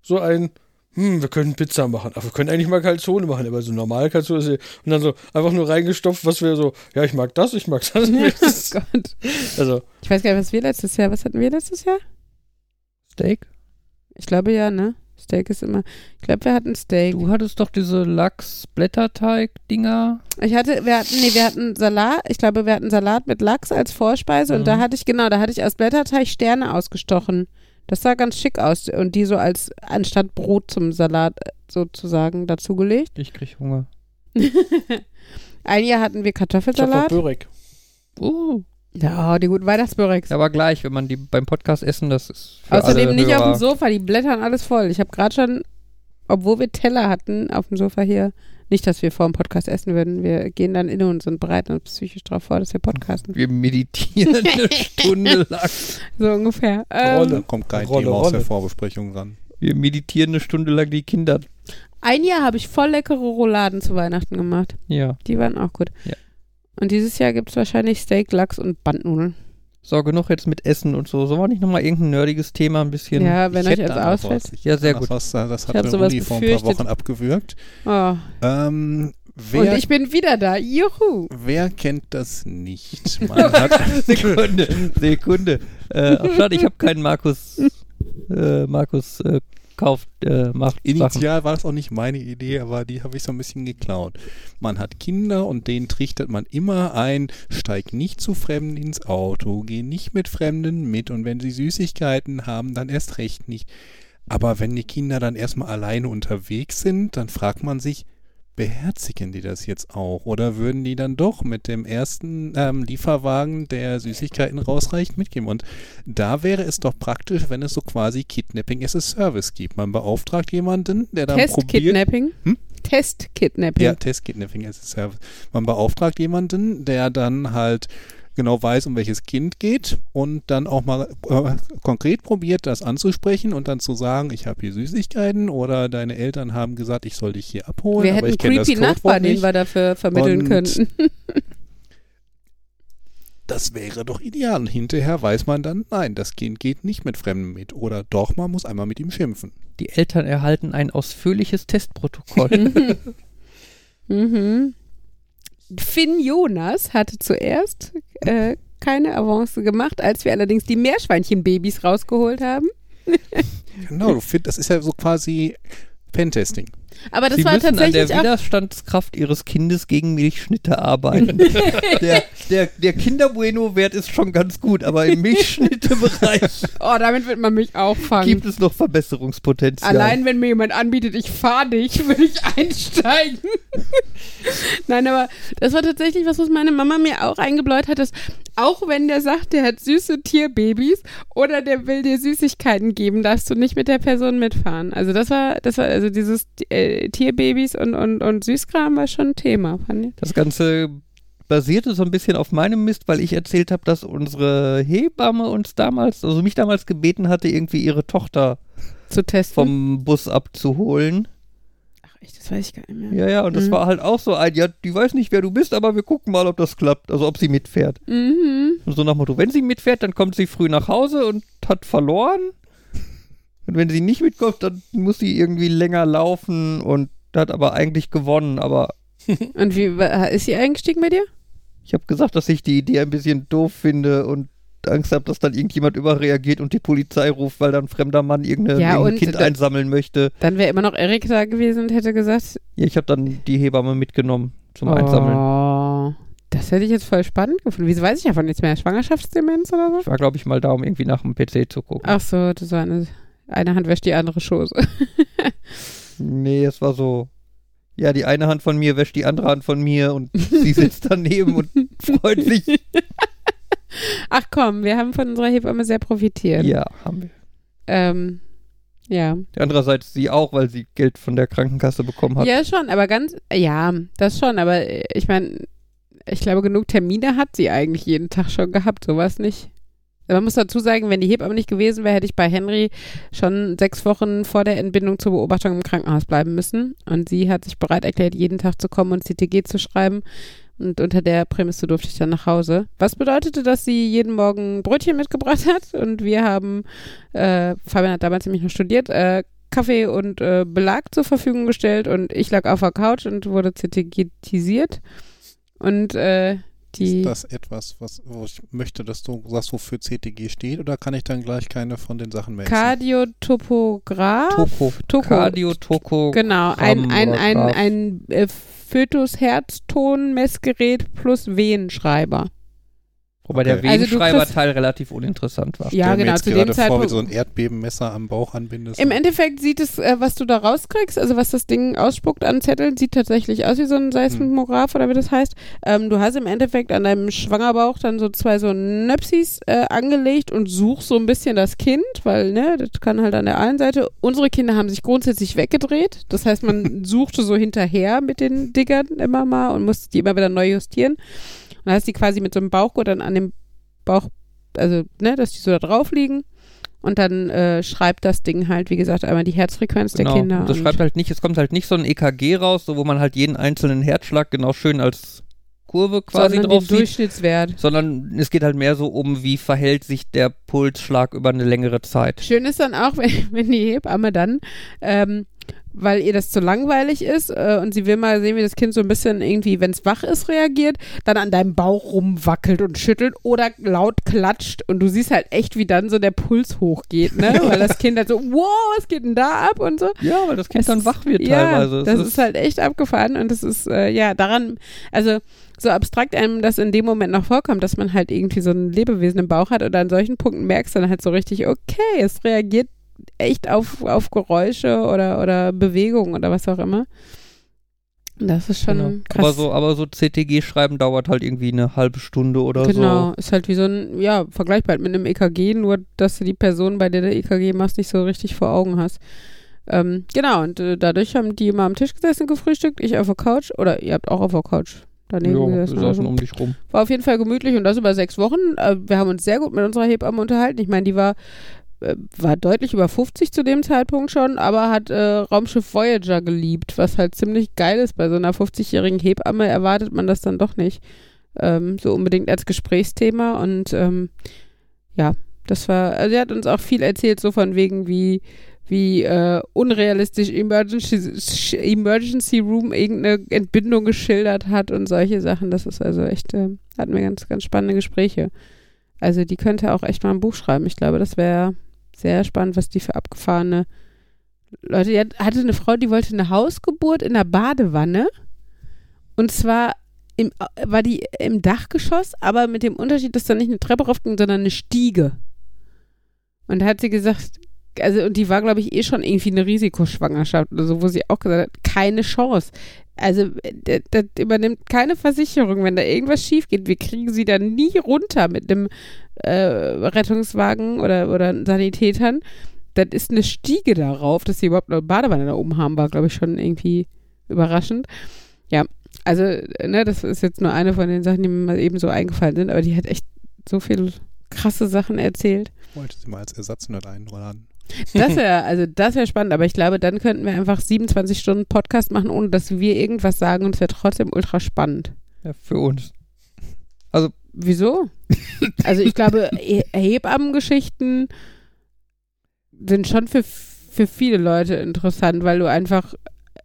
C: so ein, hm, wir können Pizza machen. Aber wir können eigentlich mal Calzone machen, aber so normal Calzone ist ja- und dann so einfach nur reingestopft, was wir so, ja, ich mag das, ich mag das.
A: oh Gott.
C: also,
A: Ich weiß gar nicht, was wir letztes Jahr, was hatten wir letztes Jahr?
B: Steak?
A: Ich glaube ja, ne? Steak ist immer. Ich glaube, wir hatten Steak.
B: Du hattest doch diese Lachs-Blätterteig-Dinger.
A: Ich hatte, wir hatten, nee, wir hatten Salat. Ich glaube, wir hatten Salat mit Lachs als Vorspeise und
B: Mhm.
A: da hatte ich, genau, da hatte ich aus Blätterteig Sterne ausgestochen. Das sah ganz schick aus und die so als, anstatt Brot zum Salat äh, sozusagen dazugelegt.
B: Ich krieg Hunger.
A: Ein Jahr hatten wir
C: ich hab
A: Kartoffelsalat.
C: Börek.
B: Uh.
A: Ja, die guten Weihnachtsbörex.
B: Aber gleich, wenn man die beim Podcast essen, das ist für
A: Außerdem
B: alle
A: nicht auf
B: Hörer.
A: dem Sofa, die blättern alles voll. Ich habe gerade schon, obwohl wir Teller hatten auf dem Sofa hier, nicht, dass wir vor dem Podcast essen würden. Wir gehen dann in uns und bereiten uns psychisch darauf vor, dass wir podcasten.
B: Wir meditieren eine Stunde lang.
A: So ungefähr. Ähm,
C: Rolle.
D: Da kommt kein
C: Rolle,
D: Thema aus der
C: Rolle.
D: Vorbesprechung ran.
B: Wir meditieren eine Stunde lang die Kinder.
A: ein Jahr habe ich voll leckere Rouladen zu Weihnachten gemacht.
B: Ja.
A: Die waren auch gut.
B: Ja.
A: Und dieses Jahr gibt es wahrscheinlich Steak, Lachs und Bandnudeln.
B: So, genug jetzt mit Essen und so. Sollen wir nicht nochmal irgendein nerdiges Thema ein bisschen.
A: Ja, wenn
D: Ich
A: euch jetzt ausfällt.
B: Ja, sehr gut.
D: Was, das
A: Ich
D: hat
A: sowas
D: Uni vor ein paar. Wochen abgewürgt.
A: Oh.
D: Ähm, wer,
A: Und ich bin wieder da. Juhu.
D: wer kennt das nicht? Man hat,
B: Sekunde, Sekunde. Äh, ach, schade, ich habe keinen Markus. Äh, Markus äh, kauft, äh, macht Sachen.
D: Initial war das auch nicht meine Idee, aber die habe ich so ein bisschen geklaut. Man hat Kinder und denen trichtert man immer ein, steig nicht zu Fremden ins Auto, geh nicht mit Fremden mit und wenn sie Süßigkeiten haben, dann erst recht nicht. Aber wenn die Kinder dann erstmal alleine unterwegs sind, dann fragt man sich, beherzigen die das jetzt auch? Oder würden die dann doch mit dem ersten ähm, Lieferwagen, der Süßigkeiten rausreicht, mitgehen? Und da wäre es doch praktisch, wenn es so quasi Kidnapping as a Service gibt. Man beauftragt jemanden, der dann probiert...
A: Test-Kidnapping?
D: Hm?
A: Test-Kidnapping.
D: Ja, Test-Kidnapping as a Service. Man beauftragt jemanden, der dann halt genau weiß, um welches Kind geht und dann auch mal äh, konkret probiert, das anzusprechen und dann zu sagen, ich habe hier Süßigkeiten oder deine Eltern haben gesagt, ich soll dich hier abholen.
A: wir
D: aber
A: hätten
D: ich kenn das
A: creepy
D: Codewort
A: Nachbar, den wir dafür vermitteln
D: Und-
A: könnten.
D: Das wäre doch ideal. Und hinterher weiß man dann, nein, das Kind geht nicht mit Fremden mit. Oder doch, man muss einmal mit ihm schimpfen.
B: Die Eltern erhalten ein ausführliches Testprotokoll.
A: Mhm. Finn Jonas hatte zuerst äh, keine Avance gemacht, als wir allerdings die Meerschweinchenbabys rausgeholt haben.
D: Genau, das ist ja so quasi Pentesting.
A: Aber das
B: Sie
A: war
B: müssen an der
A: tatsächlich.
B: Widerstandskraft ihres Kindes gegen Milchschnitte arbeiten. der, der, der Kinderbueno-Wert ist schon ganz gut, aber im Milchschnitte-Bereich
A: Oh, damit wird man mich auch fangen.
B: gibt es noch Verbesserungspotenzial.
A: Allein wenn mir jemand anbietet, ich fahre dich, würde ich einsteigen. Nein, aber das war tatsächlich was, was meine Mama mir auch eingebläut hat, dass auch wenn der sagt, der hat süße Tierbabys oder der will dir Süßigkeiten geben, darfst du nicht mit der Person mitfahren. Also das war, das war, also dieses äh, Tierbabys und, und, und Süßkram war schon ein Thema, fand ich.
B: Das Ganze basierte so ein bisschen auf meinem Mist, weil ich erzählt habe, dass unsere Hebamme uns damals, also mich damals gebeten hatte, irgendwie ihre Tochter
A: Zu testen.
B: vom Bus abzuholen.
A: Ach, echt, das weiß ich gar nicht mehr.
B: Ja, ja, und das
A: Mhm.
B: war halt auch so ein, ja, die weiß nicht, wer du bist, aber wir gucken mal, ob das klappt, also ob sie mitfährt.
A: Mhm.
B: Und so nach Motto, wenn sie mitfährt, dann kommt sie früh nach Hause und hat verloren. Und wenn sie nicht mitkommt, dann muss sie irgendwie länger laufen und hat aber eigentlich gewonnen. Aber
A: Und wie ist sie eingestiegen bei dir?
B: ich habe gesagt, dass ich die Idee ein bisschen doof finde und Angst habe, dass dann irgendjemand überreagiert und die Polizei ruft, weil dann ein fremder Mann irgendein
A: Ja,
B: Kind
A: da-
B: einsammeln möchte.
A: Dann wäre immer noch Erik da gewesen und hätte gesagt,
B: Ja, ich habe dann die Hebamme mitgenommen zum Einsammeln.
A: Oh, das hätte ich jetzt voll spannend gefunden. Wieso weiß ich davon nichts mehr? Schwangerschaftsdemenz oder so?
B: Ich war, glaube ich, mal da, um irgendwie nach dem PC zu gucken.
A: Ach so, das war eine, eine Hand wäscht die andere Schoße.
B: Nee, es war so. Ja, die eine Hand von mir wäscht die andere Hand von mir und sie sitzt daneben und freut sich.
A: Ach komm, wir haben von unserer Hebamme sehr profitiert.
B: Ja, haben wir.
A: Ähm, ja.
B: Andererseits sie auch, weil sie Geld von der Krankenkasse bekommen hat.
A: Ja, schon, aber ganz, ja, das schon, aber äh, ich meine, ich glaube, genug Termine hat sie eigentlich jeden Tag schon gehabt, sowas nicht. Man muss dazu sagen, wenn die Hebamme nicht gewesen wäre, hätte ich bei Henry schon sechs Wochen vor der Entbindung zur Beobachtung im Krankenhaus bleiben müssen. Und sie hat sich bereit erklärt, jeden Tag zu kommen und CTG zu schreiben. Und unter der Prämisse durfte ich dann nach Hause. Was bedeutete, dass sie jeden Morgen Brötchen mitgebracht hat. Und wir haben, äh, Fabian hat damals nämlich noch studiert, äh, Kaffee und äh, Belag zur Verfügung gestellt. Und ich lag auf der Couch und wurde CTG-tisiert. Und äh, die.
D: Ist das etwas, was, wo ich möchte, dass du sagst, wofür CTG steht? Oder kann ich dann gleich keine von den Sachen mehr essen?
A: Kardiotopograph.
B: Toko.
A: Toko. Genau, ein, ein, ein,
B: Graph.
A: ein äh, Fötus-Herzton-Messgerät plus Wehenschreiber.
B: Wobei der
D: Okay.
A: Also du
B: Wehenschreiberteil relativ uninteressant war.
A: Ja, genau,
D: jetzt
A: zu
D: gerade
A: dem
D: vor, wie
A: Zeitpunkt.
D: so ein Erdbebenmesser am Bauch anbindest.
A: Im Endeffekt sieht es, äh, was du da rauskriegst, also was das Ding ausspuckt an Zetteln, sieht tatsächlich aus wie so ein Seismograph oder wie das heißt. Ähm, du hast im Endeffekt an deinem Schwangerbauch dann so zwei so Nöpsis äh, angelegt und suchst so ein bisschen das Kind, weil, ne, das kann halt an der einen Seite. Unsere Kinder haben sich grundsätzlich weggedreht. Das heißt, man suchte so hinterher mit den Diggern immer mal und musste die immer wieder neu justieren. Und dann hast die quasi mit so einem Bauchgurt dann an dem Bauch, also, ne, dass die so da drauf liegen. Und dann äh, schreibt das Ding halt, wie gesagt, einmal die Herzfrequenz
B: Genau.
A: der Kinder.
B: Und das schreibt halt nicht, es kommt halt nicht so ein EKG raus, so wo man halt jeden einzelnen Herzschlag genau schön als Kurve quasi
A: sondern
B: drauf
A: den
B: sieht.
A: Durchschnittswert.
B: Sondern es geht halt mehr so um, wie verhält sich der Pulsschlag über eine längere Zeit.
A: Schön ist dann auch, wenn, wenn die Hebamme dann, ähm, weil ihr das zu langweilig ist äh, und sie will mal sehen, wie das Kind so ein bisschen irgendwie, wenn es wach ist, reagiert, dann an deinem Bauch rumwackelt und schüttelt oder laut klatscht und du siehst halt echt, wie dann so der Puls hochgeht, ne? Weil das Kind halt so, wow, was geht denn da ab und so.
B: Ja, weil das Kind
A: Es
B: dann
A: ist-
B: wach wird
A: ja,
B: teilweise.
A: Das ist, halt echt abgefahren und das ist, äh, ja, daran, also so abstrakt einem das in dem Moment noch vorkommt, dass man halt irgendwie so ein Lebewesen im Bauch hat und an solchen Punkten merkst du dann halt so richtig, okay, es reagiert echt auf, auf Geräusche oder, oder Bewegung oder was auch immer. Das ist schon
B: Genau.
A: krass.
B: Aber so, aber so CTG schreiben dauert halt irgendwie eine halbe Stunde oder
A: Genau,
B: so.
A: ist halt wie so ein, ja, vergleichbar halt mit einem EKG, nur dass du die Person, bei der du EKG machst, nicht so richtig vor Augen hast. Ähm, genau, und äh, dadurch haben die immer am Tisch gesessen, gefrühstückt, ich auf der Couch, oder ihr habt auch auf der Couch daneben
B: Ja, wir
A: gesessen. oder
B: saßen
A: so.
B: um dich rum.
A: War auf jeden Fall gemütlich und das über sechs Wochen. Äh, wir haben uns sehr gut mit unserer Hebamme unterhalten. Ich meine, die war, war deutlich über 50 zu dem Zeitpunkt schon, aber hat äh, Raumschiff Voyager geliebt, was halt ziemlich geil ist. Bei so einer 50-jährigen Hebamme erwartet man das dann doch nicht ähm, so unbedingt als Gesprächsthema. Und ähm, ja, das war, also sie hat uns auch viel erzählt, so von wegen, wie wie äh, unrealistisch Emergency, Emergency Room irgendeine Entbindung geschildert hat und solche Sachen. Das ist also echt, äh, hatten wir ganz, ganz spannende Gespräche. Also die könnte auch echt mal ein Buch schreiben. Ich glaube, das wäre sehr spannend, was die für abgefahrene Leute, die hat, hatte eine Frau, die wollte eine Hausgeburt in der Badewanne. Und zwar im, war die im Dachgeschoss, aber mit dem Unterschied, dass da nicht eine Treppe raufging, sondern eine Stiege. Und da hat sie gesagt, also und die war, glaube ich, eh schon irgendwie eine Risikoschwangerschaft oder so, wo sie auch gesagt hat, keine Chance. Also das übernimmt keine Versicherung, wenn da irgendwas schief geht. Wir kriegen sie da nie runter mit einem äh, Rettungswagen oder, oder Sanitätern. Das ist eine Stiege darauf, dass sie überhaupt eine Badewanne da oben haben, war, glaube ich, schon irgendwie überraschend. Ja, also, ne, das ist jetzt nur eine von den Sachen, die mir mal eben so eingefallen sind, aber die hat echt so viele krasse Sachen erzählt.
D: Wollte sie mal als Ersatz nicht einladen.
A: Das wäre, also das wäre spannend, aber ich glaube, dann könnten wir einfach 27 Stunden Podcast machen, ohne dass wir irgendwas sagen und es wäre trotzdem ultra spannend.
B: Ja, für uns.
A: Wieso? Also ich glaube, He- Hebammengeschichten sind schon für, für viele Leute interessant, weil du einfach,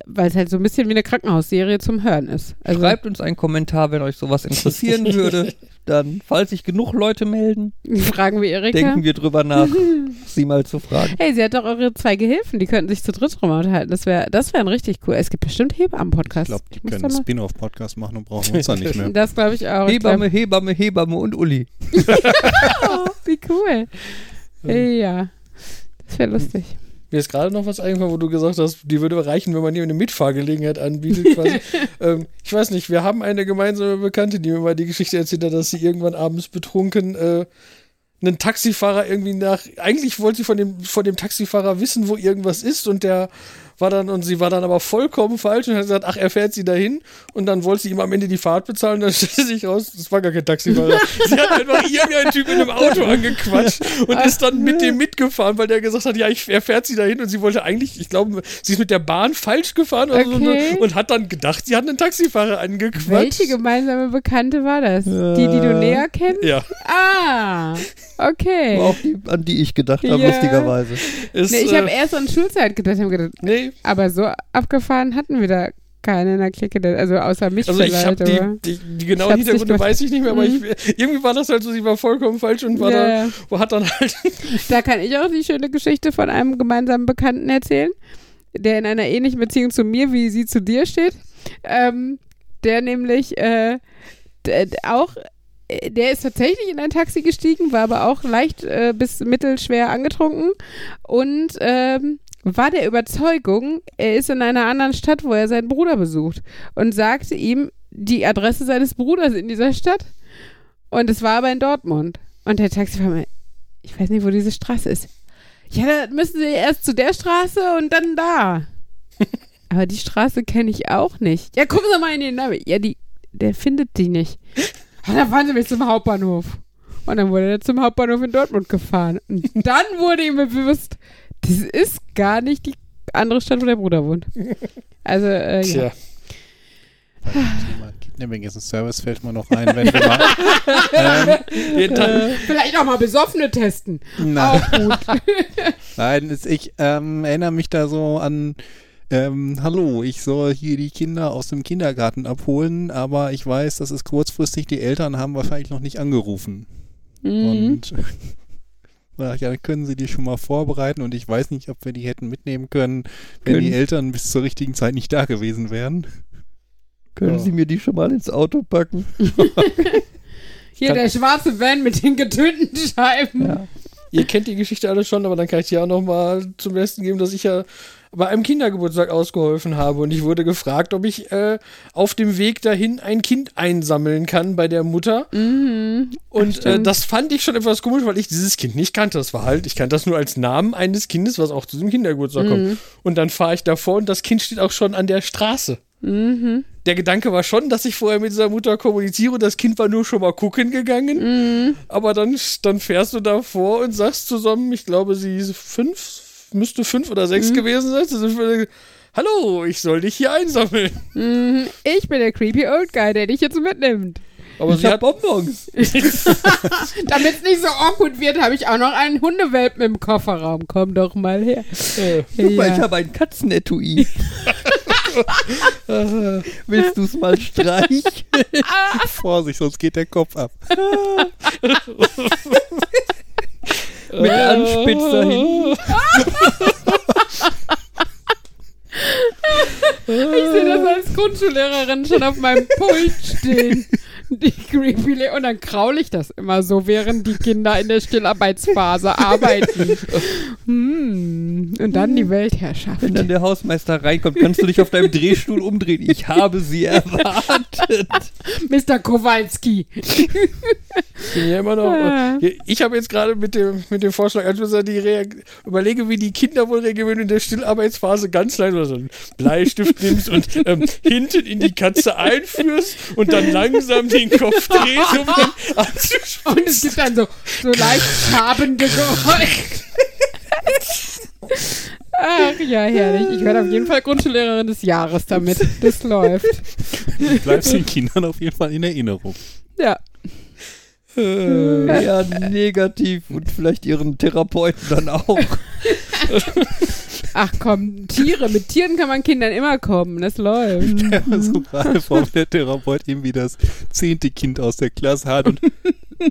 A: weil es halt so ein bisschen wie eine Krankenhausserie zum Hören ist. Also
B: Schreibt uns einen Kommentar, wenn euch sowas interessieren würde. Dann, falls sich genug Leute melden,
A: fragen wir Erika.
B: denken wir drüber nach, sie mal zu fragen.
A: Hey, sie hat doch eure zwei Gehilfen, die könnten sich zu dritt drum unterhalten. Das wäre das wär ein richtig cool. Es gibt bestimmt
D: Ich
A: Hebammen-Podcasts.
D: glaube, die
A: Ich
D: können einen Spin-off-Podcast machen und brauchen uns dann nicht mehr.
A: Das glaube ich auch. Ich
B: Hebamme, Hebamme, Hebamme und Uli.
A: Oh, wie cool. Ja, das wäre lustig.
C: Mir ist gerade noch was eingefallen, wo du gesagt hast, die würde reichen, wenn man ihr eine Mitfahrgelegenheit anbietet. Quasi. ähm, ich weiß nicht, wir haben eine gemeinsame Bekannte, die mir mal die Geschichte erzählt hat, dass sie irgendwann abends betrunken äh, einen Taxifahrer irgendwie nach. Eigentlich wollte sie von dem, von dem Taxifahrer wissen, wo irgendwas ist und der war dann, und sie war dann aber vollkommen falsch und hat gesagt, ach, er fährt sie dahin und dann wollte sie ihm am Ende die Fahrt bezahlen und dann stellte sich raus, das war gar kein Taxifahrer. sie hat einfach irgendeinen Typ in einem Auto angequatscht und ist dann mit dem mitgefahren, weil der gesagt hat, ja, ich, er fährt sie dahin und sie wollte eigentlich, ich glaube, sie ist mit der Bahn falsch gefahren oder so
A: Okay.
C: und hat dann gedacht, sie hat einen Taxifahrer angequatscht.
A: Welche gemeinsame Bekannte war das? Die, die du näher kennst?
C: Ja,
A: Ah, okay.
B: Auch die, an die ich gedacht habe,
A: Ja.
B: lustigerweise.
C: ist,
A: Nee, ich
C: äh,
A: habe erst an Schulzeit gedacht, gedacht,
C: nee,
A: aber so abgefahren hatten wir da keine in der Clique, also außer mich
C: also ich
A: vielleicht.
C: die, die, die genauen Hintergründe weiß ich nicht mehr, aber
A: Mhm.
C: ich, irgendwie war das halt so, sie war vollkommen falsch und war
A: Ja,
C: wo hat dann halt
A: Da kann ich auch die schöne Geschichte von einem gemeinsamen Bekannten erzählen, der in einer ähnlichen Beziehung zu mir, wie sie zu dir steht. Ähm, der nämlich äh, auch, der ist tatsächlich in ein Taxi gestiegen, war aber auch leicht äh, bis mittelschwer angetrunken und ähm, war der Überzeugung, er ist in einer anderen Stadt, wo er seinen Bruder besucht und sagte ihm die Adresse seines Bruders in dieser Stadt. Und es war aber in Dortmund. Und der Taxifahrer, ich weiß nicht, wo diese Straße ist. Ja, da müssen Sie erst zu der Straße und dann da. Aber die Straße kenne ich auch nicht. Ja, gucken Sie mal in den Namen. Ja, die, der findet die nicht. Ah, dann fahren Sie mich zum Hauptbahnhof. Und dann wurde er zum Hauptbahnhof in Dortmund gefahren. Und dann wurde ihm bewusst, das ist gar nicht die andere Stadt, wo der Bruder wohnt. Also, äh, ja.
C: Tja.
D: Thema Kidnapping ist ein Service, fällt mir noch ein, wenn wir mal. ähm,
A: Äh, vielleicht auch mal Besoffene testen.
D: nein,
A: Auch gut.
D: nein ist- ich ähm, erinnere mich da so an. Ähm, hallo, ich soll hier die Kinder aus dem Kindergarten abholen, aber ich weiß, das ist kurzfristig, die Eltern haben wahrscheinlich noch nicht angerufen.
A: Mhm.
D: Und ja, dann können sie die schon mal vorbereiten und ich weiß nicht, ob wir die hätten mitnehmen können, wenn
B: Können-
D: die Eltern bis zur richtigen Zeit nicht da gewesen wären.
B: Können
C: Ja.
B: Sie mir die schon mal ins Auto packen?
A: Hier der schwarze Van mit den getönten Scheiben.
B: Ja.
C: ihr kennt die Geschichte alle schon, aber dann kann ich dir auch noch mal zum Besten geben, dass ich ja bei einem Kindergeburtstag ausgeholfen habe und ich wurde gefragt, ob ich äh, auf dem Weg dahin ein Kind einsammeln kann bei der Mutter.
A: Mhm.
C: Und äh, das fand ich schon etwas komisch, weil ich dieses Kind nicht kannte. Das war halt, ich kannte das nur als Namen eines Kindes, was auch zu diesem Kindergeburtstag kommt. Und dann fahre ich davor und das Kind steht auch schon an der Straße.
A: Mhm.
C: Der Gedanke war schon, dass ich vorher mit dieser Mutter kommuniziere. Das Kind war nur schon mal gucken gegangen.
A: Mhm.
C: Aber dann, dann fährst du davor und sagst zusammen, ich glaube, sie ist fünf, müsste fünf oder sechs
A: Mhm.
C: gewesen sein. Hallo, ich soll dich hier einsammeln.
A: Mhm. Ich bin der creepy old guy, der dich jetzt mitnimmt.
C: Aber
B: ich
C: sie hat
B: Bonbons.
A: Damit es nicht so awkward wird, habe ich auch noch einen Hundewelpen im Kofferraum. Komm doch mal her.
C: äh,
B: Guck mal,
A: Ja.
B: ich habe ein Katzenetui. Willst du es mal streicheln?
D: Vorsicht, sonst geht der Kopf ab.
B: Mit Anspitzer hinten.
A: Ich sehe das als Grundschullehrerin schon auf meinem Pult stehen. Die creepy Le und dann kraul ich das immer so, während die Kinder in der Stillarbeitsphase arbeiten. Hm. Und dann die Weltherrschaft.
B: Wenn dann der Hausmeister reinkommt, kannst du dich auf deinem Drehstuhl umdrehen. Ich habe sie erwartet.
A: Mr. Kowalski.
C: Ich bin ja immer noch.
A: Ah.
C: Ich habe jetzt gerade mit dem, mit dem Vorschlag, als wir die Reak überlege, wie die Kinder wohl reagieren, wenn du in der Stillarbeitsphase ganz leise oder so einen Bleistift nimmst und ähm, hinten in die Katze einführst und dann langsam den Kopf drehst, um ihn anzuspielen.
A: Und es gibt dann so, so leicht schabende Geräusche. Ach ja, herrlich. Ich werde auf jeden Fall Grundschullehrerin des Jahres damit. Das läuft.
D: Du bleibst den Kindern auf jeden Fall in Erinnerung.
A: Ja.
B: Äh, ja, negativ und vielleicht ihren Therapeuten dann auch.
A: Ach komm, Tiere. Mit Tieren kann man Kindern immer kommen. Das läuft.
D: Der war so gerade vor der Therapeut irgendwie das zehnte Kind aus der Klasse hat und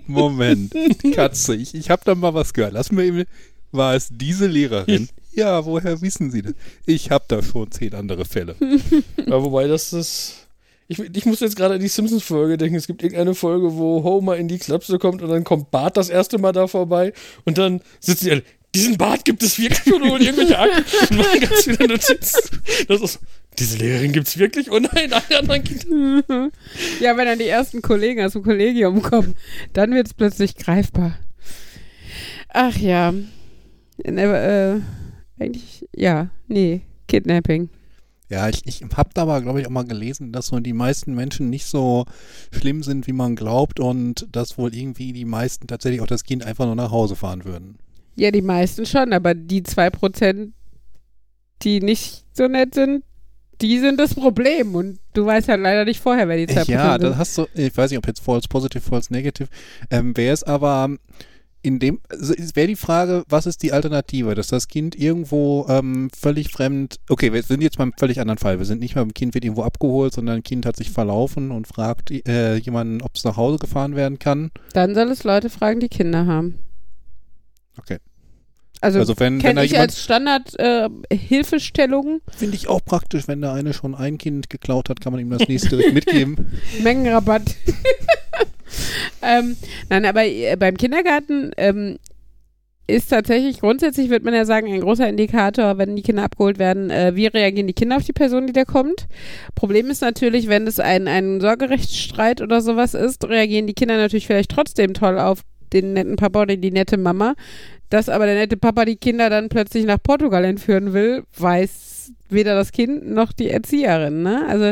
D: Moment, Katze, ich, ich habe da mal was gehört. Lass mir eben, war es diese Lehrerin? Ja, woher wissen Sie das? Ich habe da schon zehn andere Fälle.
C: Ja, wobei das ist. Ich, ich muss jetzt gerade an die Simpsons-Folge denken. Es gibt irgendeine Folge, wo Homer in die Klapse kommt und dann kommt Bart das erste Mal da vorbei und dann sitzen die alle. Diesen Bart gibt es wirklich und holen irgendwelche Akten und machen ganz viele Notizen. Das ist, diese Lehrerin gibt es wirklich? Oh nein, alle anderen Kinder.
A: Ja, wenn dann die ersten Kollegen aus dem Kollegium kommen, dann wird es plötzlich greifbar. Ach ja. Ne, äh, eigentlich, ja, nee, Kidnapping.
D: Ja, ich, ich habe da aber, glaube ich, auch mal gelesen, dass so die meisten Menschen nicht so schlimm sind, wie man glaubt und dass wohl irgendwie die meisten tatsächlich auch das Kind einfach nur nach Hause fahren würden.
A: Ja, die meisten schon, aber die 2%, die nicht so nett sind, die sind das Problem. Und du weißt halt leider nicht vorher, wer die 2%
D: Ja,
A: sind.
D: das hast du, ich weiß nicht, ob jetzt false positive, false negative, ähm, wäre es aber in dem, also wäre die Frage, was ist die Alternative, dass das Kind irgendwo ähm, völlig fremd, okay, wir sind jetzt beim völlig anderen Fall, wir sind nicht mehr beim Kind wird irgendwo abgeholt, sondern ein Kind hat sich verlaufen und fragt äh, jemanden, ob es nach Hause gefahren werden kann.
A: Dann soll es Leute fragen, die Kinder haben.
D: Okay.
A: Also,
D: Also wenn, wenn
A: kenne ich
D: jemand,
A: als Standard äh, Hilfestellung,
D: finde ich auch praktisch, wenn da eine schon ein Kind geklaut hat, kann man ihm das nächste direkt mitgeben.
A: Mengenrabatt. ähm, nein, aber äh, beim Kindergarten ähm, ist tatsächlich, grundsätzlich wird man ja sagen, ein großer Indikator, wenn die Kinder abgeholt werden, äh, wie reagieren die Kinder auf die Person, die da kommt. Problem ist natürlich, wenn es ein, ein Sorgerechtsstreit oder sowas ist, reagieren die Kinder natürlich vielleicht trotzdem toll auf den netten Papa oder die nette Mama. Dass aber der nette Papa die Kinder dann plötzlich nach Portugal entführen will, weiß weder das Kind noch die Erzieherin. Ne? Also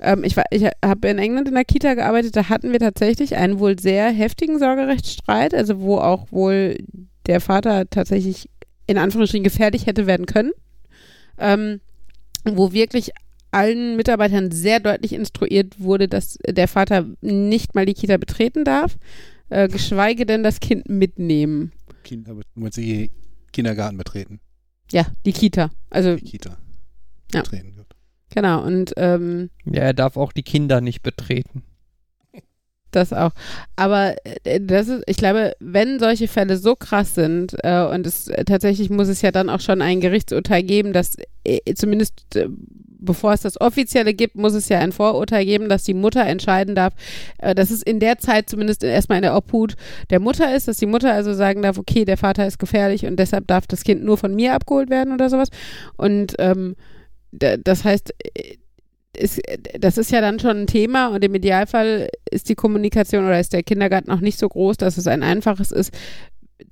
A: ähm, ich ich habe in England in der Kita gearbeitet, da hatten wir tatsächlich einen wohl sehr heftigen Sorgerechtsstreit, also wo auch wohl der Vater tatsächlich in Anführungsstrichen gefährlich hätte werden können, ähm, wo wirklich allen Mitarbeitern sehr deutlich instruiert wurde, dass der Vater nicht mal die Kita betreten darf, äh, geschweige denn das Kind mitnehmen.
D: Kinder, wenn sie Kindergarten betreten,
A: Ja, die Kita. Also
D: die Kita
A: Ja.
D: betreten wird.
A: genau und ähm,
B: Ja, er darf auch die Kinder nicht betreten.
A: Das auch. Aber äh, das ist, ich glaube, wenn solche Fälle so krass sind, äh, und es äh, tatsächlich muss es ja dann auch schon ein Gerichtsurteil geben, dass äh, zumindest äh, bevor es das Offizielle gibt, muss es ja ein Vorurteil geben, dass die Mutter entscheiden darf, äh, dass es in der Zeit zumindest erstmal in der Obhut der Mutter ist, dass die Mutter also sagen darf, okay, der Vater ist gefährlich und deshalb darf das Kind nur von mir abgeholt werden oder sowas. Und ähm, da, das heißt, ist, das ist ja dann schon ein Thema und im Idealfall ist die Kommunikation oder ist der Kindergarten auch nicht so groß, dass es ein einfaches ist,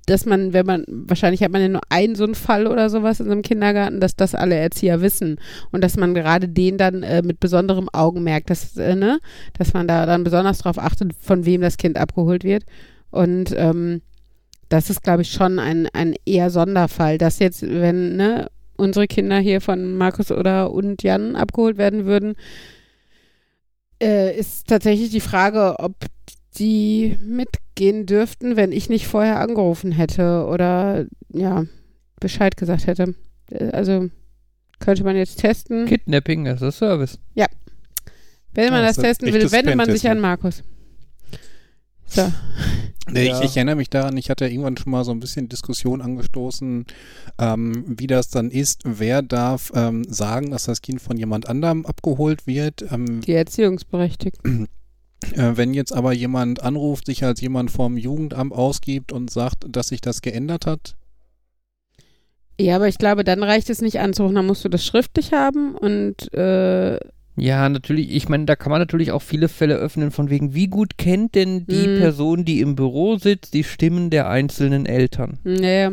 A: dass man, wenn man, wahrscheinlich hat man ja nur einen so einen Fall oder sowas in einem Kindergarten, dass das alle Erzieher wissen und dass man gerade den dann äh, mit besonderem Augenmerk, dass, äh, ne, dass man da dann besonders darauf achtet, von wem das Kind abgeholt wird. Und ähm, das ist, glaube ich, schon ein, ein eher Sonderfall, dass jetzt, wenn, ne, unsere Kinder hier von Markus oder und Jan abgeholt werden würden, äh, ist tatsächlich die Frage, ob die mitgehen dürften, wenn ich nicht vorher angerufen hätte oder ja, Bescheid gesagt hätte. Äh, Also könnte man jetzt testen.
B: Kidnapping, das ist Service.
A: Wenn man
D: Ja,
A: das
D: das
A: testen will, wendet man sich an Markus. So.
D: Nee,
C: Ja.
D: ich, ich erinnere mich daran, ich hatte irgendwann schon mal so ein bisschen Diskussion angestoßen, ähm, wie das dann ist. Wer darf ähm, sagen, dass das Kind von jemand anderem abgeholt wird? Ähm,
A: Die Erziehungsberechtigten.
D: äh, wenn jetzt aber jemand anruft, sich als jemand vom Jugendamt ausgibt und sagt, dass sich das geändert hat,
A: Ja, aber ich glaube, dann reicht es nicht anzurufen, dann musst du das schriftlich haben und äh,
B: Ja, natürlich. Ich meine, da kann man natürlich auch viele Fälle öffnen, von wegen, wie gut kennt denn die
A: Mhm.
B: Person, die im Büro sitzt, die Stimmen der einzelnen Eltern?
A: naja.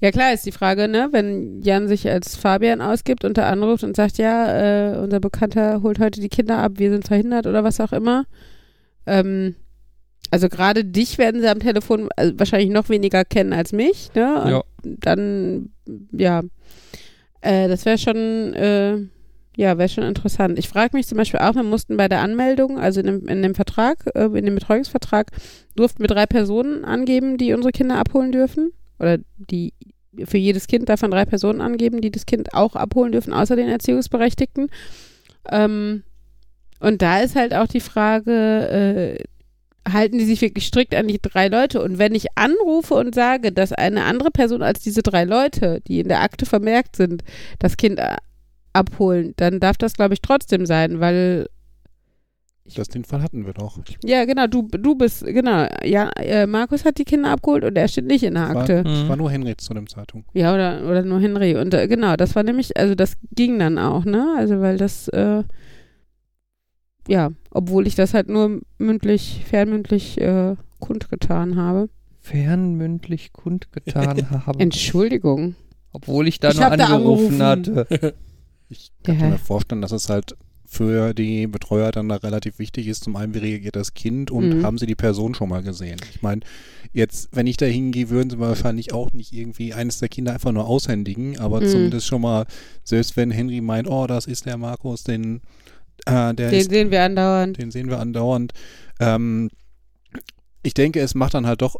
A: Ja klar ist die Frage, ne, wenn Jan sich als Fabian ausgibt und da anruft und sagt, ja, äh, unser Bekannter holt heute die Kinder ab, wir sind verhindert oder was auch immer. Ähm, also gerade dich werden sie am Telefon also wahrscheinlich noch weniger kennen als mich, ne? Und
B: Ja.
A: dann, ja, äh, das wäre schon, äh, ja, wäre schon interessant. Ich frage mich zum Beispiel auch, wir mussten bei der Anmeldung, also in dem, in dem Vertrag, äh, in dem Betreuungsvertrag, durften wir drei Personen angeben, die unsere Kinder abholen dürfen. Oder die für jedes Kind man drei Personen angeben, die das Kind auch abholen dürfen, außer den Erziehungsberechtigten. Ähm, und da ist halt auch die Frage, äh, halten die sich wirklich strikt an die drei Leute? Und wenn ich anrufe und sage, dass eine andere Person als diese drei Leute, die in der Akte vermerkt sind, das Kind äh, abholen, dann darf das, glaube ich, trotzdem sein, weil
D: das den Fall hatten wir doch.
A: ja, genau, du, du bist, genau, ja, äh, Markus hat die Kinder abgeholt und er steht nicht in der
D: War,
A: Akte.
B: Mhm.
D: war nur Henry zu dem Zeitpunkt.
A: Ja, oder, oder nur Henry. Und äh, genau, das war nämlich, also das ging dann auch, ne? Also weil das, äh, ja, obwohl ich das halt nur mündlich, fernmündlich äh, kundgetan habe.
B: Fernmündlich kundgetan haben.
A: Entschuldigung.
B: Obwohl ich da
A: Ich
B: nur angerufen
A: angerufen.
B: hatte.
D: Ich kann
A: Ja.
D: mir vorstellen, dass es halt für die Betreuer dann da relativ wichtig ist. Zum einen, wie reagiert das Kind und
A: Mhm.
D: haben sie die Person schon mal gesehen? Ich meine, jetzt, wenn ich da hingehe, würden sie wahrscheinlich auch nicht irgendwie eines der Kinder einfach nur aushändigen, aber
A: Mhm.
D: zumindest schon mal, selbst wenn Henry meint, oh, das ist der Markus, den, äh,
A: Den
D: ist,
A: sehen wir andauernd.
D: den sehen wir andauernd. Ähm, ich denke, es macht dann halt doch,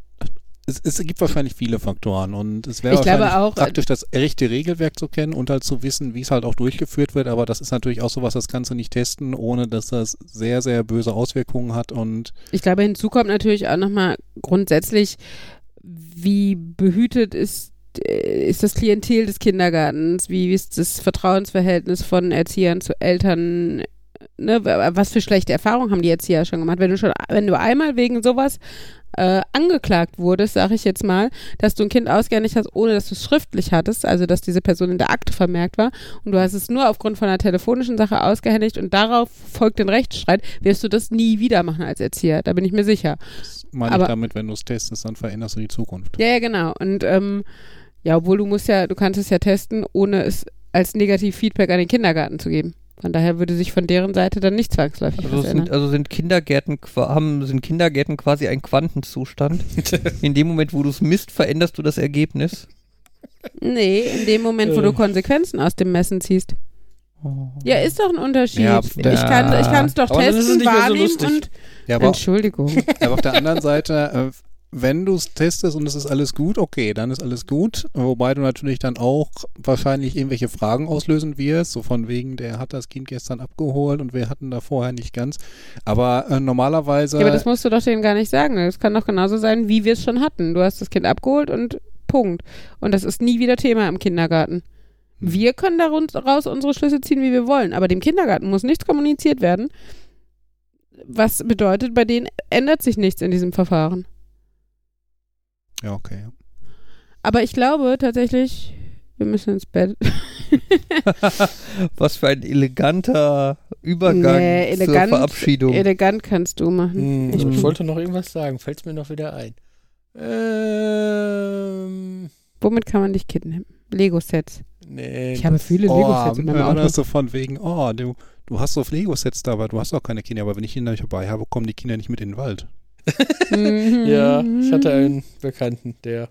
D: es, es gibt wahrscheinlich viele Faktoren und es wäre wahrscheinlich
A: auch, äh,
D: praktisch das echte Regelwerk zu kennen und halt zu wissen, wie es halt auch durchgeführt wird, aber das ist natürlich auch sowas, das kannst du nicht testen, ohne dass das sehr, sehr böse Auswirkungen hat und
A: Ich glaube, hinzu kommt natürlich auch nochmal grundsätzlich, wie behütet ist, äh, ist das Klientel des Kindergartens, wie ist das Vertrauensverhältnis von Erziehern zu Eltern, ne, was für schlechte Erfahrungen haben die Erzieher schon gemacht. Wenn du schon, wenn du einmal wegen sowas äh, angeklagt wurdest, sage ich jetzt mal, dass du ein Kind ausgehändigt hast, ohne dass du es schriftlich hattest, also dass diese Person in der Akte vermerkt war und du hast es nur aufgrund von einer telefonischen Sache ausgehändigt und darauf folgt ein Rechtsstreit, wirst du das nie wieder machen als Erzieher, da bin ich mir sicher.
D: das meine
A: Aber-
D: ich damit, wenn du es testest, dann veränderst du die Zukunft.
A: Ja, ja, genau. Und ähm, ja, obwohl du musst ja, du kannst es ja testen, ohne es als Negativ-Feedback an den Kindergarten zu geben. Von daher würde sich von deren Seite dann nicht zwangsläufig
B: Also
A: was
B: sind,
A: ändern.
B: also sind Kindergärten haben, sind Kindergärten quasi ein Quantenzustand. In dem Moment, wo du es misst, veränderst du das Ergebnis.
A: Nee, in dem Moment, wo
C: Äh.
A: du Konsequenzen aus dem Messen ziehst.
B: Oh.
A: Ja, ist doch ein Unterschied.
B: Ja,
A: ich kann ich kann es doch
C: Aber
A: testen,
C: so
A: wahrnehmen
C: lustig.
A: und
D: Ja, aber,
A: Entschuldigung.
D: aber auf der anderen Seite, äh, wenn du es testest und es ist alles gut, okay, dann ist alles gut. Wobei du natürlich dann auch wahrscheinlich irgendwelche Fragen auslösen wirst, so von wegen, der hat das Kind gestern abgeholt und wir hatten da vorher nicht ganz. Aber äh, normalerweise.
A: Ja, aber das musst du doch denen gar nicht sagen. Das kann doch genauso sein, wie wir es schon hatten. Du hast das Kind abgeholt und Punkt. Und das ist nie wieder Thema im Kindergarten. Wir können daraus unsere Schlüsse ziehen, wie wir wollen. Aber dem Kindergarten muss nichts kommuniziert werden. Was bedeutet, bei denen ändert sich nichts in diesem Verfahren.
D: Ja, okay.
A: Aber ich glaube tatsächlich, wir müssen ins Bett.
B: Was für ein eleganter Übergang
A: Nee,
B: zur
A: elegant-
B: Verabschiedung.
A: Elegant kannst du machen.
C: Hm,
A: Ich-
C: ich, wollte noch irgendwas sagen, fällt mir noch wieder ein. Ähm,
A: Womit kann man dich kidnappen? Lego-Sets.
C: nee.
A: Ich habe viele
D: Oh,
A: Lego-Sets in meinem Auto.
D: so von wegen, oh, du, du hast so Lego-Sets da, aber du hast auch keine Kinder. Aber wenn ich Kinder nicht dabei habe, kommen die Kinder nicht mit in den Wald.
A: Mhm.
C: Ja, ich hatte einen Bekannten, der.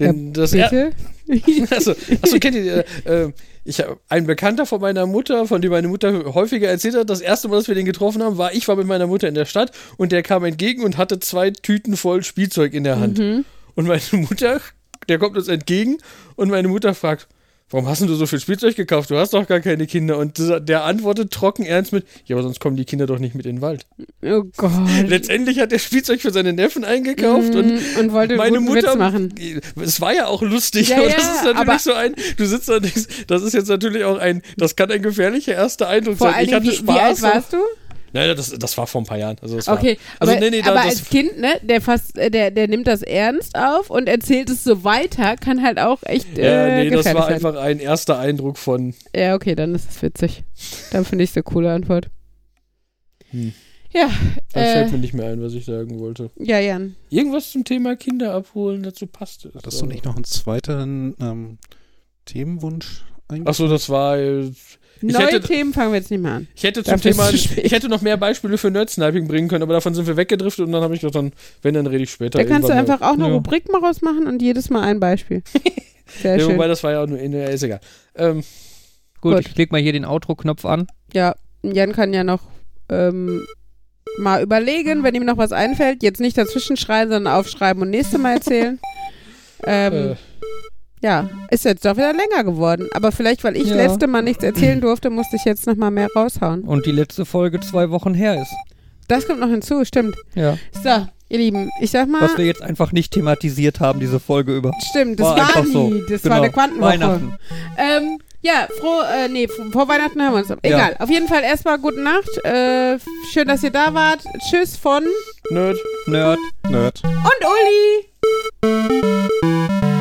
C: Den, das er,
A: Bitte?
C: also, achso, kennt ihr, äh, äh, ich hab, ein Bekannter von meiner Mutter, von dem meine Mutter häufiger erzählt hat, das erste Mal, dass wir den getroffen haben, war, ich war mit meiner Mutter in der Stadt und der kam entgegen und hatte zwei Tüten voll Spielzeug in der Hand.
A: Mhm.
C: Und meine Mutter, der kommt uns entgegen und meine Mutter fragt, warum hast denn du so viel Spielzeug gekauft? Du hast doch gar keine Kinder. Und der antwortet trocken ernst mit, ja, aber sonst kommen die Kinder doch nicht mit in den Wald.
A: Oh Gott.
C: Letztendlich hat er Spielzeug für seine Neffen eingekauft und
A: Mhm, und wollte
C: meine Mutter,
A: Witz machen.
C: es war ja auch lustig,
A: Ja,
C: aber
A: ja,
C: das ist natürlich
A: aber-
C: so ein, du sitzt da und denkst, das ist jetzt natürlich auch ein, das kann ein gefährlicher erster Eindruck sein. Ich
A: Dingen,
C: hatte
A: wie, wie alt
C: Spaß.
A: warst du?
C: Nein, das, das war vor ein paar Jahren. Also das
A: Okay,
C: war, also
A: aber,
C: nee, nee, da,
A: aber
C: das,
A: als Kind, ne, der fast, äh, der, der nimmt das ernst auf und erzählt es so weiter, kann halt auch echt
C: ja,
A: äh,
C: nee, das war
A: sein.
C: einfach ein erster Eindruck von,
A: Ja, okay, dann ist es witzig. Dann finde ich es eine coole Antwort.
C: Hm.
A: Ja,
C: da
A: äh,
C: fällt mir nicht mehr ein, was ich sagen wollte.
A: ja, Jan.
C: Irgendwas zum Thema Kinder abholen, dazu passt es.
D: Hattest du nicht noch einen zweiten ähm, Themenwunsch eigentlich?
C: Achso, das war, äh, Ich
A: Neue
C: hätte-
A: Themen fangen wir jetzt nicht mehr an.
C: ich hätte zum
A: Dafür
C: Thema, ich hätte noch mehr Beispiele für Nerd-Sniping bringen können, aber davon sind wir weggedriftet und dann habe ich gedacht, dann, wenn, dann rede ich später.
A: Da kannst du einfach auch eine
B: Ja.
A: Rubrik mal rausmachen und jedes Mal ein Beispiel. Sehr
C: mal. Ja,
A: schön.
C: wobei, das war ja auch nur, ja, ist egal. Ähm,
B: Gut,
A: Gut.
B: ich klicke mal hier den Outro-Knopf an.
A: Ja, Jan kann ja noch ähm, mal überlegen, wenn ihm noch was einfällt. Jetzt nicht dazwischen schreien, sondern aufschreiben und nächste Mal erzählen. ähm,
C: äh,
A: Ja, ist jetzt doch wieder länger geworden. Aber vielleicht, weil ich
B: Ja.
A: letzte Mal nichts erzählen durfte, musste ich jetzt noch mal mehr raushauen.
B: Und die letzte Folge zwei Wochen her ist.
A: Das kommt noch hinzu, stimmt.
B: Ja.
A: So, ihr Lieben, ich sag mal,
B: Was wir jetzt einfach nicht thematisiert haben, diese Folge über.
A: stimmt, das
B: war
A: war,
B: einfach
A: nie.
B: so.
A: Das
B: Genau.
A: war eine Quantenwoche.
B: Weihnachten.
A: Ähm, ja, froh, äh, nee, vor Weihnachten hören wir uns. Egal, auf jeden Fall erstmal gute Nacht. Äh, schön, dass ihr da wart. Tschüss von
C: Nerd.
B: Nerd.
D: Nerd.
A: und Uli.